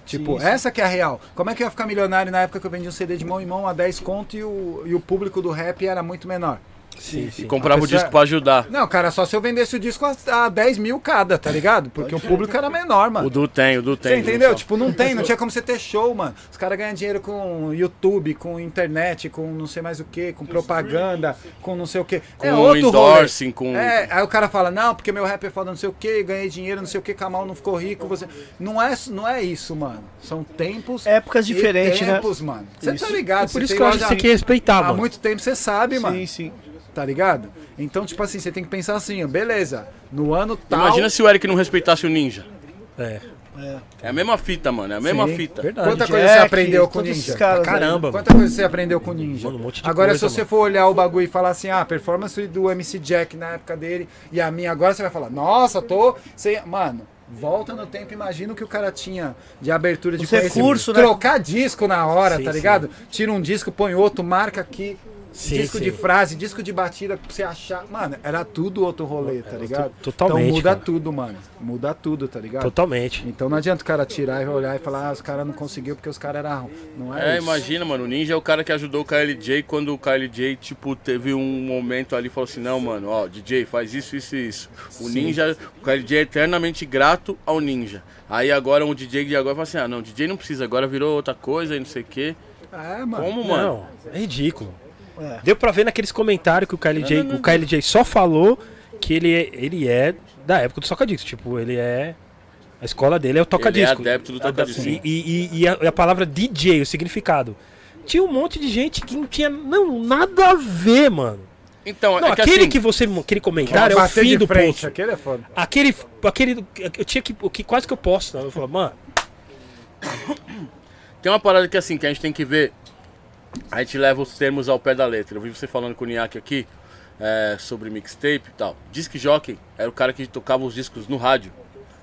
Tipo, essa que é a real. Como é que eu ia ficar milionário na época que eu vendia um CD de mão em mão a 10 conto e o, e o público do rap era muito menor? Sim, E sim. comprava A o pessoa- disco pra ajudar. Não, cara, só se eu vendesse o disco a, a 10 mil cada, tá ligado? Porque o público era menor, mano. O Du tem, o Du tem. Você entendeu? Tipo, não tem, não tinha como você ter show, mano. Os caras ganham dinheiro com YouTube, com internet, com não sei mais o que, com propaganda, com não sei o que. Com É outro endorsing, com. É, aí o cara fala, não, porque meu rap é foda, não sei o que, ganhei dinheiro, não sei o que, Kamal não ficou rico, você. Não é, não é isso, mano. São tempos. Épocas e diferentes, né? tempos, mano. Você tá ligado? E por você isso que eu acho que você tem que respeitar, Há mano. muito tempo você sabe, mano. Sim, sim. Tá ligado? Então, tipo assim, você tem que pensar assim, ó, beleza, no ano tal. Imagina se o Eric não respeitasse o Ninja. É, É a mesma fita, mano. É a mesma Sim. fita. verdade. Quanta Jack, coisa você aprendeu com Ninja? caras caramba, Quanta coisa você aprendeu com o Ninja? Mano, um monte de agora, coisa, se você mano. for olhar o bagulho e falar assim, ah, a performance do MC Jack na época dele e a minha agora, você vai falar, nossa, tô. Sem... Mano, volta no tempo, imagina o que o cara tinha de abertura de Os conhecimento. né? Trocar disco na hora, Sim, tá sim. ligado? Tira um disco, põe outro, marca aqui. Sim, disco sim. de frase, disco de batida pra você achar. Mano, era tudo outro rolê, tá ligado? to- totalmente, Então muda cara. tudo, mano. Muda tudo, tá ligado? Totalmente. Então não adianta o cara tirar e olhar e falar, ah, os caras não conseguiu porque os caras eram. Não é, É, isso. imagina, mano. O Ninja é o cara que ajudou o KLJ quando o KLJ, tipo, teve um momento ali e falou assim: não, mano, ó, DJ, faz isso, isso e isso. O Ninja, o KLJ é eternamente grato ao Ninja. Aí agora o DJ de agora fala assim: ah, não, DJ não precisa, agora virou outra coisa e não sei o quê. É, mano. Como, mano? Não, é ridículo. É. Deu pra ver naqueles comentários que o KLJ, Não, não, não, o KLJ só falou que ele é, ele é da época do toca-disco. Tipo, ele é. A escola dele é o Ele é toca-disco. adepto do toca-disco. E, e, e a, e a palavra DJ, o significado. Tinha um monte de gente que não tinha não, nada a ver, mano. Então, Não, é que aquele assim, que você. Aquele comentário é o fim de do frente, post. Aquele é foda. Aquele. aquele eu tinha que. o que quase que eu posto. né? Eu falo, mano. tem uma parada que assim, que a gente tem que ver. A gente leva os termos ao pé da letra. Eu vi você falando com o Niak aqui é, sobre mixtape e tal. Disc jockey era o cara que tocava os discos no rádio.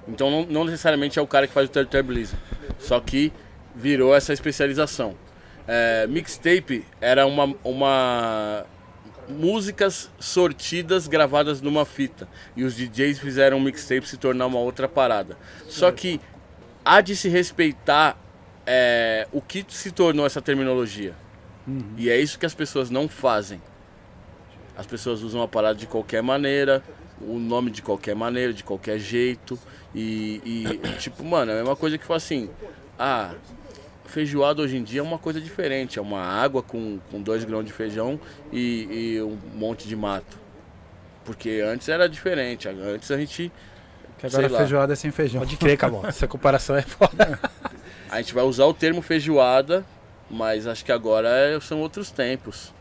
Então não, não necessariamente é o cara que faz o turntablismo. Só que virou essa especialização. É, mixtape era uma, uma músicas sortidas gravadas numa fita. E os DJs fizeram o mixtape se tornar uma outra parada. Só que há de se respeitar é, o que se tornou essa terminologia. E é isso que as pessoas não fazem. As pessoas usam a parada de qualquer maneira, o nome de qualquer maneira, de qualquer jeito. E, e, tipo, mano, é a mesma coisa que fala assim: ah, feijoada hoje em dia é uma coisa diferente. É uma água com, com dois grãos de feijão e, e um monte de mato. Porque antes era diferente. Antes a gente, Que Sei agora lá. feijoada é sem feijão. Pode crer, Camão. Essa comparação é foda. a gente vai usar o termo feijoada, mas acho que agora é- são outros tempos.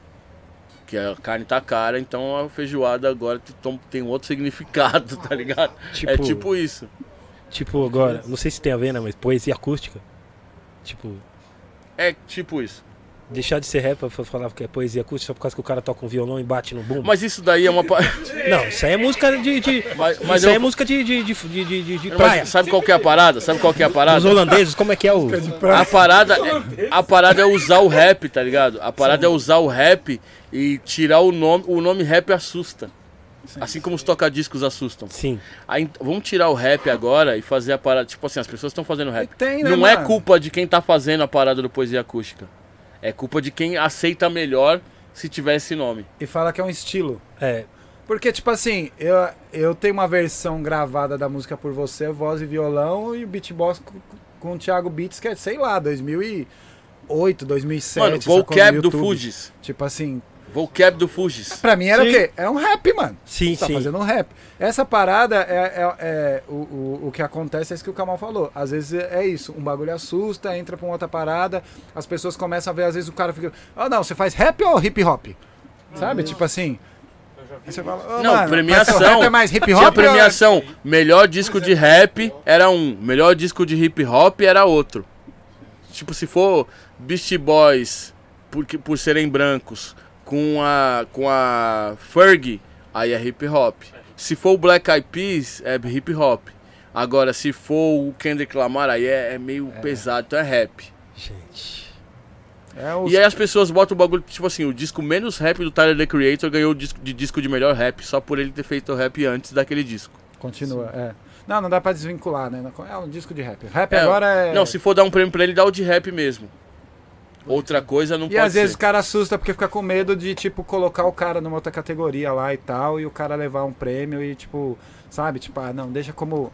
Que a carne tá cara, então a feijoada agora tem outro significado, tá ligado? é Tipo- tipo isso. Tipo, agora, não sei se tem a ver, né? Mas poesia acústica. Tipo, É tipo isso. Deixar de ser rap pra falar que é poesia acústica só por causa que o cara toca um violão e bate no bumbo. Mas isso daí é uma. pa- Não, isso aí é música de. de Mas- mas isso aí eu- é música de, de, de, de, de, de- praia. Mas sabe qual que é a parada? Sabe qual que é a Os parada? holandeses, como é que é o. A parada, é, a parada é usar o rap, tá ligado? A parada é usar o rap e tirar o nome. O nome rap assusta. Assim como os tocadiscos assustam. Sim. Aí, vamos tirar o rap agora e fazer a parada. Tipo assim, as pessoas estão fazendo rap. Tem, né, Não é mano? culpa de quem tá fazendo a parada do poesia acústica. É culpa de quem aceita melhor se tiver esse nome. E fala que é um estilo. É. Porque, tipo assim, eu, eu tenho uma versão gravada da música por você, voz e violão, e o beatbox com, com o Thiago Beats, que é, sei lá, 2008, 2007. Mano, vocab do. Fujis. Tipo assim, Vocab do Fugis. Pra mim era Sim. o quê? Era um rap, mano. Sim, Você tá sim. fazendo um rap. Essa parada é, é- é- o, o, o que acontece é isso que o Kamal falou. Às vezes é é isso, um bagulho assusta, entra pra uma outra parada, as pessoas começam a ver, às vezes o cara fica, ah não, você faz rap ou hip hop? Sabe? Tipo assim. Fala, "Ô, Não, mano, premiação. é mais hip hop? Tinha ou- premiação. Melhor disco de rap era um. Melhor disco de hip hop era outro. Tipo, se for Beast Boys, porque, por serem brancos, com a, com a Fergie, aí é hip hop. Se for o Black Eyed Peas, é hip hop. Agora, se for o Kendrick Lamar, aí é, é meio pesado, então é rap. Gente. É os- E aí as pessoas botam o bagulho, tipo assim, o disco menos rap do Tyler, The Creator, ganhou o disco de disco de melhor rap, só por ele ter feito o rap antes daquele disco. Continua, é. Não, não dá pra desvincular, né? É um disco de rap. Rap É, agora é. Não, se for dar um prêmio pra ele, dá o de rap mesmo. Outra coisa não E pode às vezes o cara assusta porque fica com medo de, tipo, colocar o cara numa outra categoria lá e tal, e o cara levar um prêmio e, tipo, sabe? Tipo, ah, não, deixa como.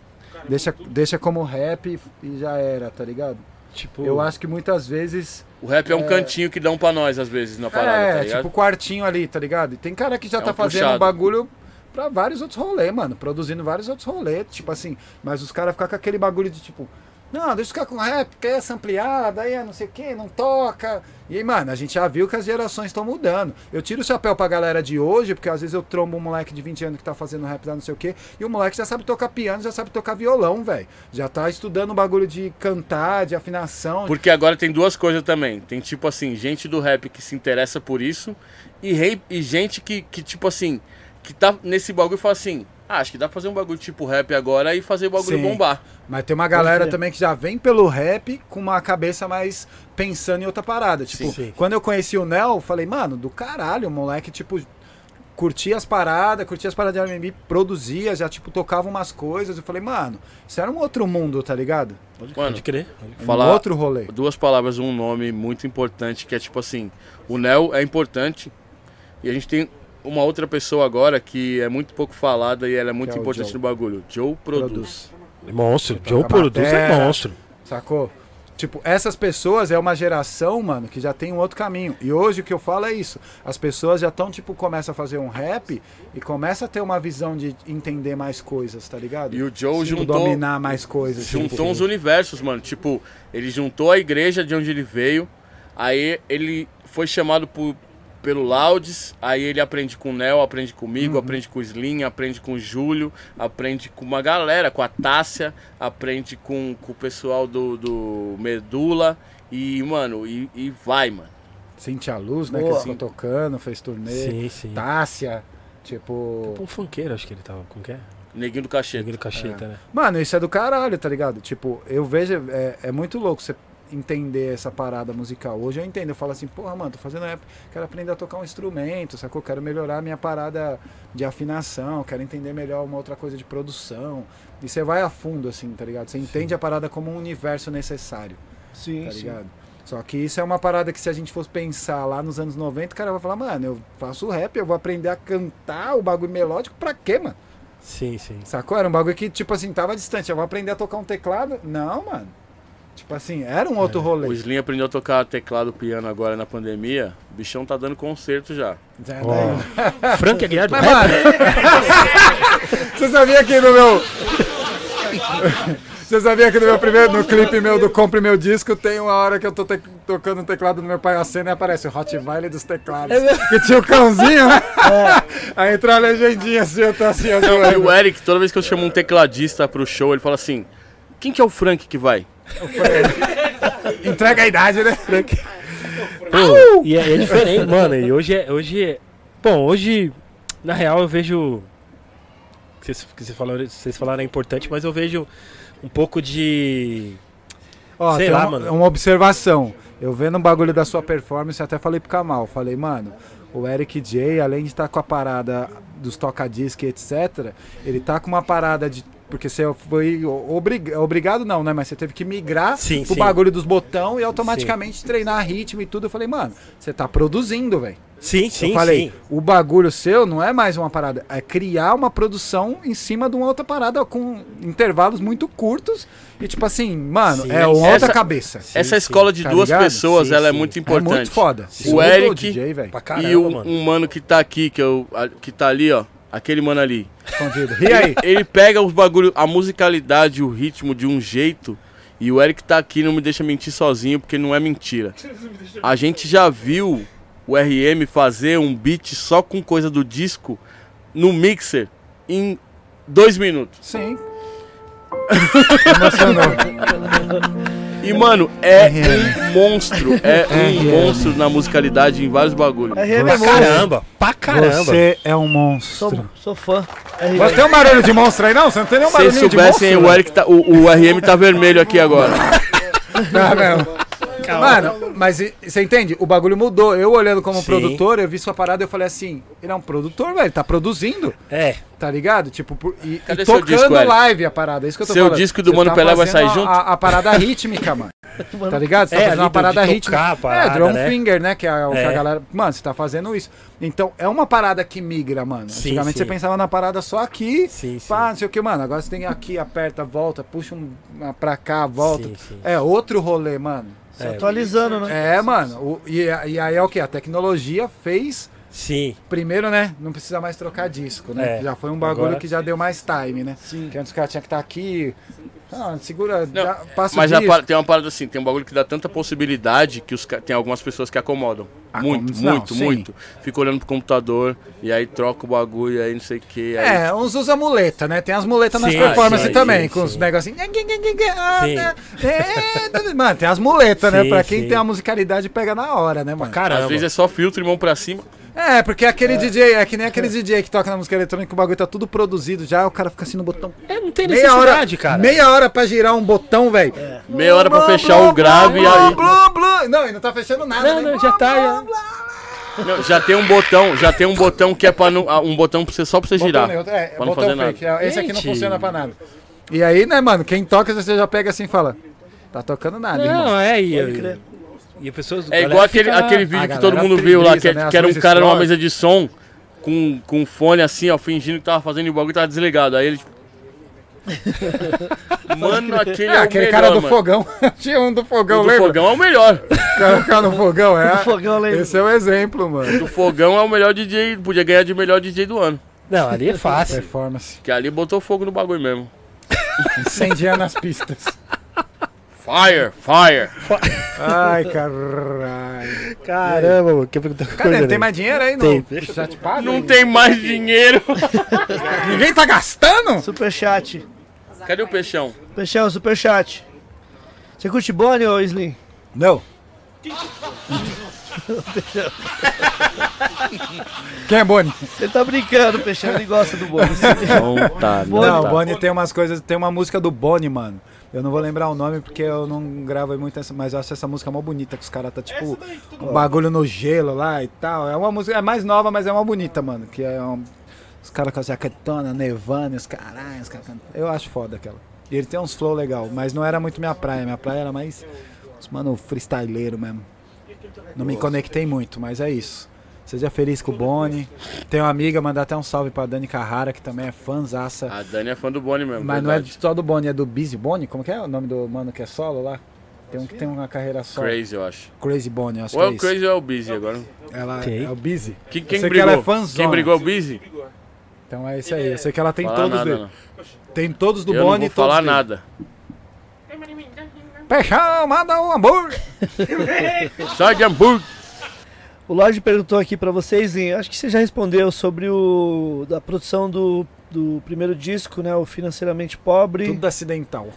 Deixa, deixa como rap e já era, tá ligado? Tipo, Eu acho que muitas vezes. O rap é um É. cantinho que dão pra nós, às vezes, na parada, é, tá tipo, quartinho ali, tá ligado? E tem cara que já É tá um fazendo puxado. um bagulho pra vários outros rolês, mano. Produzindo vários outros rolês, tipo assim. Mas os caras ficam com aquele bagulho de tipo. Não, deixa eu ficar com rap, porque é sampleada, aí é não sei o que, não toca. E mano, a gente já viu que as gerações estão mudando. Eu tiro o chapéu pra galera de hoje, porque às vezes eu trombo um moleque de 20 anos que tá fazendo rap lá, não sei o que, e o moleque já sabe tocar piano, já sabe tocar violão, velho. Já tá estudando o bagulho de cantar, de afinação. Porque agora tem duas coisas também. Tem, tipo assim, gente do rap que se interessa por isso e, rei- e gente que, que, tipo assim, que tá nesse bagulho e fala assim, ah, acho que dá pra fazer um bagulho tipo rap agora e fazer o bagulho Sim. bombar. Mas tem uma galera crer. também que já vem pelo rap com uma cabeça mais pensando em outra parada. Tipo, Sim, sim. quando eu conheci o Nel, eu falei, mano, do caralho, o moleque, tipo, curtia as paradas, curtia as paradas de R&B, produzia, já, tipo, tocava umas coisas. Eu falei, mano, isso era um outro mundo, tá ligado? Mano, pode crer. Um falar outro rolê. duas palavras, um nome muito importante, que é tipo assim, o Nel é importante e a gente tem uma outra pessoa agora que é muito pouco falada e ela é muito Que é importante no bagulho. Joe Produz. Produz. Monstro. Joe Produz é monstro. Sacou? Tipo, essas pessoas é uma geração, mano, que já tem um outro caminho. E hoje o que eu falo é isso. As pessoas já estão, tipo, começam a fazer um rap e começa a ter uma visão de entender mais coisas, tá ligado? E o Joe Tipo, juntou, dominar mais coisas. juntou tipo. uns universos, mano. Tipo, ele juntou a igreja de onde ele veio, aí ele foi chamado por, pelo Laudes, aí ele aprende com o Nel, aprende comigo, Uhum. aprende com o Slim, aprende com o Júlio, aprende com uma galera, com a Tássia, aprende com, com o pessoal do, do Medula. E, mano, e, e vai, mano. Cintia Luz, né? Boa. Que ficou tocando, fez turnê. Sim, sim. Tássia. Tipo. Um funkeiro, acho que ele tava. Como que é? Neguinho do Cacheta. Cheguei do cacheta, né? Mano, isso é do caralho, tá ligado? Tipo, eu vejo. É, é muito louco você entender essa parada musical. Hoje eu entendo, eu falo assim, porra, mano, tô fazendo rap, quero aprender a tocar um instrumento, sacou? Quero melhorar a minha parada de afinação, quero entender melhor uma outra coisa de produção. E você vai a fundo, assim, tá ligado? Você entende a parada como um universo necessário, Sim, tá sim. ligado? Só que isso é uma parada que se a gente fosse pensar lá nos anos 90, o cara vai falar, mano, eu faço rap, eu vou aprender a cantar o bagulho melódico pra quê, mano? Sim, sim. Sacou? Era um bagulho que, tipo assim, tava distante. Eu vou aprender a tocar um teclado? Não, mano. Tipo assim, era um outro O rolê. Slim aprendeu a tocar teclado piano agora na pandemia. O bichão tá dando concerto já. É, daí- Frank Aguiar do Mas, mano, você sabia que no meu. Você sabia que no meu primeiro, no clipe meu do Compre Meu Disco, tem uma hora que eu tô te- tocando um teclado no meu pai a cena e aparece o Rottweiler dos teclados. que tinha o cãozinho, né? Aí entrou a legendinha assim, eu tô assim, eu E zoando. o Eric, toda vez que eu chamo um tecladista pro show, ele fala assim: quem que é o Frank que vai? Entrega a idade, né? Pô, e é, é diferente, mano. E hoje é, hoje é. Bom, hoje, na real, eu vejo. Vocês, que vocês falaram, vocês falaram é importante, mas eu vejo um pouco de. Ó, Sei lá, uma, mano. uma observação. Eu vendo um bagulho da sua performance, até falei pro Kamal. Falei, mano, o Eric J, além de estar com a parada dos toca-disc, etc., ele tá com uma parada de. Porque você foi obrig... obrigado, não, né? Mas você teve que migrar Sim, pro sim. bagulho dos botão e automaticamente treinar ritmo e tudo. Eu falei, mano, você tá produzindo, velho. Sim, sim, eu falei, sim. o bagulho seu não é mais uma parada, é criar uma produção em cima de uma outra parada com intervalos muito curtos e tipo assim, mano, Sim. é outra Essa- cabeça. Essa escola de Tá duas ligado? pessoas, Sim, ela é sim. muito É importante. muito foda. Sim. O Sim, Eric DJ, velho. Pra caramba, e o, mano. um mano que tá aqui, que, eu, a- que tá ali, ó. Aquele mano ali. Escondido. E aí? Ele pega os bagulho, a musicalidade, o ritmo de um jeito. E o Eric tá aqui não me deixa mentir sozinho, porque não é mentira. A gente já viu o RM fazer um beat só com coisa do disco no mixer em dois minutos. Sim. Emocionou. E, mano, é RM. um monstro. É um monstro na musicalidade em vários bagulhos. RM é Pra monstro. caramba, pra caramba. Você é um monstro. Sou, sou fã. Mas tem um barulho de monstro aí, não? Você não tem nenhum Se vocês barulhinho de soubessem, monstro? o, Eric tá, o, o RM tá vermelho aqui agora. Tá Mano, mas e- você entende? O bagulho mudou. Eu olhando como Sim. produtor, eu vi sua parada e eu falei assim: ele é um produtor, velho, tá produzindo, É, tá ligado? Tipo, por- e, Cadê e seu tocando disco, Eric? live a parada. É isso que eu tô Seu falando. disco do Você Mano tá Pelé vai fazendo sair a- junto? A, a parada rítmica, mano. Tá ligado? Você É, tá fazendo ali uma do- parada de rítmica. a parada, é, drum né? finger, né? Que é o que a É. galera. Mano, você tá fazendo isso. Então, é uma parada que migra, mano. Sim, Antigamente sim. você pensava na parada só aqui. sim, sim. Pá, não sei o que, mano. Agora você tem aqui, aperta, volta, puxa um, uma pra cá, volta. Sim, sim. É outro rolê, mano. Se atualizando, né? É, mano. o- e, e aí é o que? A tecnologia fez. Sim, Primeiro, né? Não precisa mais trocar disco, né? É, Já foi um bagulho agora- que já deu mais time, né? Sim. Que antes o cara tinha que estar aqui. Ah, segura, Não, dá- passa Mas par- tem uma parada assim, tem um bagulho que dá tanta possibilidade que os, tem algumas pessoas que acomodam. Ah, muito, como- muito, sim. muito. Fica olhando pro computador e aí troca o bagulho e aí não sei o que. Aí... É, uns usam muleta, né? Tem as muletas nas performances sim, também, sim, com os negocinhos. Ah, Sim. É, Mano, tem as muletas, né? Pra quem sim. tem a musicalidade pega na hora, né, mano? caramba. Às vezes é só filtro e mão pra cima. É, porque aquele DJ, é que nem aquele DJ que toca na música eletrônica, o bagulho tá tudo produzido já, o cara fica assim no botão. É, não tem Meia hora, necessidade, cara. meia hora pra girar um botão, velho. Meia hora pra fechar o grave e aí. Blá, blá. Não, e não tá fechando nada. Não, né? não, já tá. já- Não, já tem um botão, já tem um botão que é para não, ah, um botão pra você, só pra você Botão girar. neutro, é, pra não botão fazer nada. fake. é, Esse aqui não Gente. funciona pra nada. E aí, né, mano, quem toca, você já pega assim e fala, tá tocando nada, irmão. Não, é, e, Pode crer. E a pessoa, É igual aquele, aquele vídeo A que todo mundo viu lá, que, brisa, né, que era um cara numa mesa de som com, com um fone assim, ó, fingindo que tava fazendo e o bagulho tava desligado. Aí ele. tipo, Mano, aquele é, É, o aquele melhor, cara do mano. fogão. Tinha um do O fogão, do lembra? fogão é o melhor. O cara no fogão, é. Do fogão, eu lembro. Esse é o exemplo, mano. Do fogão é o melhor DJ, podia ganhar de melhor DJ do ano. Não, ali é fácil. Performance. Que ali botou fogo no bagulho mesmo. Incendiando as pistas. Fire, fire. Ai, caralho. Caramba, mano. Quer perguntar Cadê? coisa, Tem mais dinheiro aí? Tem. Não? Já te paga? Não tem mais dinheiro. Ninguém tá gastando? Superchat. Cadê o peixão? Peixão, superchat. Você curte Bonnie ou Slim? Não. Quem é Boni? Ele tá brincando, Peixão, ele gosta do Bonnie. Não tá. Não, o tá. Boni tem umas coisas. Tem uma música do Boni, mano. Eu não vou lembrar o nome porque eu não gravo muito essa, mas eu acho essa música mó bonita, que os caras tá tipo um bagulho no gelo lá e tal. É uma música, é mais nova, mas é uma bonita, mano. Que é um, os caras com a jaquetona, nevando, os caralho, os caras cantando. Eu acho foda aquela. E ele tem uns flow legal, mas não era muito minha praia. Minha praia era mais, mano, freestyleiro mesmo. Não me conectei muito, mas é isso. Seja feliz com o Boni. Tem uma amiga, mandar até um salve pra Dani Carrara, que também é fãzaça. A Dani é fã do Boni mesmo. Mas não é verdade. só do Boni, é do Busy Boni? Como que é o nome do mano que é solo lá? Tem um que tem uma carreira solo. Crazy, eu acho. Crazy Boni, acho Ou é que é o isso. Crazy ou é o Busy agora? Ela é o Busy. Quem, quem sei que brigou? ela é fãzona. quem brigou é o Busy? Então é isso aí. Eu sei que ela tem Falar todos nada, dele. não. Tem todos do Eu Boni não vou e todos falar dele. nada. Peixão, manda um hambúrguer. Sai de hambúrguer. O Lorde perguntou aqui pra vocês, e acho que você já respondeu sobre o da produção do, do primeiro disco, né? O Financeiramente Pobre. Tudo acidental.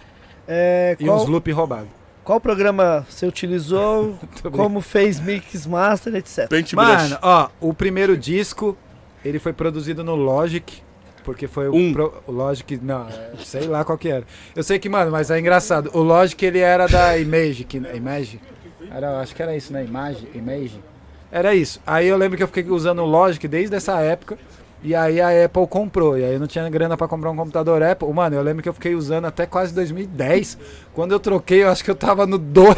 É, E qual, uns loop roubados. qual programa você utilizou? Como fez mix, master, etc. Paintbrush. Mano, ó, o primeiro disco, ele foi produzido no Logic. Porque foi o, Um. pro- o Logic, não, é, sei lá qual que era. Eu sei que, mano, mas é engraçado. O Logic, ele era da Image, que, Image? Era, acho que era isso, né? Image, Image? Era isso. Aí eu lembro que eu fiquei usando o Logic desde essa época. E aí a Apple comprou. E aí eu não tinha grana pra comprar um computador Apple. Mano, eu lembro que eu fiquei usando até quase 2010. Quando eu troquei, eu acho que eu tava no 2.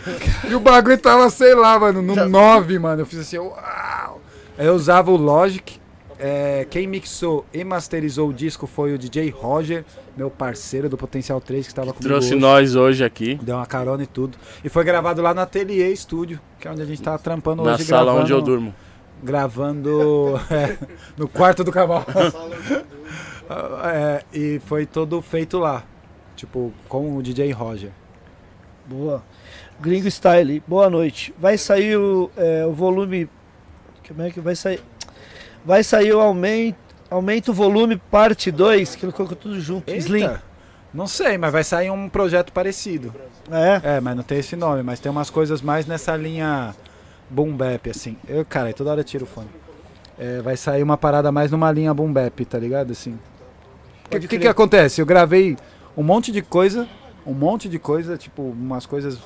e o bagulho tava, sei lá, mano, no 9, mano. Eu fiz assim, eu, ah, Eu usava o Logic. É, quem mixou e masterizou o disco foi o DJ Roger, meu parceiro do Potencial 3, que estava comigo Trouxe hoje. nós hoje aqui. Deu uma carona e tudo. E foi gravado lá no Atelier Studio, que é onde a gente tá trampando Na hoje. sala gravando, onde eu durmo. Gravando é, no quarto do cavalo. É, e foi todo feito lá. Tipo, com o DJ Roger. Boa. Gringo Style, boa noite. Vai sair o, é, o volume. Como é que vai sair? Vai sair o aumento. Aumenta o volume parte 2, que ele colocou tudo junto. Slim. Eita, Não sei, mas vai sair um projeto parecido. É. É, mas não tem esse nome, mas tem umas coisas mais nessa linha boom bap, assim. Eu, cara, toda hora eu tiro o fone. É, vai sair uma parada mais numa linha boom bap, tá ligado? Assim. O que, que, que acontece? Eu gravei um monte de coisa, um monte de coisa, tipo, umas coisas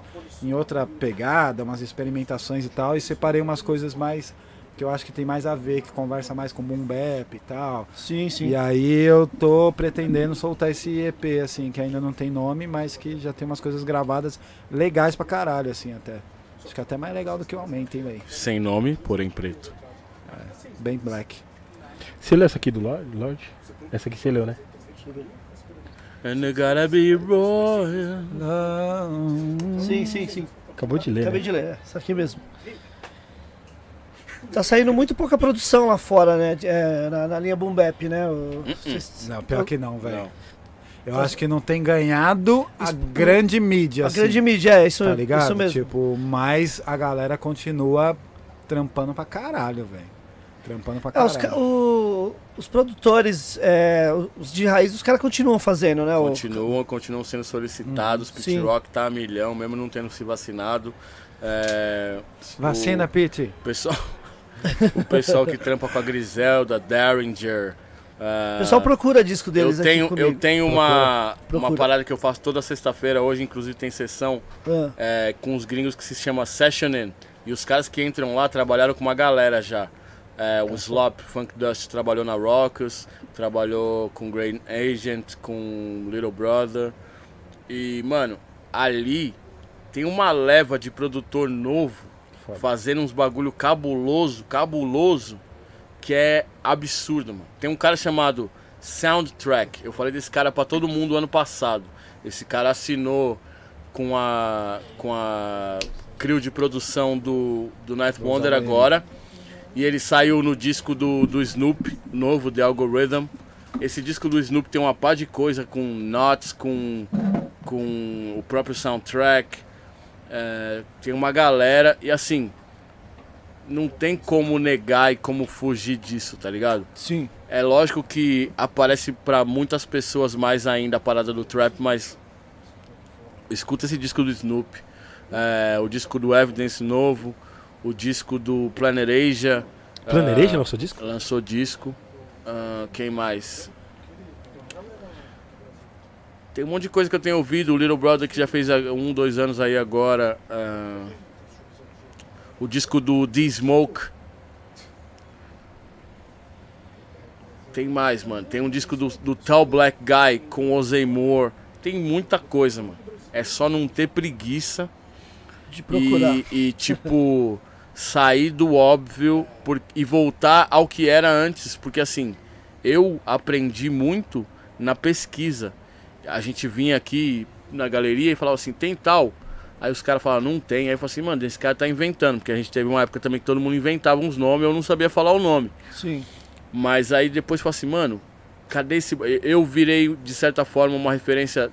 em outra pegada, umas experimentações e tal, e separei umas coisas mais que eu acho que tem mais a ver, que conversa mais com boom bap e tal. Sim, sim. E aí eu tô pretendendo soltar esse EP, assim, que ainda não tem nome, mas que já tem umas coisas gravadas legais pra caralho, assim, até. Acho que até mais legal do que o Aumento, hein, velho? Sem nome, porém preto. Bem black. Você leu essa aqui do Lorde? Lorde? Essa aqui você leu, né? And you gotta be royal. Sim, sim, sim. Acabou de ler. Acabei Né? de ler, é, essa aqui mesmo. Tá saindo muito pouca produção lá fora, né? É, na, na linha Boom Bap, né? O- cês- Não, pior que não, velho. Eu acho que não tem ganhado a grande mídia, A assim, grande mídia, é isso, tá ligado? isso mesmo. Tipo, mas a galera continua trampando pra caralho, velho. Trampando pra É, os, caralho. o- os produtores, é, os de raiz, os caras continuam fazendo, né? o- Continuam, continuam sendo solicitados. Pit Sim. Rock tá a milhão, mesmo não tendo se vacinado. É, Vacina, Pete. o pessoal, o pessoal que trampa com a Griselda, Derringer. é, O pessoal procura disco deles eu tenho, eu tenho uma, Procura. uma parada que eu faço toda sexta-feira. Hoje, inclusive, tem sessão Ah, é, com os gringos que se chama Sessioning. E os caras que entram lá trabalharam com uma galera já. É, o Slop Funk Dust trabalhou na Rockers, trabalhou com Great Agent, com Little Brother. E, mano, ali tem uma leva de produtor novo Foda. fazendo uns bagulho cabuloso, cabuloso, que é absurdo, mano. Tem um cara chamado Soundtrack. Eu falei desse cara pra todo mundo ano passado. Esse cara assinou com a com a crew de produção do do Night Wonder ele. agora. E ele saiu no disco do, do Snoop, novo, The Algorithm. Esse disco do Snoop tem uma par de coisa com notes, com, com o próprio soundtrack. É, tem uma galera e assim, não tem como negar e como fugir disso, tá ligado? sim. É lógico que aparece pra muitas pessoas mais ainda a parada do trap, mas escuta esse disco do Snoop, é, o disco do Evidence novo, o disco do Planet Asia. Planereja ah, nosso disco? Lançou disco. Ah, quem mais? Tem um monte de coisa que eu tenho ouvido. O Little Brother que já fez um, dois anos aí agora. ah, o disco do D-Smoke. Tem mais, mano. Tem um disco do, do Tall Black Guy com Ozzy Moore. Tem muita coisa, mano. É só não ter preguiça De procurar. e, e, tipo, sair do óbvio por- e voltar ao que era antes. Porque assim, eu aprendi muito na pesquisa. A gente vinha aqui na galeria e falava assim, tem tal. Aí os caras falavam, não tem. Aí eu falei assim, mano, esse cara tá inventando. Porque a gente teve uma época também que todo mundo inventava uns nomes, eu não sabia falar o nome. Sim. Mas aí depois falei assim, mano, cadê esse. Eu virei, de certa forma, uma referência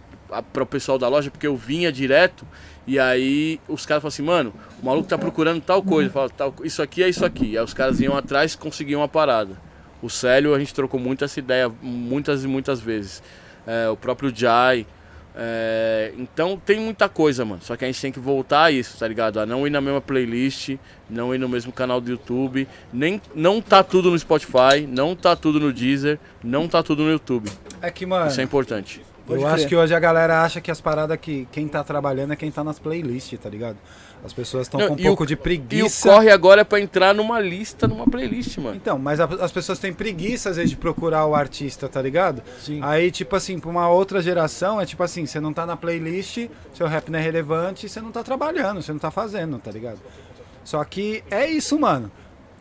para o pessoal da loja, porque eu vinha direto. E aí os caras falaram assim, mano, o maluco tá procurando tal coisa. Fala, tal, isso aqui é isso aqui. Aí os caras iam atrás e conseguiam uma parada. O Célio, a gente trocou muito essa ideia muitas e muitas vezes. É, o próprio Jai. é, então tem muita coisa, mano. Só que a gente tem que voltar a isso, tá ligado? A não ir na mesma playlist, não ir no mesmo canal do YouTube. Nem, não tá tudo no Spotify, não tá tudo no Deezer, não tá tudo no YouTube. É que, mano, Isso é importante. Pode eu crer. acho que hoje a galera acha que as paradas que quem tá trabalhando é quem tá nas playlists, tá ligado? As pessoas estão com um pouco o- de E o preguiça. corre agora é pra entrar numa lista, numa playlist, mano. Então, mas a- as pessoas têm preguiça às vezes de procurar o artista, tá ligado? Sim. Aí, tipo assim, pra uma outra geração, é tipo assim, você não tá na playlist, seu rap não é relevante, você não tá trabalhando, você não tá fazendo, tá ligado? Só que é isso, mano.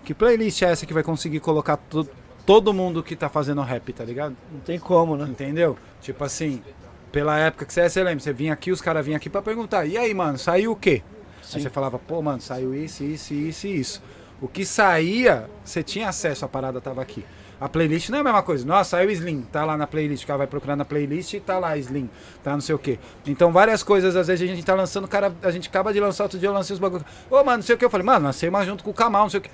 Que playlist é essa que vai conseguir colocar to- todo mundo que tá fazendo rap, tá ligado? Não tem como, né? Entendeu? Tipo assim, pela época que você é, você lembra, você vinha aqui, os caras vinham aqui pra perguntar, e aí, mano, saiu o quê? Aí você falava, pô, mano, saiu isso, isso, isso e isso. O que saía, você tinha acesso, a parada tava aqui. A playlist não é a mesma coisa. Nossa, saiu Slim, tá lá na playlist. O cara vai procurar na playlist e tá lá Slim, tá não sei o quê. Então, várias coisas, às vezes a gente tá lançando, o cara, a gente acaba de lançar, outro dia eu lancei os bagulho. Ô, mano, não sei o que. Eu falei, mano, lancei uma junto com o Kamal, não sei o que.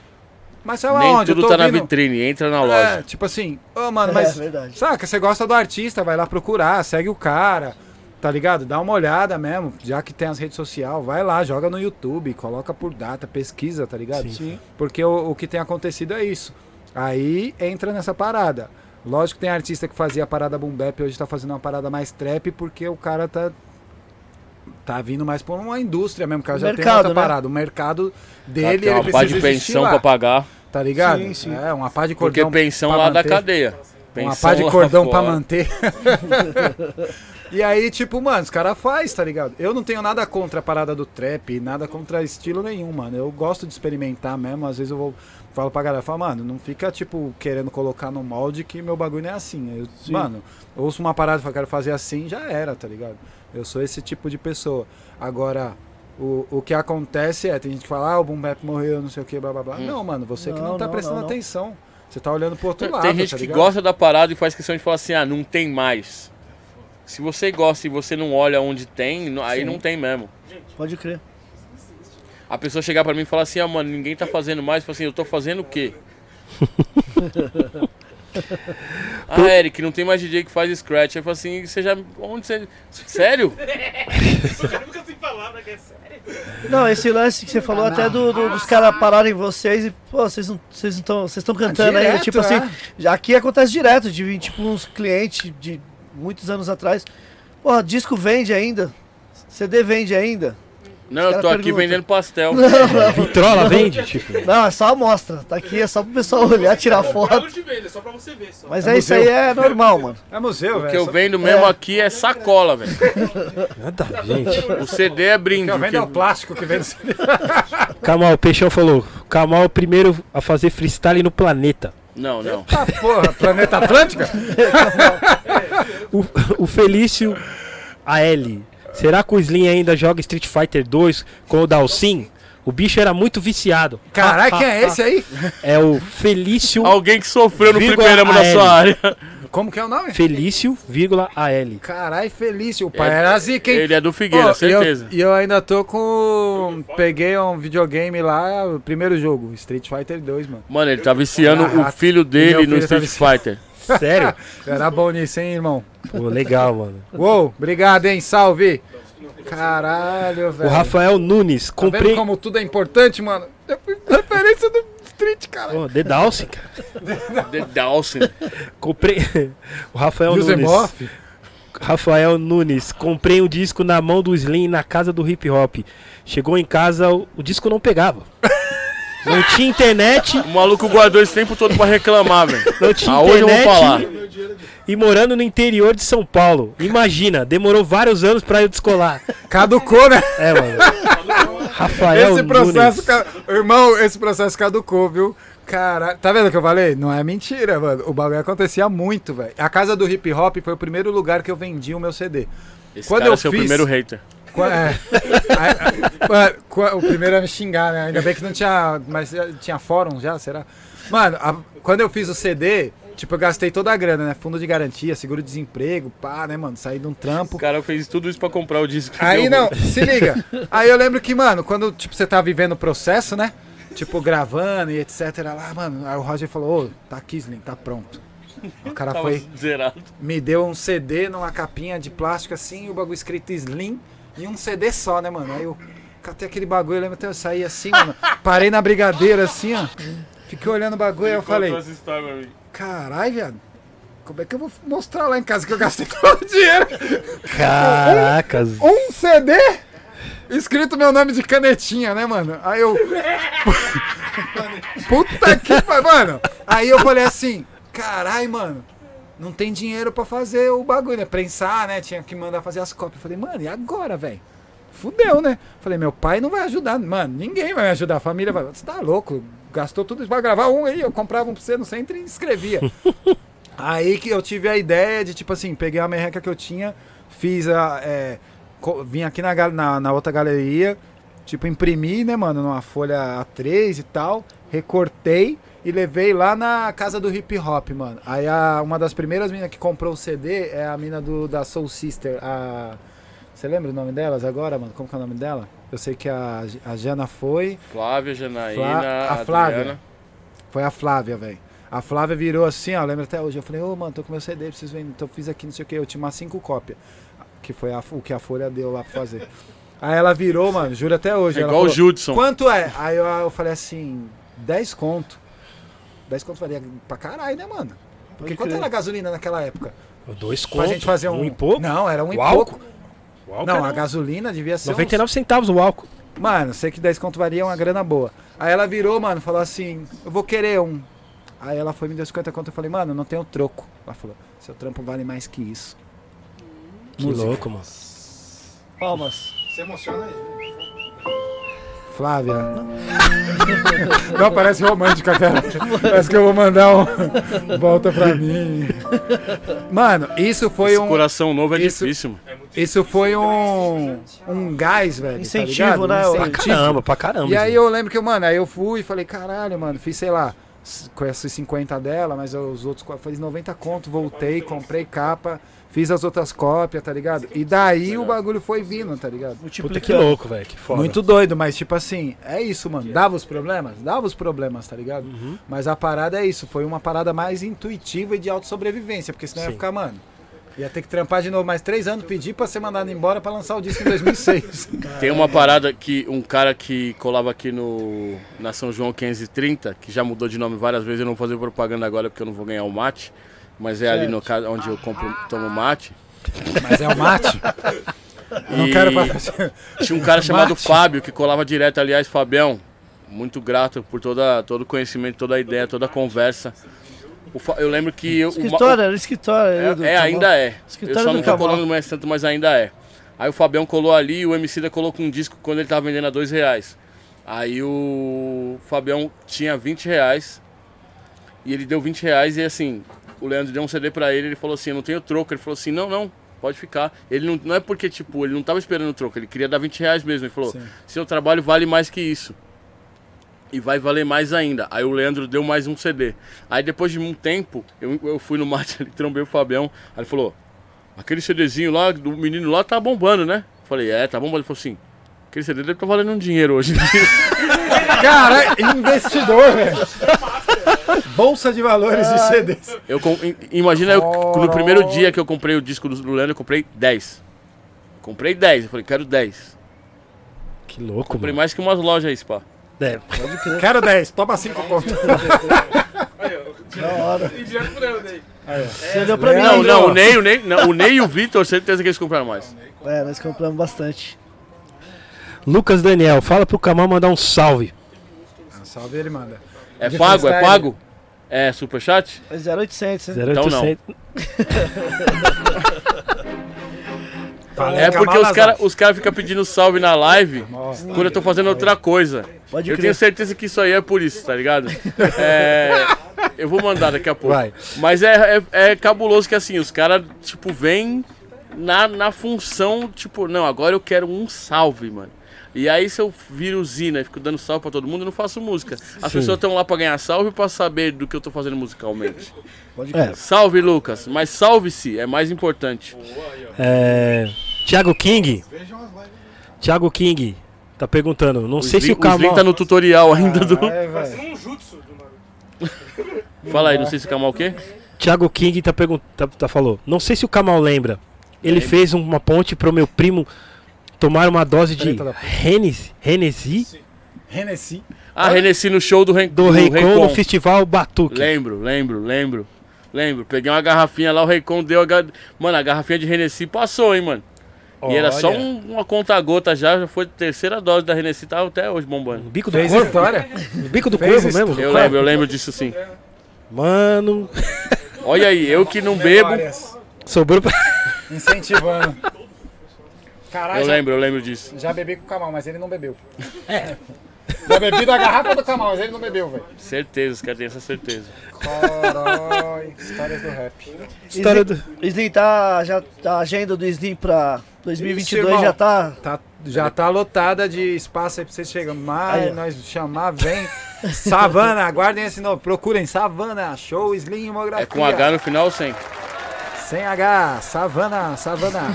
Mas saiu Nem aonde? Eu tudo tá na ouvindo- vitrine, entra na É, loja. tipo assim, ô, mano, É, mas. verdade. Saca, você gosta do artista, vai lá procurar, segue o cara, tá ligado? Dá uma olhada mesmo, já que tem as redes sociais, vai lá, joga no YouTube, coloca por data, pesquisa, tá ligado? Sim. Porque o, o que tem acontecido é isso. Aí entra nessa parada. Lógico que tem artista que fazia a parada boom bap e hoje tá fazendo uma parada mais trap porque o cara tá tá vindo mais por uma indústria mesmo, cara O já tem mercado, outra né? parada. O mercado dele, tem ele uma pá de pensão pra pagar. tá ligado? Sim, sim. É, uma pá de Porque cordão pensão pra lá da manter. cadeia. Uma Pensão pá de cordão pra fora. manter. e aí, tipo, mano, os caras faz, tá ligado? Eu não tenho nada contra a parada do trap, nada contra estilo nenhum, mano. Eu gosto de experimentar mesmo. Às vezes eu vou falo pra galera, falo, mano, não fica, tipo, querendo colocar no molde que meu bagulho não é assim. Eu, mano, ouço uma parada e falo, quero fazer assim, já era, tá ligado? Eu sou esse tipo de pessoa. Agora, o, o que acontece é, tem gente que fala, ah, o Boom Bap morreu, não sei o que, blá blá blá. Hum. Não, mano, você que Não, não tá não, prestando não, não. atenção. Você tá olhando pro outro Tem, lado. tem gente tá que gosta da parada e faz questão de falar assim, ah, não tem mais. Se você gosta e você não olha onde tem, não- aí Sim. não tem mesmo. Pode crer. A pessoa chegar pra mim e falar assim, ah, mano, ninguém tá fazendo mais. Eu falo assim, eu tô fazendo o quê? ah, Eric, não tem mais DJ que faz scratch. Eu falo assim, você já. Onde você. Sério? Não, esse lance que você falou até do, do- dos caras pararem vocês e, pô, vocês não vocês estão vocês estão cantando aí, direto, tipo é. assim, já aqui acontece direto, de vir, tipo, uns clientes de muitos anos atrás. Porra, disco vende ainda? CD vende ainda? Não, eu tô aqui pergunta. vendendo pastel. Vitrola vende, tipo. Não, é só amostra. Tá aqui, é só pro pessoal olhar, tirar Pra foto. não te vender, só pra você ver. Só. Mas É é isso aí, é normal, mano. É museu, O velho. que eu vendo mesmo aqui é sacola, velho. Nada, gente. O CD é brinde. que eu o vendo é o plástico que vem no CD. Kamal, o Peixão falou. Kamal é o primeiro a fazer freestyle no planeta. Não, não. Ah, porra, Planeta Atlântica? O, o Felício AL. Será que o Slim ainda joga Street Fighter 2 com o Dalsin? O bicho era muito viciado. Caralho, Ah, quem ah, é esse aí? É o Felício, Alguém que sofreu no fliperama da sua área. Como que é o nome? Felício, vírgula AL. Caralho, Felício. O pai É- era zica, hein? Ele é do Figueira, e eu- certeza. E eu, ainda tô com. Peguei um videogame lá, o primeiro jogo, Street Fighter 2, mano. Mano, ele tá viciando Ah, o filho dele meu no filho tá Street Fighter. Sério? Era bom nisso, hein, irmão? Pô, legal, mano. Uou, obrigado, hein? Salve! Caralho, O velho. Rafael Nunes. Tá vendo Comprei. como tudo é importante, mano? Eu fui referência do Street, cara. Pô, The Dawson, cara. The Dawson. Comprei. O Rafael Nunes. Off? Rafael Nunes, comprei um disco na mão do Slim na casa do hip hop. Chegou em casa, o, o disco não pegava. Não tinha internet, O maluco guardou esse tempo todo pra reclamar, velho. não tinha Ah, hoje eu vou internet falar. e morando no interior de São Paulo. Imagina, demorou vários anos pra eu descolar. Caducou, né? É, mano. Rafael esse processo, ca- irmão, esse processo caducou, viu? Cara, tá vendo o que eu falei? Não é mentira, mano. O bagulho acontecia muito, velho. A casa do hip hop foi o primeiro lugar que eu vendi o meu CD. Esse Quando cara eu é seu fiz- primeiro hater. É. A- a- qua- o primeiro a me xingar, né? Ainda bem que não tinha. Mas já tinha fórum já, será? Mano, a- quando eu fiz o CD, tipo, eu gastei toda a grana, né? Fundo de garantia, seguro-desemprego, pá, né, mano? Saí de um trampo. O cara fez tudo isso pra comprar o disco. Aí Deu não, se liga. Aí eu lembro que, mano, quando tipo, você tá vivendo o processo, né? Tipo, gravando e etc. Lá, mano, aí o Roger falou, ô, tá aqui, Slim, tá pronto. O cara Tava foi, zerado. me deu um CD numa capinha de plástico assim, e o bagulho escrito Slim, e um CD só, né, mano? Aí eu catei aquele bagulho, eu lembro até eu saí assim, mano. Parei na brigadeira assim, ó. Fiquei olhando o bagulho e eu falei, caralho, viado. Como é que eu vou mostrar lá em casa que eu gastei todo o dinheiro? Caracas. um CD escrito meu nome de canetinha, né, mano? Aí eu. Puta que pariu, mano. Aí eu falei assim: carai, mano, não tem dinheiro pra fazer o bagulho, né? Prensar, né? Tinha que mandar fazer as cópias. Eu falei, mano, e agora, velho? Fudeu, né? Falei, meu pai não vai ajudar. Mano, ninguém vai me ajudar. A família vai. Você tá louco? gastou tudo pra gravar um aí, eu comprava um pra você no centro e escrevia. aí que eu tive a ideia de, tipo assim, peguei a merreca que eu tinha, fiz a. é, vim aqui na, na, na outra galeria, tipo, imprimi, né, mano, numa folha A3 e tal, recortei e levei lá na casa do hip hop, mano. Aí a, uma das primeiras minas que comprou o CD é a mina do, da Soul Sister, a. Você lembra o nome delas agora, mano? Como que é o nome dela? Eu sei que a, a Jana foi. Flávia, Janaína, Flá- a Flávia. Adriana. Foi a Flávia, velho. A Flávia virou assim, ó, eu lembro até hoje. Eu falei, ô, mano, tô com meu CD, preciso vender. Então eu fiz aqui, não sei o que. Eu tinha umas cinco cópias. Que foi a- o que a Folha deu lá pra fazer. Aí ela virou, mano, juro até hoje. É igual o falou, Judson. Quanto é? Aí eu, eu falei assim, 10 conto. 10 conto valia pra caralho, né, mano? Porque Pode quanto crer. era a gasolina naquela época? Dois Pra contos. gente fazer um. um e pouco. Não, era um e O pouco. álcool? O álcool Não, era a gasolina devia ser. uns- 99 centavos o álcool. Mano, sei que 10 conto varia uma grana boa. Aí ela virou, mano, falou assim: Eu vou querer um. Aí ela foi me deu 50 conto. Eu falei, mano, não tenho troco. Ela falou: Seu trampo vale mais que isso. Que Música. louco, mano. Palmas. Você emociona aí. Flávia. Não, parece romântica aquela. Parece que eu vou mandar um. Volta pra mim. Mano, isso foi Esse um. coração novo é isso- difícil. Isso foi um. Um gás, velho. Incentivo, tá ligado? né, Um o- Pra incentivo. caramba, pra caramba. E aí eu lembro que, mano, aí eu fui e falei, caralho, mano, fiz, sei lá, com esses 50 dela, mas os outros fiz 90 conto, voltei, comprei capa, fiz as outras cópias, tá ligado? E daí o bagulho foi vindo, tá ligado? Puta que Multiplicando. louco, velho. Que foda. Muito doido, mas tipo assim, é isso, mano. Dava os problemas? Dava os problemas, tá ligado? Uhum. Mas a parada é isso, foi uma parada mais intuitiva e de autossobrevivência, porque senão ia Sim. ficar, mano. Ia ter que trampar de novo mais três anos, pedir pra ser mandado embora pra lançar o disco em 2006. Tem uma parada que um cara que colava aqui no na São João 530, que já mudou de nome várias vezes, eu não vou fazer propaganda agora porque eu não vou ganhar o mate, mas é ali no caso onde eu compro, tomo mate. mas é o mate. Eu não E quero parecer. Tinha um cara chamado Mate. Fábio que colava direto, aliás, Fabião, muito grato por toda, todo o conhecimento, toda a ideia, toda a conversa. O Fa- eu lembro que eu, Escritório, era escritório. do- É, é, ainda é. Eu Escritório só do não tô colando mais tanto, mas ainda é. Aí o Fabião colou ali e o MC da colocou um disco quando ele tava vendendo a dois reais. Aí o Fabião tinha 20 reais e ele deu 20 reais e assim, o Leandro deu um CD pra ele ele falou assim, eu não tenho troco. Ele falou assim, não, não, pode ficar. Ele não, não é porque, tipo, ele não tava esperando o troco, ele queria dar 20 reais mesmo. Ele falou, Sim. seu trabalho vale mais que isso. E vai valer mais ainda. Aí o Leandro deu mais um CD. Aí depois de um tempo, eu, eu fui no mate ali, trombei o Fabião. Aí ele falou: aquele CDzinho lá do menino lá tá bombando, né? Eu falei, é, tá bombando. Ele falou assim: aquele CD deve estar valendo um dinheiro hoje. em dia." Cara, investidor, velho. Bolsa de valores de CDs. eu com- im- imagina eu, no primeiro dia que eu comprei o disco do, Leandro, eu comprei 10. Comprei 10. Eu falei, quero 10. Que louco, Comprei mano. mais que umas lojas aí, Spa. É, Quero 10, toma 5 conto. Da hora. E direto pro Leandro aí. Você deu pra mim. Não, não, ó. o Ney, o Ney, não, o Ney e o Vitor, certeza que eles compraram mais. É, nós compramos bastante. Lucas Daniel, fala pro Kamal mandar um salve. Salve ele, manda. É De pago? É pago? É superchat? É 0800, né? 0800. É porque os caras os cara ficam pedindo salve na live quando eu tô fazendo outra coisa. Pode Eu crer. tenho certeza que isso aí é por isso, tá ligado? É, eu vou mandar daqui a pouco. Vai. Mas é, é, é cabuloso que assim, os caras, tipo, vêm na, na função, tipo, não, agora eu quero um salve, mano. E aí se eu viro Zina e fico dando salve pra todo mundo, eu não faço música. As Sim. pessoas estão lá pra ganhar salve e pra saber do que eu tô fazendo musicalmente. Pode. É, Salve, Lucas. Mas salve-se é mais importante. é, Thiago King. Thiago King tá perguntando. Não sei se o Kamal. tá no tutorial ainda do... É. Um jutsu do nome. Fala aí, não sei se o Kamal o quê? Thiago King tá perguntando. Tá, tá- falou. Não sei se o Kamal lembra. Ele fez uma ponte pro meu primo tomar uma dose de porra. Hennessy, Hennessy Hennessy. Ah, Renesci no show do, Ren do Raycon no Festival Batuque. Lembro, lembro, lembro. Lembro. Peguei uma garrafinha lá, o Raycon deu a. ga- Mano, a garrafinha de Renesci passou, hein, mano. E era só Olha. um- uma conta-gota já, já foi a terceira dose da Renesci, tava até hoje bombando. Bico do Fez corvo? história. Bico do Fez corvo mesmo? Eu lembro, eu lembro disso sim. Mano, Olha aí, eu que não bebo. Sobrou pra. Incentivando. Caralho, Eu já, lembro, eu lembro disso. já bebi com o Kamal, mas ele não bebeu. Já bebi da garrafa do Kamal, mas ele não bebeu, velho. Certeza, os caras têm essa certeza. Caralho, histórias do rap. História do... Slim, tá, já, a agenda do Slim pra 2022 irmão. já tá... Tá, já tá lotada de espaço aí pra vocês chegarem. Mas Aí, nós chamar, vem. Savana, aguardem esse nome. Procurem Savana, show Slim Hemografia. É com H no final ou sem? H, Savana, Savana.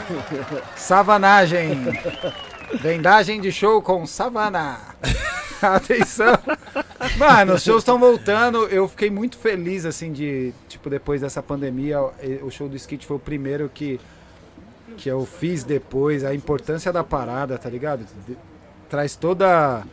Savanagem. Vendagem de show com Savana. Atenção. Mano, os shows estão voltando. Eu fiquei muito feliz, assim, de. Tipo, depois dessa pandemia, o show do Skit foi o primeiro que. Que eu fiz depois. A importância da parada, tá ligado? De- Traz toda.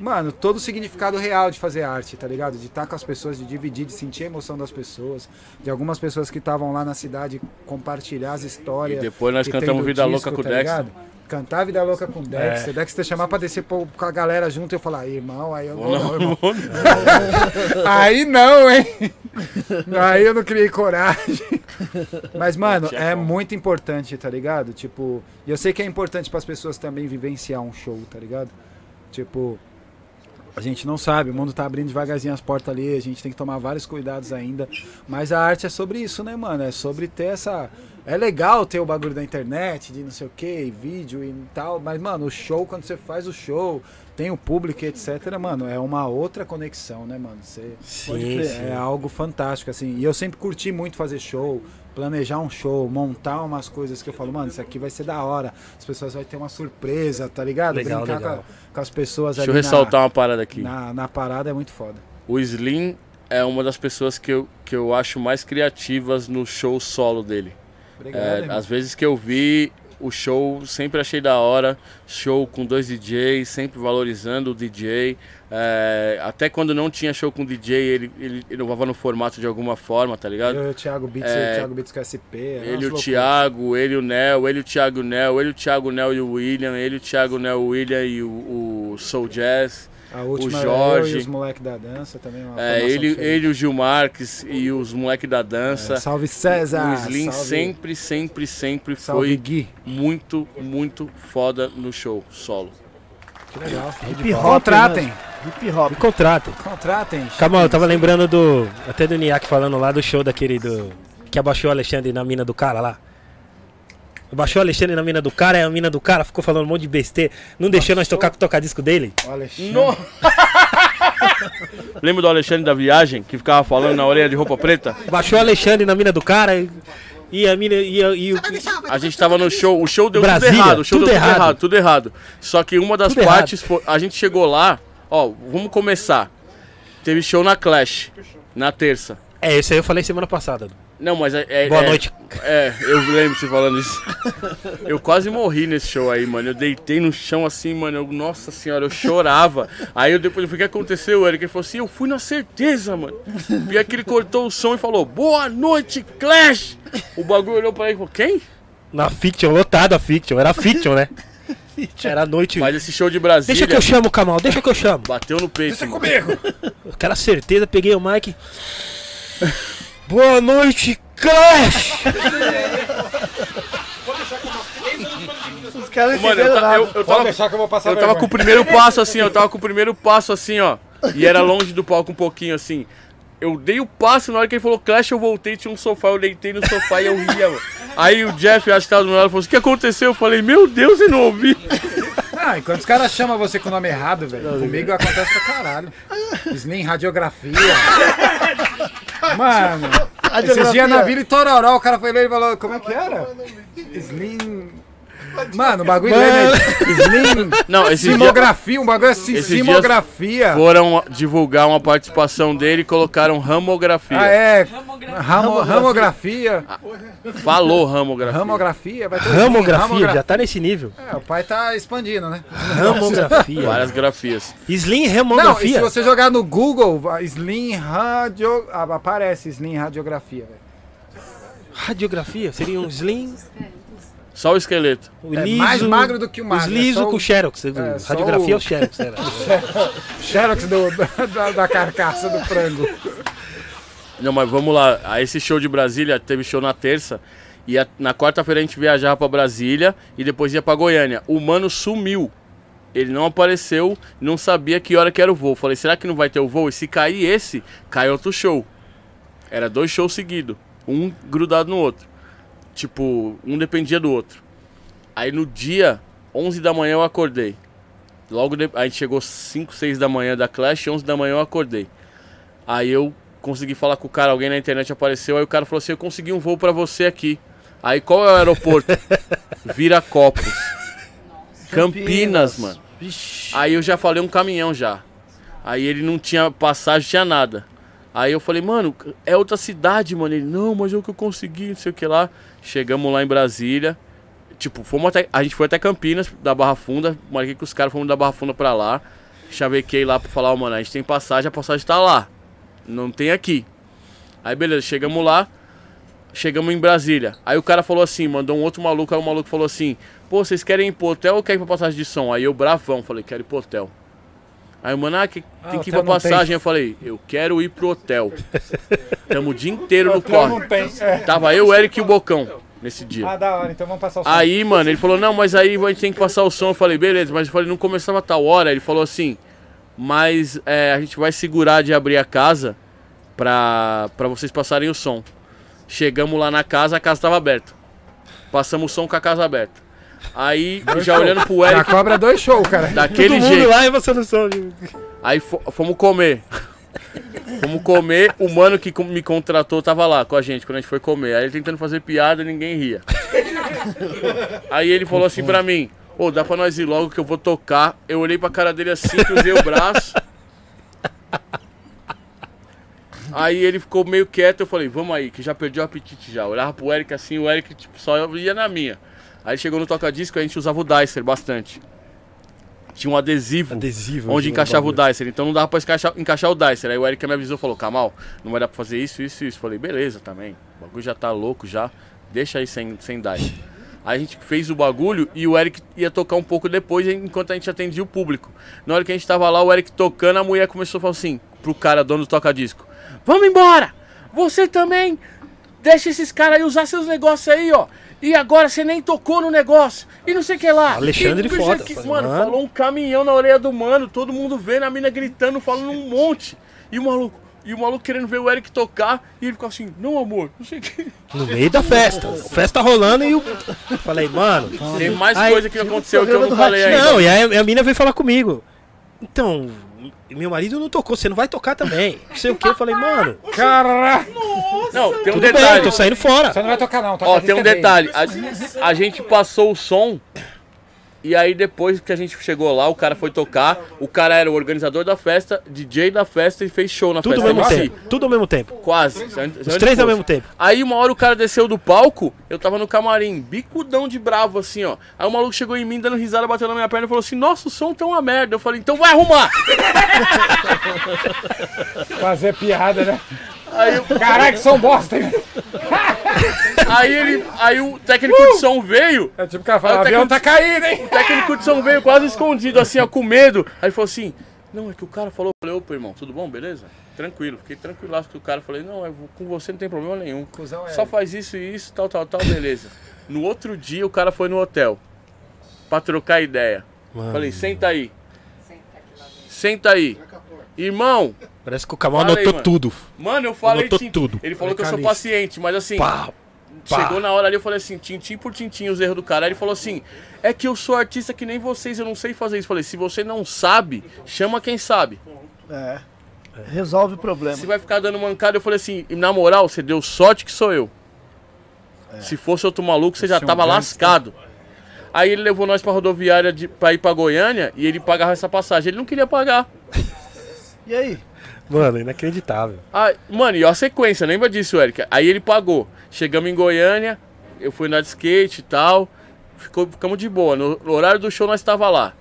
Mano, todo o significado real de fazer arte, tá ligado? De estar com as pessoas, de dividir, de sentir a emoção das pessoas. De algumas pessoas que estavam lá na cidade compartilhar as E histórias. depois nós cantamos Vida disco, Louca com o tá Dexter. ligado? Cantar Vida Louca com o Dexter. Dexter chamar pra descer pô- com a galera junto e eu falar, irmão, aí eu não, não, irmão. Aí não, hein? Aí eu não criei coragem. Mas, mano, é muito importante, tá ligado? Tipo, e eu sei que é importante pras pessoas também vivenciar um show, tá ligado? Tipo, a gente não sabe, o mundo tá abrindo devagarzinho as portas ali, a gente tem que tomar vários cuidados ainda. Mas a arte é sobre isso, né, mano? É sobre ter essa. É legal ter o bagulho da internet, de não sei o que, vídeo e tal, mas, mano, o show, quando você faz o show, tem o público, etc., mano, é uma outra conexão, né, mano? Você, Sim, sim. é algo fantástico, assim. E eu sempre curti muito fazer show, planejar um show, montar umas coisas que eu falo, mano, isso aqui vai ser da hora. As pessoas vão ter uma surpresa, tá ligado? Legal, Brincar legal. Com, a- com as pessoas Deixa eu ali ressaltar uma parada aqui. na, na, na parada, é muito foda. O Slim é uma das pessoas que eu, que eu acho mais criativas no show solo dele. Obrigado, É, às vezes que eu vi o show, sempre achei da hora. Show com dois DJs, sempre valorizando o DJ. É, até quando não tinha show com DJ, ele, ele inovava no formato de alguma forma, tá ligado? Eu o Thiago Beats, É, o Thiago Beats com SP. Ele, o. Thiago, ele, o Nel, ele, o Thiago Nel, ele, o Thiago Nel e o William, ele, o Thiago Nel, o William e o, o Soul Jazz. A última o eu Jorge. e os moleques da dança também. Uma É, formação ele, diferente. ele, o Gil Marques e os moleques da dança. É, salve César! o Slim salve, sempre, sempre, sempre salve foi Gui. muito, muito foda no show solo. Que legal. Hip hop, Contratem, né? Hip hop. Me contratem. contratem. Calma, eu tava lembrando do. Até do Niak falando lá do show daquele do. Que abaixou o Alexandre na mina do cara lá. Abaixou o Alexandre na mina do cara, aí a mina do cara ficou falando um monte de besteira. Não deixou nós tocar com o tocadisco dele. Olha, Lembra do Alexandre da viagem que ficava falando na orelha de roupa preta? Baixou o Alexandre na mina do cara e, e a mina. E, a- e o. A gente tava no show, o show deu Brasília, tudo errado, o show tudo deu tudo errado. errado. tudo errado. Só que uma das Tudo partes foi. A gente chegou lá, ó, vamos começar. Teve show na Clash, na terça. É, isso aí eu falei semana passada. Não, mas é. é- Boa é- noite. É, eu lembro você falando isso. Eu quase morri nesse show aí, mano. Eu deitei no chão assim, mano. Eu, nossa senhora, eu chorava. Aí eu depois eu falei, o que aconteceu, Eric? Ele falou assim, eu fui na certeza, mano. E aí que ele cortou o som e falou, boa noite, Clash! O bagulho olhou pra ele e falou, quem? Na Fiction, lotado a Fiction. Era a Fiction, né? Era a noite. Mas esse show de Brasília Deixa que eu chamo, Kamal, deixa que eu chamo. bateu no peito. mano. Aquela certeza, peguei o mic. Boa noite, Clash! Os caras Mano, eu, ta- eu, eu tava, deixar que eu vou passar eu tava com o primeiro passo assim, ó, eu tava com o primeiro passo assim, ó. E era longe do palco um pouquinho assim. Eu dei o passo, na hora que ele falou Clash, eu voltei, tinha um sofá, eu deitei no sofá e eu ria, mano. Aí o Jeff, acho que tava do meu lado, falou assim, o que aconteceu? Eu falei, meu Deus, eu não ouvi. Ah, enquanto os caras chamam você com o nome errado, velho, comigo acontece pra caralho. Slim Radiografia. Mano, esses dias na Vila Itororó, o cara foi ler e falou, como é que era? Slim... Mano, o bagulho é Slim... Não, esses dias Simografia, um bagulho assim, Esses dias simografia. foram divulgar uma participação dele e colocaram ramografia. Ah, é. Ramo, ramografia. Falou ramografia. Ramografia, vai ter Ramografia, ramogra- já tá nesse nível. É, o pai tá expandindo, né? Ramografia. Várias grafias. Slim Não, e Ramografia. se você jogar no Google, Slim Radio... ah, aparece Slim Radiografia, velho. Radiografia, seria um Slim, Só o esqueleto. o É liso. mais magro do que o magro, Os é liso só com o- Xerox. é, radiografia o- é o Xerox. era. Xerox do, da, da carcaça do frango. Não, mas vamos lá. A esse show de Brasília, teve show na terça. E a- na quarta-feira a gente viajava pra Brasília e depois ia pra Goiânia. O mano sumiu. Ele não apareceu, não sabia que hora que era o voo. Falei, será que não vai ter o voo? E se cair esse, cai outro show. Era dois shows seguidos, um grudado no outro. Tipo, um dependia do outro. Aí no dia 11 da manhã eu acordei. Logo de... a gente chegou 5, 6 da manhã da Clash, 11 da manhã eu acordei. Aí eu consegui falar com o cara, alguém na internet apareceu, aí o cara falou assim: "Eu consegui um voo pra você aqui". Aí qual é o aeroporto? Viracopos. Campinas, mano. Vixe. Aí eu já falei um caminhão já. Aí ele não tinha passagem, tinha nada. Aí eu falei, mano, é outra cidade, mano. Ele, não, mas é o que eu consegui, não sei o que lá. Chegamos lá em Brasília. Tipo, fomos até, a gente foi até Campinas, da Barra Funda. Marquei com os caras, fomos da Barra Funda pra lá. Chavequei lá pra falar, ó, mano, a gente tem passagem, a passagem tá lá. Não tem aqui. Aí beleza, chegamos lá. Chegamos em Brasília. Aí o cara falou assim, mandou um outro maluco, aí o maluco falou assim, pô, vocês querem ir pro hotel ou querem ir pra passagem de som? Aí eu bravão, falei, quero ir pro hotel. Aí o mano, ah, que, tem que ir pra tem. passagem. Eu falei, eu quero ir pro hotel. Tamo o dia inteiro no Hotel corre. É. Tava eu, o Eric e o Bocão nesse dia. Ah, da hora, então vamos passar o som. Aí, mano, ele falou, não, mas aí a gente tem que passar o som. Eu falei, beleza, mas eu falei, não começava a tal hora. Ele falou assim, mas é, a gente vai segurar de abrir a casa pra, pra vocês passarem o som. Chegamos lá na casa, a casa tava aberta. Passamos o som com a casa aberta. Aí, já olhando pro Já Eric, cobra dois shows, cara. daquele Todo mundo jeito. lá e você no som. de- Aí fo- fomos comer. Fomos comer, o mano que me contratou tava lá com a gente quando a gente foi comer. Aí ele tentando fazer piada, ninguém ria. Aí ele falou assim pra mim: Ô, dá pra nós ir logo que eu vou tocar. Eu olhei pra cara dele assim, cruzei o braço. Aí ele ficou meio quieto, eu falei, vamos aí, que já perdi o apetite já. Eu olhava pro Eric assim, o Eric tipo, só ia na minha. Aí chegou no toca-disco, a gente usava o Dicer bastante. Tinha um adesivo Adesivo. onde de encaixava o. Dicer. Então não dava pra encaixar, encaixar o Dicer. Aí o Eric me avisou, falou, Kamal, não vai dar pra fazer isso, isso, isso. Falei, beleza também. O bagulho já tá louco já. Deixa aí sem, sem Dicer. Aí a gente fez o bagulho e o Eric ia tocar um pouco depois, enquanto a gente atendia o público. Na hora que a gente tava lá, o Eric tocando, a mulher começou a falar assim, pro cara, dono do toca-disco. Vamos embora! Você também! Deixa esses caras aí usar seus negócios aí, ó. E agora você nem tocou no negócio. E não sei o que lá. Alexandre e, foda. o que- Mano, mano. falou um caminhão na orelha do mano, todo mundo vendo, a mina gritando, falando um monte. E o maluco, e o maluco querendo ver o Eric tocar, e ele ficou assim, não amor, não sei o que. No meio da festa. A festa rolando e o. Falei, mano. Tem mais Aí, coisa que aconteceu que eu não falei ainda. Não, e aí a mina veio falar comigo. Então, meu marido não tocou, você não vai tocar também. Não sei o que. Eu falei, mano, Caralho! Não, tem um tudo bem, detalhe. tô saindo fora. Você não vai tocar não, toca Ó, tem um bem. detalhe. A, a gente passou o som. E aí depois que a gente chegou lá, o cara foi tocar. O cara era o organizador da festa, DJ da festa e fez show na Tudo ao festa. mesmo MC. tempo. Tudo ao mesmo tempo. Quase. Os três ao mesmo tempo. Aí uma hora o cara desceu do palco, eu tava no camarim, bicudão de bravo, assim, ó. Aí o maluco chegou em mim, dando risada, bateu na minha perna e falou assim: Nossa, o som tá uma merda. Eu falei: Então vai arrumar. Fazer piada, né? Aí, eu- Caralho, que som bosta, hein? Aí ele, aí o técnico de som veio. É tipo o cara fala, o o avião técnico- tá caindo, hein? O técnico de som veio quase escondido, assim, ó, com medo. Aí ele falou assim: Não, é que o cara falou. Falei: Opa, irmão, tudo bom? Beleza? Tranquilo. Fiquei tranquilo lá com o cara. Falei: Não, eu vou- com você não tem problema nenhum. Cusão é Só faz isso e isso, tal, tal, tal, beleza. No outro dia o cara foi no hotel pra trocar ideia. Mano, Falei: Senta aí. Senta aí. Irmão, parece que o aí, anotou mano. tudo. mano, eu falei. Anotou tim- tudo. Ele falou que eu sou paciente, mas assim. Pá, pá. Chegou na hora ali, eu falei assim, tintim por tintim os erros do cara. Aí ele falou assim: é que eu sou artista que nem vocês, eu não sei fazer isso. Eu falei: se você não sabe, chama quem sabe. É. Resolve o problema. Se vai ficar dando mancada, eu falei assim: e na moral, você deu sorte que sou eu. Se fosse outro maluco, você já é um tava gangster. lascado. Aí ele levou nós pra rodoviária de, pra ir pra Goiânia e ele pagava essa passagem. Ele não queria pagar. E aí? Mano, inacreditável. Ah, mano, e a sequência, lembra disso, Eric? Aí ele pagou. Chegamos em Goiânia, eu fui andar de skate e tal. Ficou, ficamos de boa. No, no horário do show nós estava lá.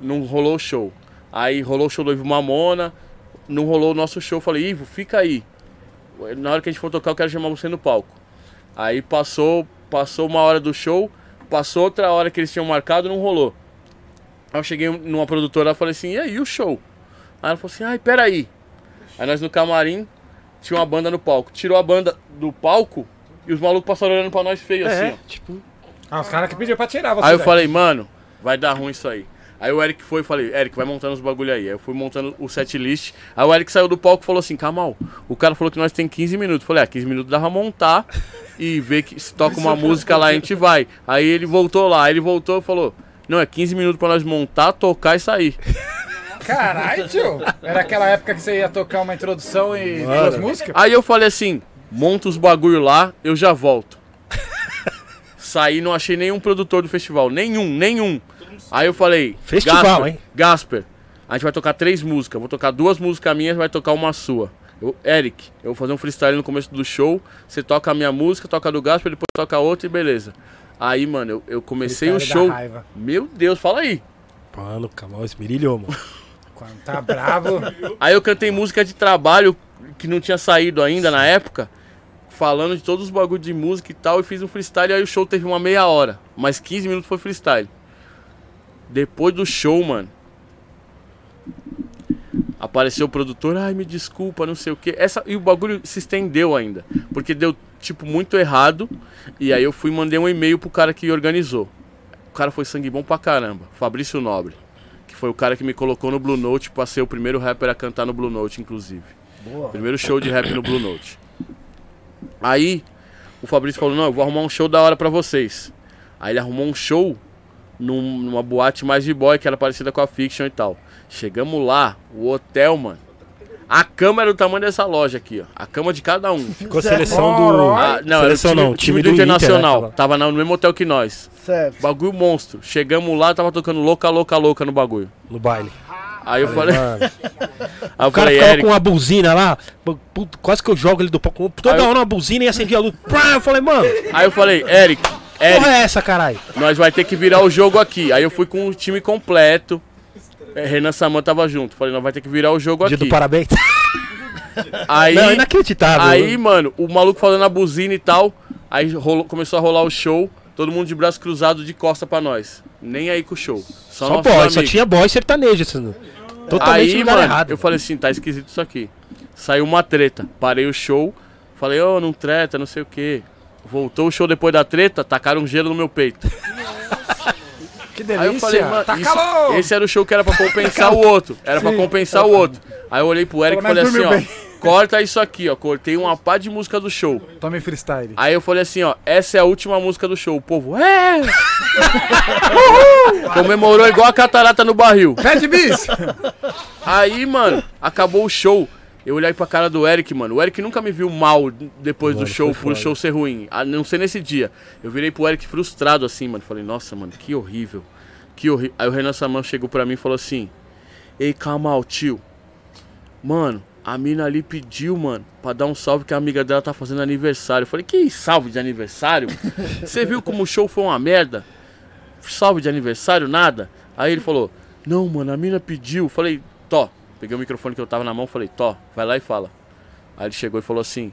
Não rolou o show. Aí rolou o show do Ivo Mamona. Não rolou o nosso show. Falei, Ivo, fica aí. Na hora que a gente for tocar, eu quero chamar você no palco. Aí passou, passou uma hora do show, passou outra hora que eles tinham marcado, não rolou. Aí eu cheguei numa produtora e falei assim, e aí, o show? Aí ela falou assim, ai, peraí. Aí nós no camarim, tinha uma banda no palco. Tirou a banda do palco e os malucos passaram olhando pra nós feio assim, É, ó. tipo, Ah, os caras que pediram pra tirar você. Aí eu velho. falei, mano, vai dar ruim isso aí. Aí o Eric foi e falei, Eric, vai montando os bagulho aí. Aí eu fui montando o set list. Aí o Eric saiu do palco e falou assim, Kamal, o cara falou que nós tem 15 minutos. Eu falei, ah, 15 minutos dá pra montar e ver que se toca uma música lá, a gente vai. Aí ele voltou lá, aí ele voltou e falou, não, é 15 minutos pra nós montar, tocar e sair. Caralho, tio. Era aquela época que você ia tocar uma introdução e duas músicas? Aí eu falei assim, monta os bagulho lá, eu já volto. Saí, não achei nenhum produtor do festival, nenhum, nenhum. Aí eu falei, Festival, Gasper, hein? Gasper, a gente vai tocar três músicas, vou tocar duas músicas minhas, vai tocar uma sua. Eu, Eric, eu vou fazer um freestyle no começo do show, você toca a minha música, toca a do Gasper, depois toca outra e beleza. Aí, mano, eu, eu comecei o show. Meu Deus, fala aí. Mano, o Kamal esmirilhou, mano. Quando tá bravo. Aí eu cantei música de trabalho que não tinha saído ainda na época, falando de todos os bagulhos de música e tal, e fiz um freestyle, aí o show teve uma meia hora, mas 15 minutos foi freestyle. Depois do show, mano, apareceu o produtor, ai, me desculpa, não sei o que. Essa, e o bagulho se estendeu ainda, porque deu, tipo, muito errado, e aí eu fui mandei um e-mail pro cara que organizou. O cara foi sangue bom pra caramba, Fabrício Nobre, foi o cara que me colocou no Blue Note pra ser o primeiro rapper a cantar no Blue Note, inclusive. Primeiro show de rap no Blue Note. Aí, o Fabrício falou, não, eu vou arrumar um show da hora pra vocês. Aí ele arrumou um show num- numa boate mais de boy, que era parecida com a Fiction e tal. Chegamos lá, o hotel, mano. A cama era do tamanho dessa loja aqui, ó. A cama de cada um. Ficou a seleção do. Ah, não, Seleção era o time, não, time time do, do Inter, né, Internacional. tava. no mesmo hotel que nós. Certo. Bagulho monstro. Chegamos lá, tava tocando louca, louca, louca no bagulho. No baile. Aí eu falei, Mano, aí eu o cara falei, ficava Eric, com uma buzina lá. puto, quase que eu jogo ele do palco. Toda Aí eu- hora uma buzina e acendia a luz. Eu falei, mano, aí eu falei, Eric, Eric, porra é essa, caralho? nós vai ter que virar o jogo aqui. Aí eu fui com o time completo. É, Renan Saman tava junto. Falei, nós vai ter que virar o jogo Dia aqui. do parabéns. Aí, Não, inacreditável. aí, mano, o maluco falando a buzina e tal. Aí rolou- começou a rolar o show. Todo mundo de braço cruzado de costa pra nós. Nem aí com o show. Só, Só boy, só tinha boy sertanejo. Assim, totalmente Aí, no lugar mano, errado. eu falei assim, tá esquisito isso aqui. Saiu uma treta. Parei o show. Falei, ô, não treta, não sei o que. Voltou o show depois da treta, tacaram gelo no meu peito. Que Aí delícia. eu falei, mano, tá isso- calor. esse era o show que era pra compensar o outro. Era pra compensar o outro. Aí eu olhei pro Eric e falei assim, ó, corta isso aqui, ó. Cortei uma pá de música do show. Tome freestyle. Aí eu falei assim, ó, essa é a última música do show. O povo, é! Uhul! Comemorou igual a catarata no barril. Pede bis! Aí, mano, acabou o show. Eu olhei pra cara do Eric, mano. O Eric nunca me viu mal depois Mano, do show, foi por foda. o show ser ruim. A não ser nesse dia. Eu virei pro Eric frustrado assim, mano. Falei, nossa, mano, que horrível. Que horrível. Aí o Renan Saman chegou pra mim e falou assim: Ei, calma, tio. Mano, a mina ali pediu, mano, pra dar um salve que a amiga dela tá fazendo aniversário. Eu falei, que salve de aniversário? Você viu como o show foi uma merda? Salve de aniversário, nada? Aí ele falou, não, mano, a mina pediu. Eu falei, Tó. Peguei o microfone que eu tava na mão, falei, Tó, vai lá e fala. Aí ele chegou e falou assim,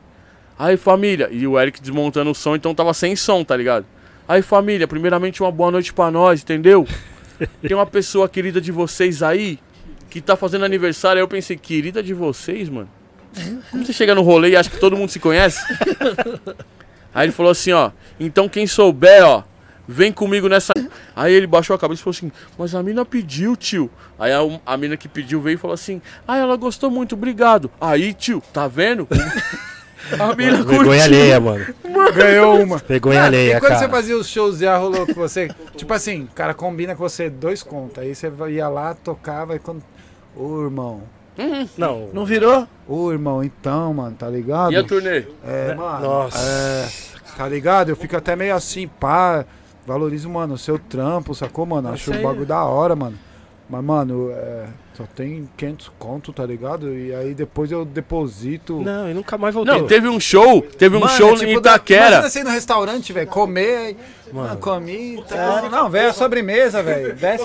aí família. E o Eric desmontando o som, então tava sem som, tá ligado? Aí família, primeiramente uma boa noite pra nós, entendeu? Tem uma pessoa querida de vocês aí que tá fazendo aniversário. Aí eu pensei, querida de vocês, mano? Como você chega no rolê e acha que todo mundo se conhece? Aí ele falou assim, ó, então quem souber, ó, vem comigo nessa. Aí ele baixou a cabeça e falou assim, mas a mina pediu, tio. Aí a, a mina que pediu veio e falou assim, ah, ela gostou muito, obrigado. Aí, tio, tá vendo? A mina Vergonha curtiu. alheia, mano. Ganhou uma. Vergonha Ah, alheia, e quando cara. você fazia os shows já rolou com você? Tipo assim, o cara combina com você dois contas. Aí você ia lá, tocava e quando. Ô irmão. Não, Não virou? Ô irmão, então, mano, tá ligado? E a turnê? É, mano. Nossa. É, tá ligado? Eu fico até meio assim, pá. Valorizo, mano, o seu trampo, sacou, mano? Acho o aí- bagulho da hora, mano. Mas, mano, é, só tem 500 conto, tá ligado? E aí depois eu deposito. não, eu nunca mais voltei. Não, teve um show, teve um Mano, show é em tipo da- Itaquera. Imagina você ir no restaurante, velho, comer. aí, Mano, comi. Tá, não, velho, é sobremesa, velho. Desce.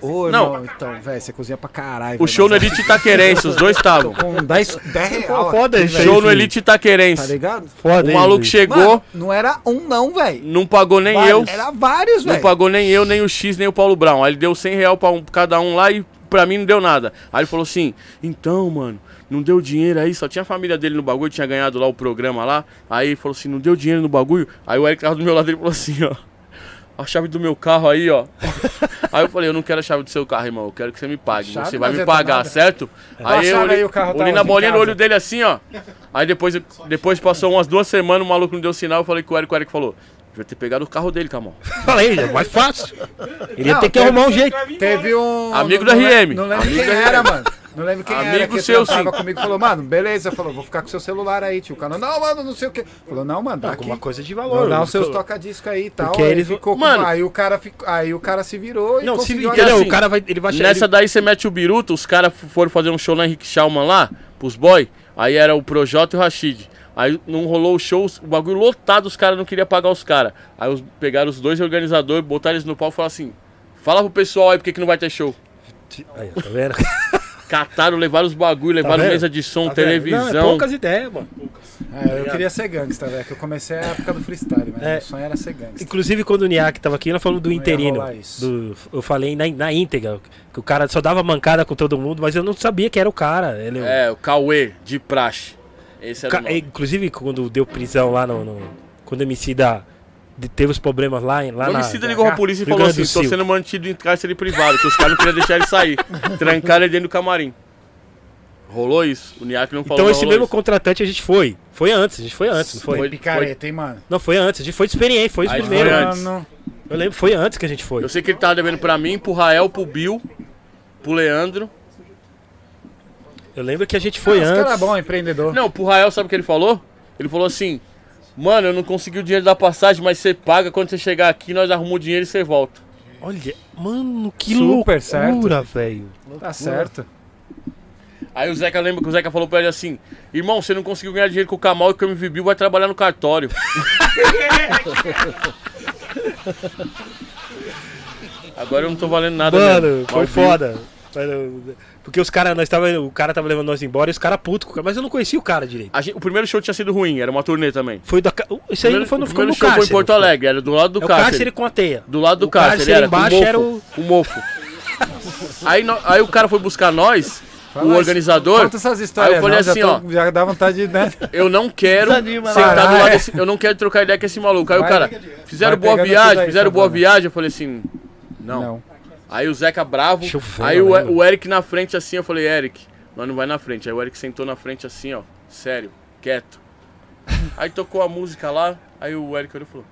Ô, Não. irmão, então, velho, você cozinha pra caralho. O show no Elite Itaquerense, os dois estavam. Com 10, 10 reais. Foda aqui, isso Show no. Elite Tá Itaquerense. ligado? Foda O maluco Luiz? chegou, Mano, não era um, não, velho. não pagou nem eu. Era vários, Não velho. pagou nem eu, nem o X, nem o Paulo Brown. Aí ele deu 100 reais pra, um, pra cada um lá e pra mim não deu nada. Aí ele falou assim: então, mano, não deu dinheiro aí, só tinha a família dele no bagulho, tinha ganhado lá o programa lá. Aí ele falou assim: não deu dinheiro no bagulho. Aí o Eric tava do meu lado ele falou assim: ó. a chave do meu carro aí, ó. aí eu falei, eu não quero a chave do seu carro, irmão. Eu quero que você me pague. Chave você vai me pagar, nada. certo? A Aí eu olhei, aí, o carro tá olhei na bolinha no olho dele assim, ó. Aí depois, depois passou umas duas semanas, o maluco não deu sinal. Eu falei com o Eric, o Eric falou, devia ter pegado o carro dele, Camão. Falei, é mais fácil. Ele ia Não, ter que arrumar um jeito. Teve um. Amigo não, da não RM. Não lembro Amigo quem era, mano. Não lembro quem era. Amigo que seu, tava sim. comigo falou, mano, beleza. Falou, vou ficar com seu celular aí, tio. O cara, não, mano, não sei o quê. Falou, não, mano, dá aqui. Alguma coisa de Não, valor. dá os seus toca-disco aí e tal. Porque aí eles- ficou com- Mano. aí o cara ficou, aí o cara se virou e Não, se conseguiu entendeu? assim, o cara vai, ele vai Nessa daí você mete o biruta, os caras foram fazer um show na Henrique Schaumann lá, pros boy. Aí era o Projota e o Rashid. Aí não rolou o show, o bagulho lotado, os caras não queriam pagar os caras. Aí os, pegaram os dois organizadores, botaram eles no pau e falaram assim: fala pro pessoal aí porque que não vai ter show. Aí, tá vendo? Cataram, levaram os bagulho, levaram vendo? mesa de som, Tá televisão. Não, é poucas ideias, mano. É, eu queria ser gangsta, velho. Que eu comecei a época do freestyle, mas É. meu sonho era ser gangsta. Inclusive, quando o Niak tava aqui, nós falamos do ia interino. Do, eu falei na, na íntegra, que o cara só dava mancada com todo mundo, mas eu não sabia que era o cara. Ele, É, o Cauê, de praxe. Esse era o nome. Inclusive, quando deu prisão lá no. no- quando o MC da, teve os problemas lá, em- lá O na. homicida ligou pra polícia e falou assim: tô sendo mantido em cárcere privado, que os caras não queriam deixar ele sair. Trancaram ele dentro do camarim. Rolou isso. O Niak não falou Então esse mesmo isso. contratante a gente foi. Foi antes, a gente foi antes, não foi? Foi- Picareta, hein, mano? Não, foi antes, a gente foi de experiência, foi os primeiros. foi antes. Mano, Eu lembro, foi antes que a gente foi. Eu sei que ele tava devendo pra mim, pro Rael, pro Bill, pro Leandro. Eu lembro que a gente foi esse antes. cara é bom, empreendedor. Não, pro Rael, sabe o que ele falou? Ele falou assim: Mano, eu não consegui o dinheiro da passagem, mas você paga quando você chegar aqui, nós arrumamos o dinheiro e você volta. Olha, mano, que Super loucura, velho. Tá certo. Aí o Zeca lembra que o Zeca falou pra ele assim: Irmão, você não conseguiu ganhar dinheiro com o Kamal e que o MV Bill vai trabalhar no cartório. Agora eu não tô valendo nada, Mano, mesmo. foi foda. Porque os caras, nós tava, o cara tava levando nós embora e os caras putos com o cara. Mas eu não conhecia o cara direito. A gente- o primeiro show tinha sido ruim, era uma turnê também. Foi da. Isso aí Primeiro- não foi, não o primeiro no show cárcere. foi em Porto não? Alegre, era do lado do É o cárcere. cárcere com a teia. Do lado do O cárcere, cárcere era embaixo era o- com mofo. Aí, nó- aí o cara foi buscar nós, Fala o organizador. Conta essas histórias. Aí eu falei não, já assim, tô- ó. Já dá vontade de, né? Eu não quero Desanima, sentar do caralho. lado desse, Eu não quero trocar ideia com esse maluco. Aí o Vai- cara, fizeram vai boa viagem, aí, fizeram boa viagem. Eu falei assim, não. Aí o Zeca bravo. Aí o, o Eric na frente assim, eu falei, Eric, nós não vai na frente. Aí o Eric sentou na frente assim, ó, sério, quieto. Aí tocou a música lá, aí o Eric olhou e falou,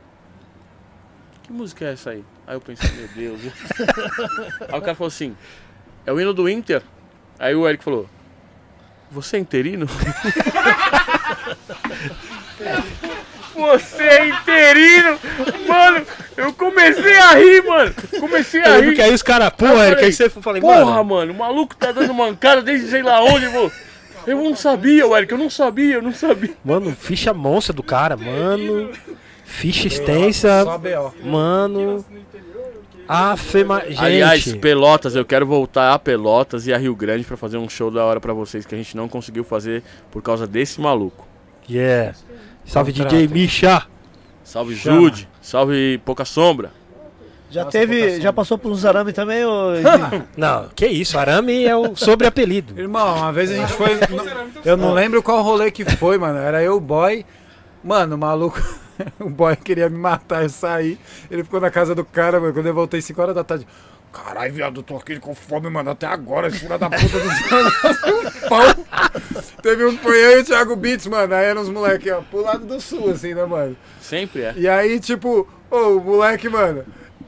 que música é essa aí? Aí eu pensei, meu Deus. aí o cara falou assim, é o hino do Inter? Aí o Eric falou, você é interino? Você é interino? Mano, eu comecei a rir, mano. Comecei a rir. aí os caras, eu Eric, aí você falei, Porra, mano. mano, o maluco tá dando mancada desde sei lá onde, pô. Eu não sabia, Eric, eu não sabia, eu não sabia. Mano, ficha monstra do cara, mano. Ficha extensa, Só B.O. mano. Afema. Gente. Aliás, Pelotas, eu quero voltar a Pelotas e a Rio Grande pra fazer um show da hora pra vocês que a gente não conseguiu fazer por causa desse maluco. Yeah. Salve Contrato. DJ Misha. Salve Chama. Jude, salve Pouca Sombra. Já Nossa, teve, já passou por uns arame também, ô, Não, que isso, arame é o sobreapelido. Irmão, uma vez a gente foi. Eu não lembro qual rolê que foi, mano. Era eu, o boy. Mano, o maluco. O boy queria me matar, eu saí. Ele ficou na casa do cara, mano. Quando eu voltei 5 horas da tarde. Caralho, viado, eu tô aqui com fome, mano. Até agora, esse filho da puta do pão. Teve um foi eu e o Thiago Beats, mano. Aí eram uns moleques, ó, pro lado do sul, assim, né, mano? Sempre é. E aí, tipo, ô, o moleque, mano,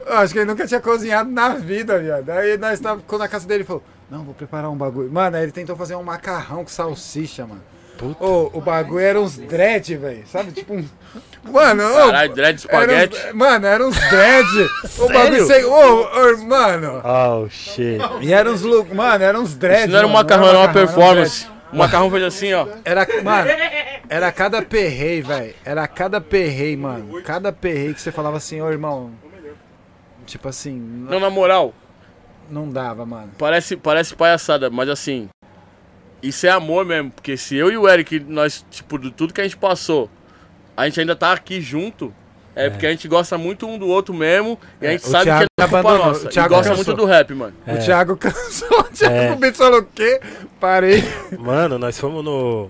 acho que ele nunca tinha cozinhado na vida, viado. Aí nós tava ficou na casa dele e falou, não, vou preparar um bagulho. Mano, aí ele tentou fazer um macarrão com salsicha, mano. Puta. Ô, o bagulho era uns dread, velho. Sabe, tipo um. Mano, ô, Caralho, dread era uns- espaguete. Mano, era uns dread. o bagulho sem. Ô, ô, mano. Oh, shit. E era uns look. Mano, era uns dread. Isso não era um macarrão, era uma um performance. dread. O macarrão fez assim, ó. Era, mano, era cada perrei, velho. Era cada perrei, mano. Cada perrei que você falava assim, ô irmão. Tipo assim, Não, na moral, não dava, mano. Parece, parece palhaçada, mas assim, isso é amor mesmo. Porque se eu e o Eric, nós, tipo, de tudo que a gente passou, a gente ainda tá aqui junto, é, porque a gente gosta muito um do outro mesmo, e a gente o sabe Thiago que é culpa abandonou, nossa. o E Thiago gosta cansou. muito do rap, mano. É. O Thiago cansou. O Thiago É. O quê? Parei. Mano, nós fomos no.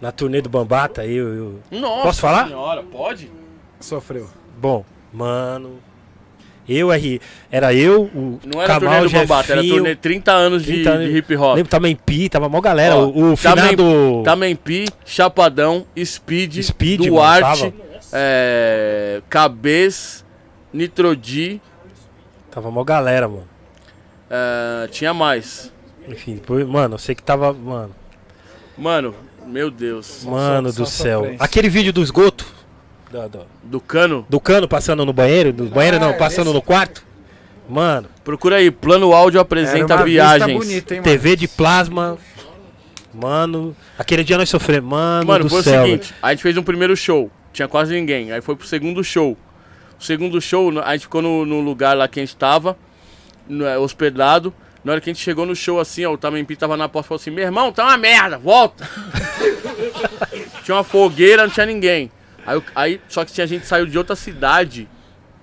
Na turnê do Bambata, eu. eu... Nossa Posso falar? senhora, pode? Sofreu. Bom, mano. Eu, R, era eu, o Não era Kamal, turnê do Bambata, era turnê 30 anos de, 30 anos. de hip hop. Lembro também Pi, tava mó galera. Ó, o o finado. Tamempi, Chapadão, Speed, Speed, mano, Duarte, tava. é, Cabeça, Nitrodi, Tava mó galera, mano. é, tinha mais. Enfim, depois, mano, eu sei que tava. Mano, Mano, meu Deus. mano só do céu. sofrência. Aquele vídeo do esgoto. Da- da- Do Cano, do cano passando no banheiro. Do banheiro não, é, passando esse. no quarto. Mano, procura aí, Plano Áudio Era apresenta uma viagens. vista bonita, hein? TV de plasma. Mano, aquele dia nós sofremos. Mano, Mano, do foi céu. o seguinte, a gente fez um primeiro show, tinha quase ninguém. Aí foi pro segundo show. O segundo show, a gente ficou no, no lugar lá que a gente tava, no- é, hospedado. Na hora que a gente chegou no show assim, ó, o Tamempi tava na porta e falou assim, meu irmão, tá uma merda, volta! tinha uma fogueira, não tinha ninguém. Aí, eu- aí, só que tinha gente saiu de outra cidade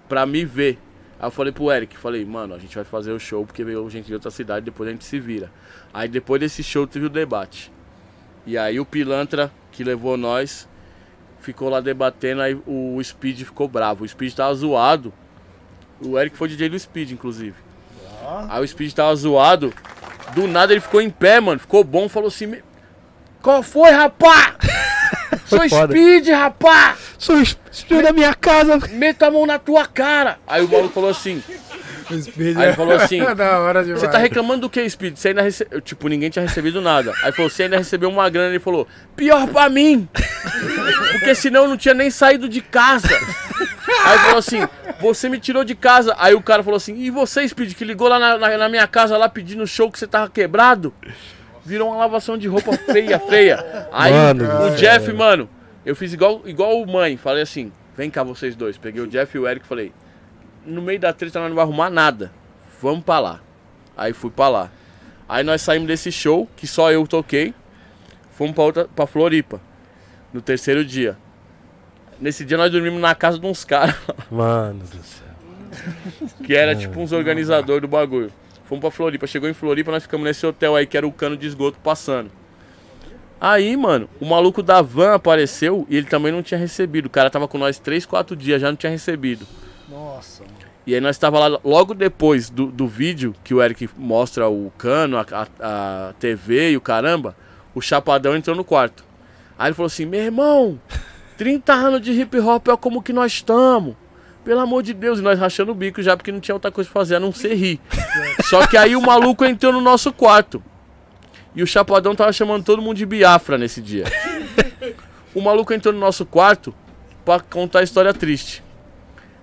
pra me ver. Aí eu falei pro Eric, falei, mano, a gente vai fazer o show porque veio gente de outra cidade, depois a gente se vira. Aí depois desse show teve o debate. E aí o pilantra que levou nós ficou lá debatendo, aí o Speed ficou bravo. O Speed tava zoado. O Eric foi DJ do Speed, inclusive. Aí o Speed tava zoado. Do nada ele ficou em pé, mano. Ficou bom, falou assim: "Me- Qual foi, rapá? Sou foda. Speed, rapá! Sou espírito da minha casa. Meta a mão na tua cara! Aí o maluco falou assim: Speed Aí ele falou assim, é. Você tá reclamando do que, Speed? Você ainda recebeu. Tipo, ninguém tinha recebido nada. Aí falou, você ainda recebeu uma grana. Ele falou, pior pra mim! Porque senão eu não tinha nem saído de casa. Aí falou assim, você me tirou de casa. Aí o cara falou assim, e você, Speed, que ligou lá na, na- na minha casa lá pedindo show que você tava quebrado? Virou uma lavação de roupa feia, feia. Aí Mano o Jeff, mano, eu fiz igual, igual o mãe. Falei assim, vem cá vocês dois. Peguei o Jeff e o Eric e falei, no meio da treta nós não vai arrumar nada. Vamos pra lá. Aí fui pra lá. Aí nós saímos desse show, que só eu toquei. Fomos pra, outra, pra Floripa. No terceiro dia. Nesse dia nós dormimos na casa de uns caras, Mano do céu. que era tipo uns organizadores do bagulho. Fomos pra Floripa. Chegou em Floripa, nós ficamos nesse hotel aí, que era o cano de esgoto passando. Aí, mano, o maluco da van apareceu e ele também não tinha recebido. O cara tava com nós 3, 4 dias, já não tinha recebido. Nossa, mano. E aí nós tava lá logo depois do, do vídeo que o Eric mostra o cano, a, a, a TV e o caramba, o Chapadão entrou no quarto. Aí ele falou assim, meu irmão, 30 anos de hip hop é como que nós estamos. Pelo amor de Deus, e nós rachando o bico já porque não tinha outra coisa pra fazer a não ser rir. Só que aí o maluco entrou no nosso quarto. E o Chapadão tava chamando todo mundo de Biafra nesse dia. O maluco entrou no nosso quarto pra contar a história triste.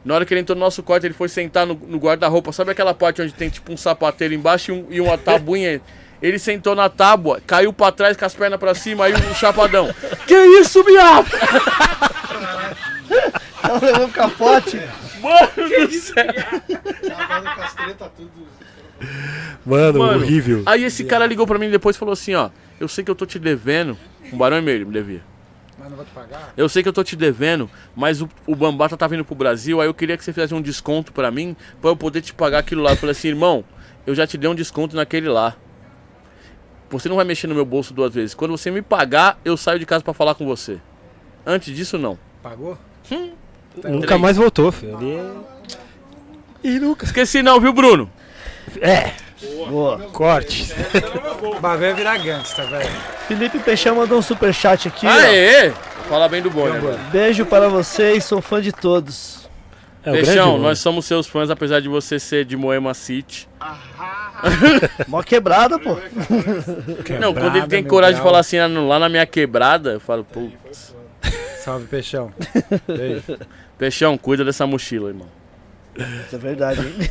Na hora que ele entrou no nosso quarto, ele foi sentar no, no guarda-roupa. Sabe aquela parte onde tem tipo um sapateiro embaixo e, um- e uma tabuinha? Ele sentou na tábua, caiu pra trás com as pernas pra cima, aí o chapadão. Que isso, Biafra? Ela levou um capote. Mano do céu. Mano, Mano, horrível. Aí esse cara ligou pra mim depois e falou assim, ó. Eu sei que eu tô te devendo. Um barão e meio ele me devia. Mas não vou te pagar? Eu sei que eu tô te devendo, mas o, o Bambata tá vindo pro Brasil, aí eu queria que você fizesse um desconto pra mim, pra eu poder te pagar aquilo lá. Eu falei assim, irmão, eu já te dei um desconto naquele lá. Você não vai mexer no meu bolso duas vezes. Quando você me pagar, eu saio de casa pra falar com você. Antes disso, não. Pagou? Nunca três. mais voltou, filho. Ali é- E nunca. Esqueci não, viu, Bruno? É, Boa. corte. O bagulho é virar gangsta, velho. Felipe Peixão mandou um superchat aqui. ó. Aê! Fala bem do bom, né, mano? Beijo para vocês, sou fã de todos. É, Peixão, nós somos seus fãs, apesar de você ser de Moema City. Mó quebrada, pô. não, quando ele tem coragem de falar assim, "Ah, lá na minha quebrada, eu falo, putz. Salve, peixão. Beijo. Peixão, cuida dessa mochila, irmão. Isso é verdade, hein?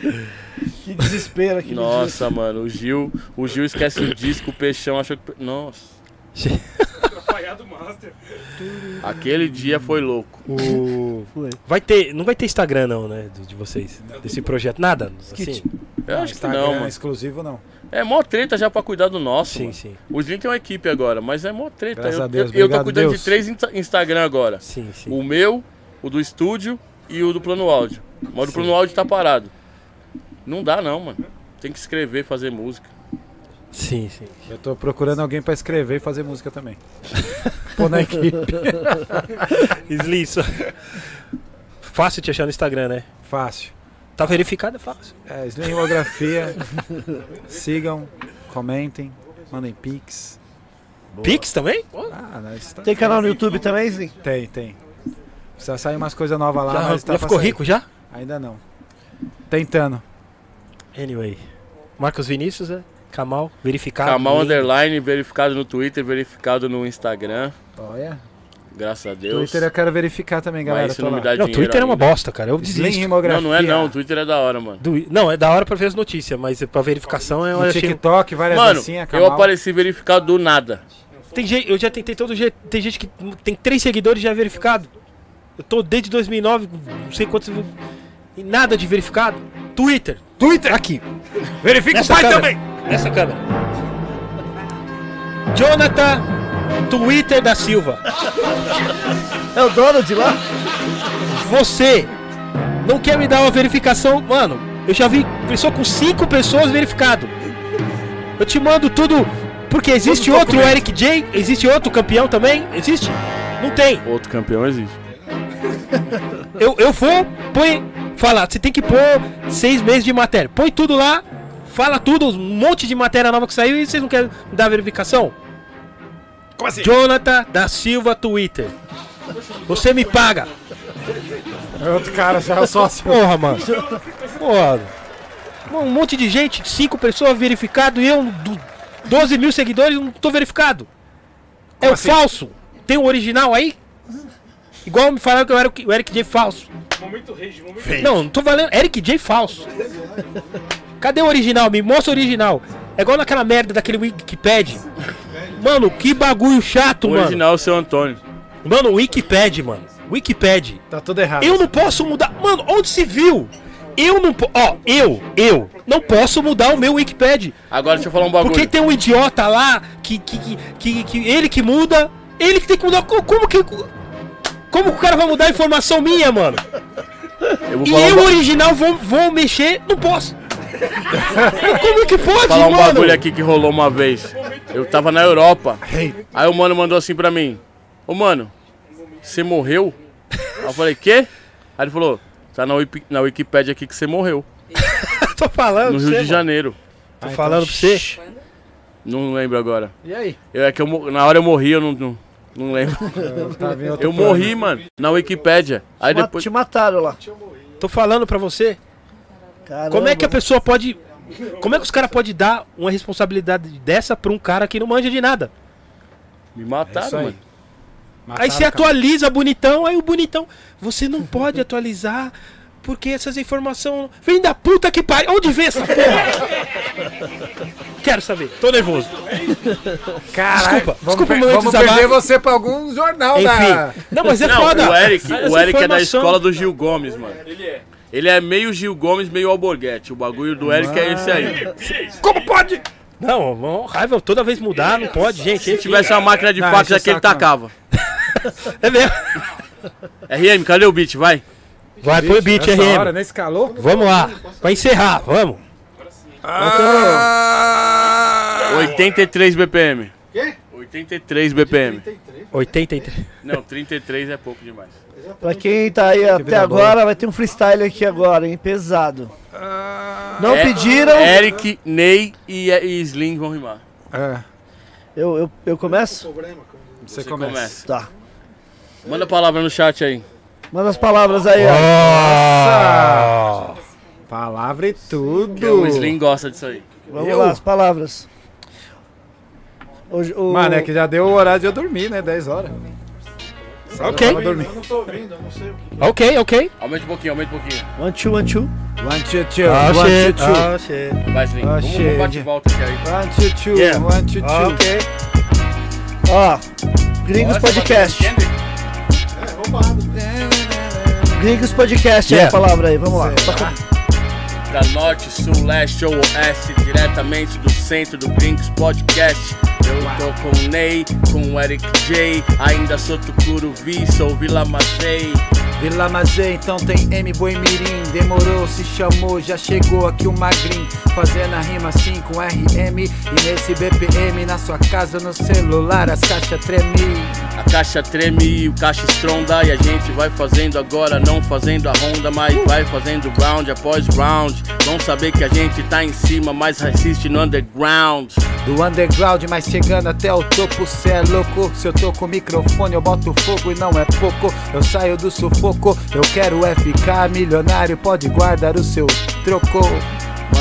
que desespero aqui. Nossa, mano, o Gil, o Gil esquece o disco, o Peixão achou que. Nossa, Atrapalhado Master. aquele dia foi louco. O... Foi. Vai ter, não vai ter Instagram não, né, de, de vocês, desse projeto, nada, assim? Eu acho que Instagram não, mano. exclusivo não. É mó treta já pra cuidar do nosso. Sim, mano. sim, O Slim tem uma equipe agora, mas é mó treta. Graças eu, a Deus, eu, eu tô cuidando Deus. de três insta- Instagram agora. sim, sim. O meu, o do estúdio e o do plano áudio. Mas o do plano áudio tá parado. Não dá não, mano. Tem que escrever, fazer música. Sim, sim. Eu tô procurando alguém pra escrever e fazer música também. Pô na equipe. Slim, só... fácil te achar no Instagram, né? Fácil. Tá verificado, é fácil. É, Slim Rimografia. Sigam, comentem, mandem pics. Pix também? Ah, nós tá- Tem canal no YouTube também, Slim? Tem, tem. Precisa sair umas coisas novas lá, já, mas tá já ficou sair. rico já? Ainda não. Tentando. Anyway. Marcos Vinícius, é? Kamal, verificado. Kamal link. Underline, verificado no Twitter, verificado no Instagram. Olha. Graças a Deus. Twitter eu quero verificar também, galera. Mas isso não lá. me dá Não, dinheiro Twitter é uma ainda. bosta, cara. Eu desisto. Não, não é não. O Twitter é da hora, mano. Do- Não, é da hora pra ver as notícias, mas pra verificação eu No achei. TikTok, várias Mano, dancinhas, eu Kamal. apareci verificado do nada. Tem gente, eu já tentei todo jeito. Tem gente que tem três seguidores já é verificado. Eu tô desde 2009, não sei quantos. E nada de verificado. Twitter. Twitter! Aqui. Verifica Nessa câmera. Nessa câmera. Jonathan Twitter da Silva. É o Donald lá? Você não quer me dar uma verificação? Mano, eu já vi pessoa com cinco pessoas verificado. Eu te mando tudo. Porque existe os outro documentos. Eric J? Existe outro campeão também? Existe? Não tem. Outro campeão existe. Eu, eu vou, põe. Fala, você tem que pôr seis meses de matéria. Põe tudo lá, fala tudo, um monte de matéria nova que saiu e vocês não querem dar verificação? Como assim? Jonathan da Silva Twitter. Você me paga. É outro cara já é sócio. Porra, mano. Porra. Um monte de gente, cinco pessoas verificado e eu, do 12 mil seguidores, não tô verificado. É o assim? falso. Tem o original aí? Igual me falaram que eu era o Eric J falso. Momento rage, momento Não, não tô valendo. Eric J falso. Cadê o original? Me mostra o original. É igual naquela merda daquele Wikipedia. Mano, que bagulho chato, mano. original seu Antônio. Mano, Wikipedia, mano. Wikipedia. Tá tudo errado. Eu não posso mudar. Mano, onde se viu? Eu não posso. Ó, eu, eu, não posso mudar o meu Wikipedia. Agora deixa eu falar um bagulho. Porque tem um idiota lá que, que, que, que, que ele que muda. Ele que tem que mudar. Co- Como que. Como que o cara vai mudar a informação minha, mano? eu E eu, um, original, vou, vou mexer, não posso. Como que pode, falar um mano? bagulho aqui que rolou uma vez. Eu tava na Europa. Aí o mano mandou assim pra mim: Ô mano, você morreu? Aí eu falei: Quê? Aí ele falou: Tá na, Wiki, na Wikipédia aqui que você morreu. Tô falando No Rio de. Janeiro. Tô falando pra você. Não lembro agora. E aí? Eu, é que eu, na hora eu morri, eu não, não, não lembro. Tá Eu plano. morri, mano, na Wikipédia. Aí Ma- depois. Te mataram lá. Tô falando pra você. Caramba. Como é que a pessoa pode. Como é que os caras podem dar uma responsabilidade dessa pra um cara que não manja de nada? Me É mataram, aí. mano. Mataram Aí você o cara. atualiza bonitão, aí o bonitão. Você não pode atualizar porque essas informações. Vem da puta que pariu. Onde vê essa porra? Quero saber. Tô nervoso. Caralho, Desculpa, vamos desculpa o per- meu Vamos perder você pra algum jornal da... Enfim. Não, mas é Não, foda. o Eric, Essa o Eric é da escola do Gil Gomes, mano. Ele é. Ele é meio Gil Gomes, meio Alborguete. O bagulho do Eric é esse aí. Como pode? Não, não, raiva toda vez mudar, não pode, gente. Se tivesse uma máquina de Não, fax enche o aqui, ele saco, tacava. É mesmo. RM, cadê o beat? Vai. Vai, põe o beat, Essa RM. hora, nem escalou? Vamos lá. Vai encerrar, vamos. 83 BPM. Quê? 83 BPM. 83. Não, 33 é pouco demais. Pra quem tá aí até agora, vai ter um freestyle aqui agora, hein? Pesado. Não É- pediram. Eric, Ney e, e Slim vão rimar. É, Eu, eu, eu começo? Você, Você começa. começa. Tá. Manda a palavra no chat aí. Manda as palavras aí, ó. Ah. Palavra e Que tudo. o Slim gosta disso aí. Vamos Eu? lá, as palavras. Hoje, o... Mano, é que já deu o horário de eu dormir, né? 10 horas. Ok. Dormindo. Eu não tô ouvindo, eu não sei o que. Ok, ok. Aumenta um pouquinho, aumenta um pouquinho. One, two, one, two. One, two, two. Ah, one, shit. two, two. Ah, shit. Vai, Slim. Ah, vamos, shit. vamos bate e volta aqui aí. One, two, two. Yeah. One, two, two. Ah, ok. Ó, Gringos Podcast. É, roubado. Gringos Podcast é Yeah. a palavra aí, vamos lá. Da norte, sul, leste ou oeste, diretamente do centro do Brinks Podcast. Eu tô com Ney, com Eric J, ainda sou Tucuru Vi, sou Vila Macei. Vila Magé, então tem M Boi Mirim. Demorou, se chamou, já chegou aqui o Magrin. Fazendo a rima assim com RM. E nesse BPM, na sua casa, no celular, as caixas tremem. A caixa treme e o caixa estronda. E a gente vai fazendo agora, não fazendo a ronda, mas vai fazendo round após round. Vão saber que a gente tá em cima, mas resiste no underground. Do underground, mas chegando até o topo, cê é louco. Se eu tô com o microfone, eu boto fogo e não é pouco. Eu saio do sufoco, eu quero é ficar milionário. Pode guardar o seu troco.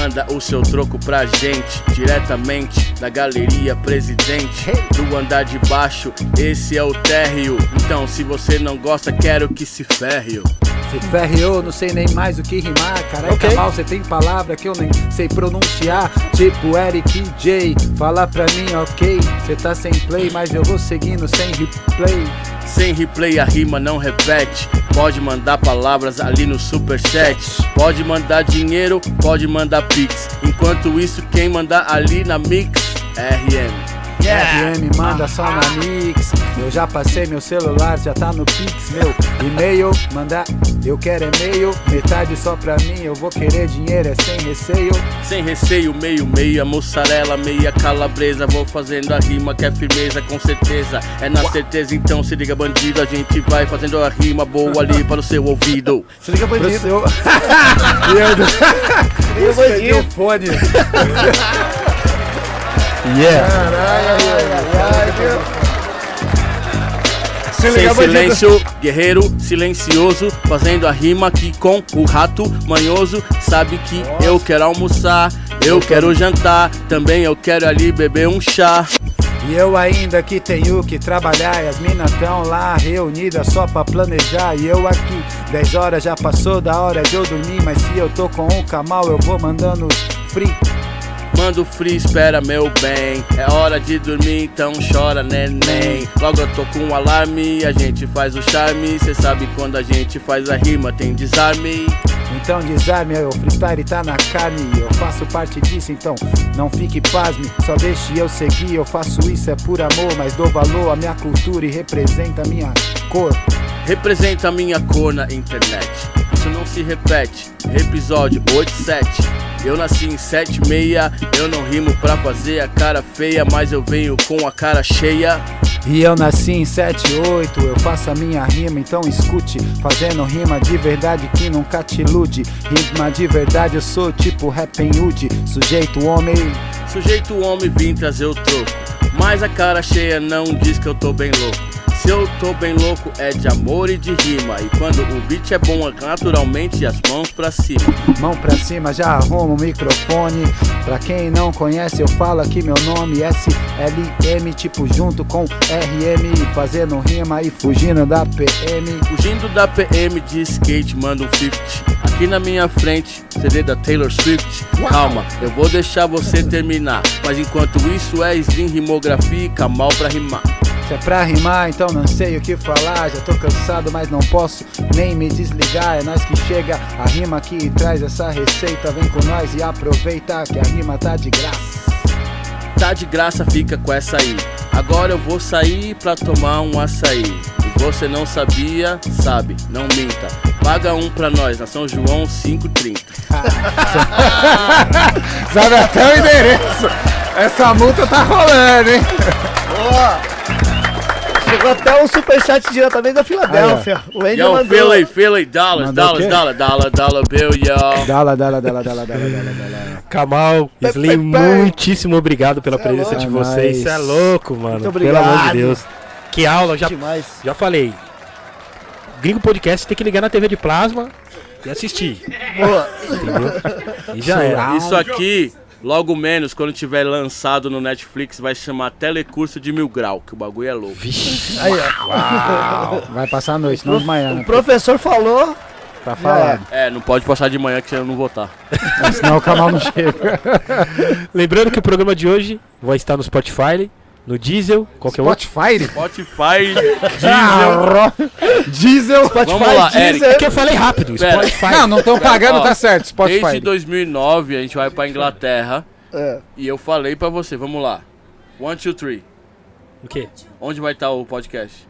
Manda o seu troco pra gente, diretamente da galeria presidente do andar de baixo. Esse é o térreo. Então, se você não gosta, quero que se ferre. Se ferre eu não sei nem mais o que rimar. Careca Ok. mal, cê tem palavra que eu nem sei pronunciar. Tipo Eric J. Fala pra mim, ok. Cê tá sem play, mas eu vou seguindo sem replay. Sem replay a rima não repete. Pode mandar palavras ali no superchat. Pode mandar dinheiro, pode mandar pix. Enquanto isso, quem mandar ali na mix, RM. RM manda só na Mix. Eu já passei meu celular, já tá no Pix. Meu e-mail, mandar. Eu quero e-mail, metade só pra mim. Eu vou querer dinheiro, é sem receio. Sem receio, meio, meia, mussarela, meia calabresa. Vou fazendo a rima que é firmeza, com certeza. É na certeza, então se liga, bandido. A gente vai fazendo a rima boa ali para o seu ouvido. Se liga, Pro bandido. seu. Se liga, Perdi o bandido. fone. Yeah. Se Sem silêncio, guerreiro silencioso, fazendo a rima aqui com o rato manhoso. Sabe que eu quero almoçar, eu quero jantar, também eu quero ali beber um chá. E eu ainda que tenho que trabalhar E as minas tão lá reunidas só pra planejar E eu aqui, 10 horas já passou da hora de eu dormir Mas se eu tô com o Kamal eu vou mandando free Manda o free, espera meu bem. É hora de dormir, então chora neném. Logo eu tô com um alarme, a gente faz o charme. Cê sabe quando a gente faz a rima, tem desarme. Então desarme, o freestyle tá na carne Eu faço parte disso, então não fique pasme Só deixe eu seguir, eu faço isso é por amor Mas dou valor à minha cultura e representa a minha cor Representa a minha cor na internet. Isso não se repete. Episódio 87. Eu nasci em 76, eu não rimo pra fazer a cara feia, mas eu venho com a cara cheia. E eu nasci em 78, eu faço a minha rima, então escute Fazendo rima de verdade que nunca te ilude Rima de verdade, eu sou tipo Rapping Hood Sujeito homem, Sujeito homem vim trazer o troco. Mas a cara cheia não diz que eu tô bem louco. Se eu tô bem louco é de amor e de rima. E quando o beat é bom, é naturalmente as mãos pra cima. mão pra cima, já arrumo o microfone Pra quem não conhece, eu falo aqui meu nome SLM, tipo junto com RM Fazendo rima e fugindo da PM Fugindo da PM de skate, manda um 50. Aqui na minha frente, CD da Taylor Swift. Calma, eu vou deixar você terminar. Mas enquanto isso é Slim rimografia Kamal pra rimar. Se é pra rimar, então não sei o que falar. Já tô cansado, mas não posso nem me desligar. É nós que chega, a rima que traz essa receita. Vem com nós e aproveita que a rima tá de graça. Tá de graça, fica com essa aí. Agora eu vou sair pra tomar um açaí. E você não sabia, sabe, não minta. Paga um pra nós, na São João 530. Sabe até o endereço. Essa multa tá rolando, hein? Chegou até um superchat diretamente da Filadélfia. O Andy Yo, mandou. Philly, Philly, dollars, Mandou o dollars, quê? dollar, dollar, dollar bill, yo. Dala, dala, dala, dala, dala, dala, dala. Kamal, Slim, pe- pe- muitíssimo obrigado pela Cê é presença de louco. vocês. Você é louco, mano. Muito Pelo amor de. Deus. Que aula, já, Demais. já falei. Gringo Podcast tem que ligar na TV de plasma e assistir. Boa. Entendeu? E já era. Isso aqui, logo menos, quando tiver lançado no Netflix, vai chamar Telecurso de Mil Grau, que o bagulho é louco. Vixe. Aí, ó. Vai passar a noite, não de manhã, O né? professor falou. Tá falado. É, não pode passar de manhã que eu não vou estar. Senão o canal não chega. Lembrando que o programa de hoje vai estar no Spotify, no Diesel, qualquer outro. Spotify? Spotify, Diesel. Diesel. Spotify, Vamos lá, Deezer. Eric. É que eu falei rápido, Pera. Spotify. Não, não estão pagando, Ó, tá certo. Desde Spotify. 2009 a gente vai pra Inglaterra É. e eu falei pra você, vamos lá. One, two, three. O quê? Onde vai estar o podcast?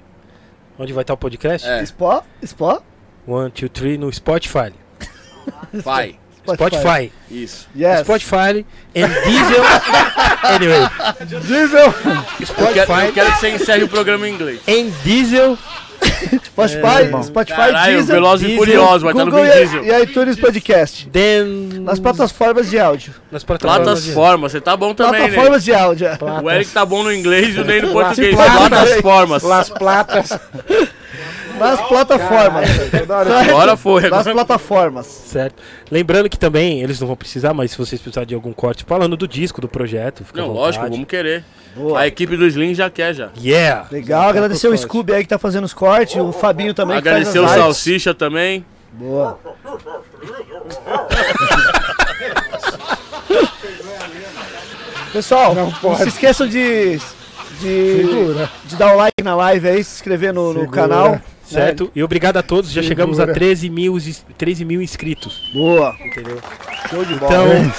Onde vai estar o podcast? É, Spó? Spó? One, two, three no Spotify. vai. Spotify. Isso. Yes. Spotify and Diesel. anyway, Diesel. Eu quero, eu Spotify quero que você encerre o programa em inglês. and Diesel. Spotify, Spotify, Caralho, Diesel, Velozes e Diesel, Furiosos, vai estar no Google Vin e, Diesel. e iTunes Podcast. Then... Nas plataformas de áudio. Nas plataformas. Plataformas, você tá bom também, né? plataformas de áudio. é. O Eric tá bom no inglês e o Ney no português. Platas. Plataformas. Las Platas. Nas plataformas. Agora foi. Nas plataformas. Certo. Lembrando que também, eles não vão precisar, mas se vocês precisarem de algum corte falando do disco, do projeto, fica Não, lógico, vamos querer. Boa. A equipe do Slim já quer já. Yeah! Legal, agradecer o Scooby aí que tá fazendo os cortes, o Fabinho também Agradecer que o. Salsicha também. Boa. Pessoal, não, se esqueçam de, de, de dar o like na live aí, se inscrever no, no canal. Certo? E obrigado a todos, já chegamos a 13 mil, is- 13 mil inscritos. Boa. Entendeu? Show de bola. Então,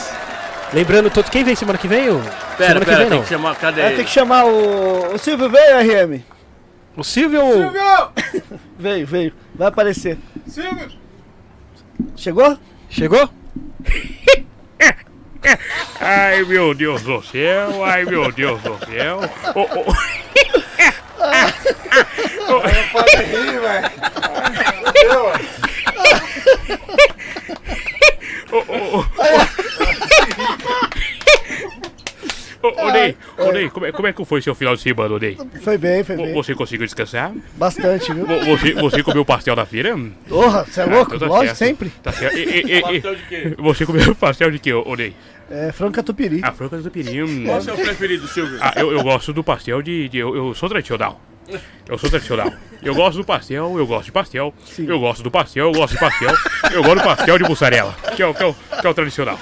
lembrando todos, quem vem semana que vem? ô? Pera, semana que pera, vem tem não. que chamar. Cadê É, ele? tem que chamar o. O Silvio veio, RM? O Silvio. Veio, veio. Vai aparecer. Silvio! Chegou? Chegou? Ai, meu Deus do céu, ai, meu Deus do céu. Ô, ô, Pode rir, velho. ô, ô, Ney, ô, Ney, como é, como é que foi seu final de semana, Ney? Foi bem, foi bem. Você conseguiu descansar? Bastante, viu? Vo- Você, você comeu pastel da feira? Porra, você é Ah, louco? tá Lógico, sempre. Tá certo. E, e, e, e, Pastel de quê? você comeu pastel de quê, ô, Ney? É, frango catupiry. A franca do perim. Qual é o seu preferido, Silvio? Ah, eu, eu gosto do pastel de. de- eu, eu sou tradicional. Eu sou tradicional. Eu gosto do pastel, eu gosto de pastel. Eu gosto do pastel, eu gosto de pastel. Eu gosto do pastel de mussarela, que é o, que é o, que é o tradicional.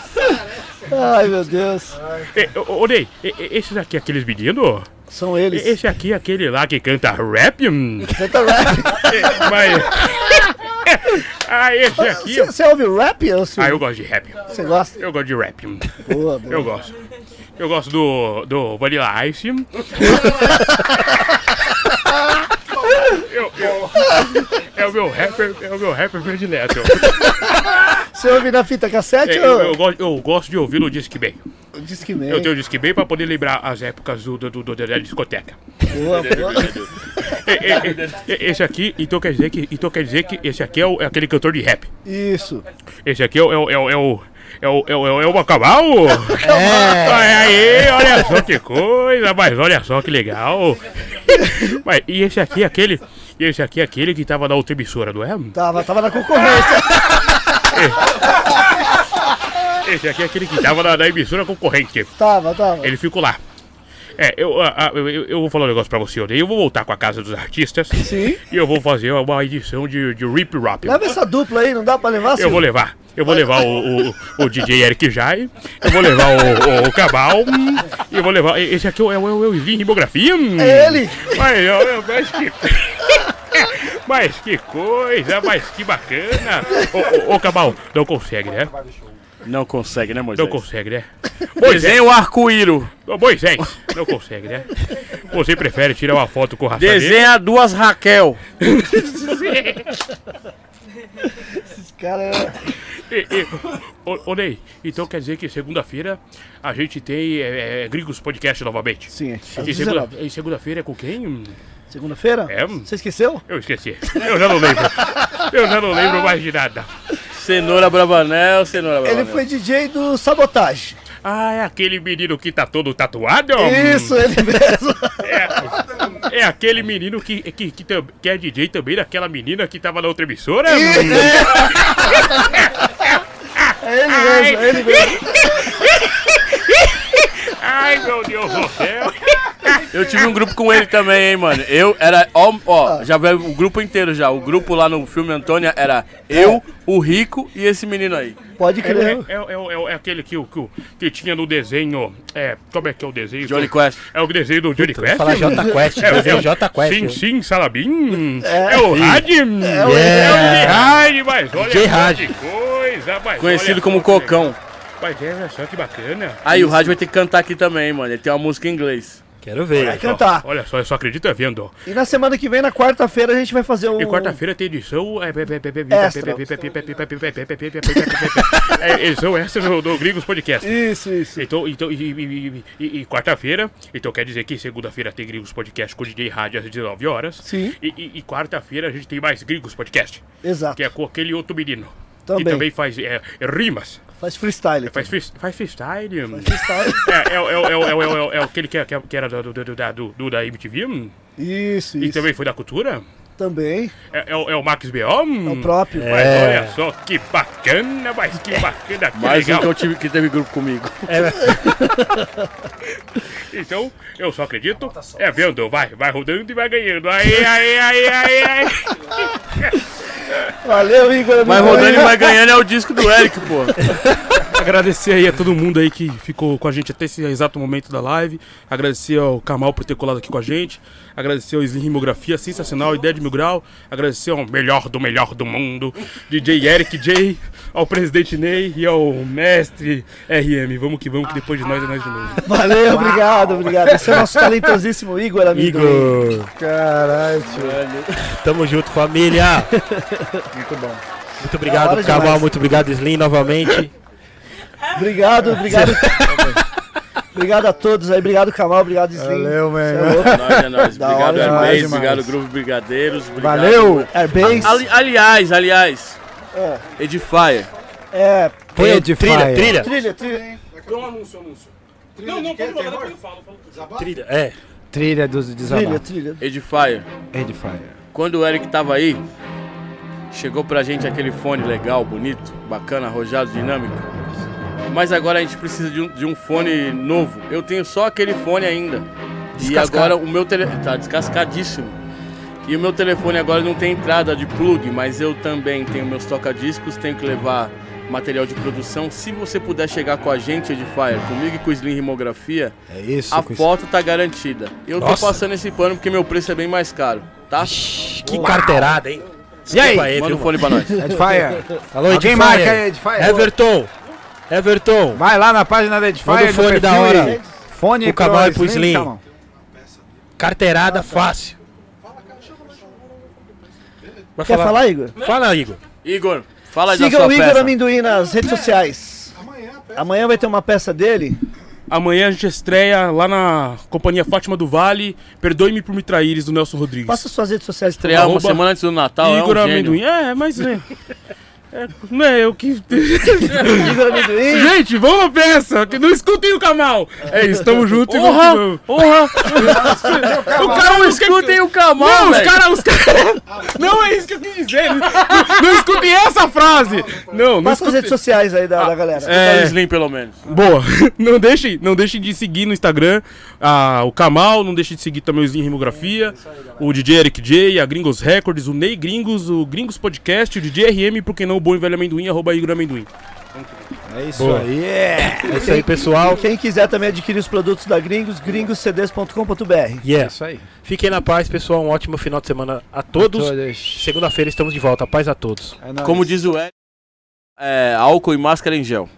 Ai, meu Deus. E- e- esses aqui, aqueles meninos? São eles. Esse aqui é aquele lá que canta rap? Hum, Canta rap. é, Mas. ah, esse aqui. Você, você ouve rap, ô Ah, eu gosto de rap. Você gosta? Eu gosto de rap. Boa, boa. Eu gosto. Eu gosto do, do Vanilla Ice. Eu, eu, é o meu rapper, é o meu rapper predileto. Você ouve na fita cassete É, eu, ou eu, gosto, eu gosto de ouvir no Disque Bem. Disque Man? Eu tenho o Disque Bem pra poder lembrar as épocas do, do, do- da discoteca. Boa, boa. E- e- e- esse aqui, então quer dizer que, então quer dizer que esse aqui é, o- é aquele cantor de rap. Isso. Esse aqui é o. É o, é o, é o é o, é é Bacabal? É. Olha aí, olha só que coisa, mas olha só que legal. Mas, e esse aqui é aquele. E esse aqui é aquele que tava na outra emissora, não é? Tava, tava na concorrência. Esse aqui é aquele que tava na, na emissora concorrente. Tava, tava. Ele ficou lá. É, eu, ah, eu, eu- eu vou falar um negócio pra você, Odei. Eu vou voltar com a Casa dos Artistas. Sim. E eu vou fazer uma edição de, de Rip Rap. Leva essa dupla aí, não dá pra levar, Eu Silvio? vou levar. Eu vou levar o, o, o DJ Eric Jai. Eu vou levar o, o Cabal. hum, E eu vou levar. Esse aqui é o, é o, é o Slim Rimografia. É ele. Mas, ó, mas que. Mas que coisa, mas que bacana. Ô, ô, ô, Cabal, não consegue, né? Não consegue, né, Moisés? Não consegue, né? Desenha o arco-íro. Ô, Moisés, não consegue, né? Você prefere tirar uma foto com o raça dele? Desenha duas Raquel. Cara, é- E, e, ô, ô, Ney, então quer dizer que segunda-feira a gente tem é, é, Gringos Podcast novamente? sim, é. E segunda- e segunda-feira é com quem? Segunda-feira? É. Você esqueceu? Eu esqueci. Eu já não lembro. Eu já não lembro mais de nada. Cenoura Bravanel, Cenoura Bravanel. Ele foi DJ do Sabotagem. Ah, é aquele menino que tá todo tatuado? Isso, ele mesmo. É, é aquele menino que, que, que, que é DJ também daquela menina que tava na outra emissora? É ele mesmo, é ele mesmo. Ai, meu Deus do céu. Eu tive um grupo com ele também, hein, mano. Eu era. Ó, ó, já veio o grupo inteiro já. O grupo lá no filme Antônia era eu, o Rico e esse menino aí. Pode É, crer. é, é, é- é aquele que, o- que, o- que tinha no desenho. É, como é que é o desenho? Johnny Quest. É o desenho do Johnny Quest? Fala J Quest, É, é, J Quest. Sim, sim, Salabim. É, o Radim. É o- o Jihad, mas olha que coisa. Mas Conhecido olha como Cocão. Mas é, só que bacana. Aí o Rádio vai ter que cantar aqui também, mano. Ele tem uma música em inglês. Quero ver. Vai cantar. Olha só, eu só acredito é vendo. E na semana que vem, na quarta-feira, a gente vai fazer o. E quarta-feira tem edição. É, Extra. é, edição extra do, Gringos Podcast. Isso, isso. Então, então e, e- e- e quarta-feira, então quer dizer que segunda-feira tem Gringos Podcast com o DJ Rádio às 19 horas. Sim. E, e- e quarta-feira a gente tem mais Gringos Podcast, Exato. que é com aquele outro menino. Também. Que também faz é, rimas. Faz freestyle. Faz, frees- faz freestyle. freestyle. É, é, é, é, é, é, é, é aquele que, é- que, que era do, do, da- do, do da MTV hum, Isso, e isso. também foi da cultura. Também. É, é, o- é o Max hum. É o próprio. Mas É. olha só que bacana, mas que bacana, que Mais um legal. que, eu tive, que teve grupo comigo. Então, eu só acredito. É vendo, vai, vai rodando e vai ganhando. Aí, aí, aí, aí, aí. Valeu, Igor. Mas rodando e vai ganhando é o disco do Eric, pô. Agradecer aí a todo mundo aí que ficou com a gente até esse exato momento da live. Agradecer ao Kamal por ter colado aqui com a gente. Agradecer ao Slim Rimografia, sensacional, ideia de mil grau. Agradecer ao melhor do melhor do mundo, DJ Eric J, ao presidente Ney e ao mestre RM. Vamos que vamos, que depois de nós é nós de novo. Valeu, obrigado, obrigado. Esse é o nosso talentosíssimo Igor, amigo. Igor, Caralho, tio. tamo junto, família. Muito bom. Muito obrigado, Kamal. Muito obrigado, Slim, novamente. Obrigado, obrigado. obrigado a todos aí. Obrigado, Kamal. Obrigado, Slim. Valeu, Cê é mano. louco. Nós é nóis. Da Obrigado, Airbase. demais. Obrigado, Grupo Brigadeiros. Obrigado. Valeu! Airbase. Ali- aliás, aliás. É. Edifier. É. Põe Edifier. trilha, trilha. Trilha, trilha. Um anúncio, anúncio. Não, não, pode falar, depois eu falo. falo. Trilha, é. Trilha dos Trilha, desabafos. trilha. Edifier. Edifier. Quando o Eric tava aí, chegou pra gente aquele fone legal, bonito, bacana, arrojado, dinâmico. Mas agora a gente precisa de um, de um fone novo. Eu tenho só aquele fone ainda. E agora o meu telefone. Tá descascadíssimo. E o meu telefone agora não tem entrada de plug, mas eu também tenho meus toca-discos, tenho que levar material de produção. Se você puder chegar com a gente, Edifier, comigo e com o Slim Rimografia, É isso. a foto tá garantida. Eu Nossa. tô passando esse pano porque meu preço é bem mais caro, tá? Que carteirada, hein? E aí? Desculpa aí, Manda viu, um fone pra nós. isso. Edifier. Alô, Alguém Edifier. marca aí, Edifier. Everton. Everton. Vai lá na página da Edifier. Manda o fone da hora. Fone Pro Kamal e pro Slim, Slim. Carteirada fácil. Vai Quer falar, Igor? Fala, Igor. Igor, fala da Siga sua o Igor peça. Amendoim nas redes sociais. Amanhã vai ter uma peça dele. Amanhã a gente estreia lá na Companhia Fátima do Vale. Perdoe-me por me traíres, do Nelson Rodrigues. Passa suas redes sociais. Estrear uma semana antes do Natal Igor é um gênio. Amendoim. É, mas é. é, Não é eu que. Gente, vamos na peça! Que não escutem o Kamal! É isso, tamo junto e Porra! vamos. Porra! O cara não. Escutem o Kamal, Não, os caras. Os cara... Não é isso que eu quis dizer! Não, não escutem essa frase! Não, não Passa as redes sociais aí da, da galera. É. Slim, pelo menos. Boa! Não deixem, não deixem de seguir no Instagram ah, o Kamal, não deixem de seguir também o Slim Rimografia, o DJ Eric J, a Gringos Records, o Ney Gringos, o Gringos Podcast, o DJ RM, por que não o Bom e Velho Amendoim, arroba Igor Amendoim. É isso Boa. aí. É. É isso aí, pessoal. Quem quiser também adquirir os produtos da Gringos, gringoscds.com.br. É Yeah. isso aí. Fiquem na paz, pessoal. Um ótimo final de semana a todos. Todas. Segunda-feira estamos de volta. Paz a todos. É. Como diz o Eric, é álcool e máscara em gel.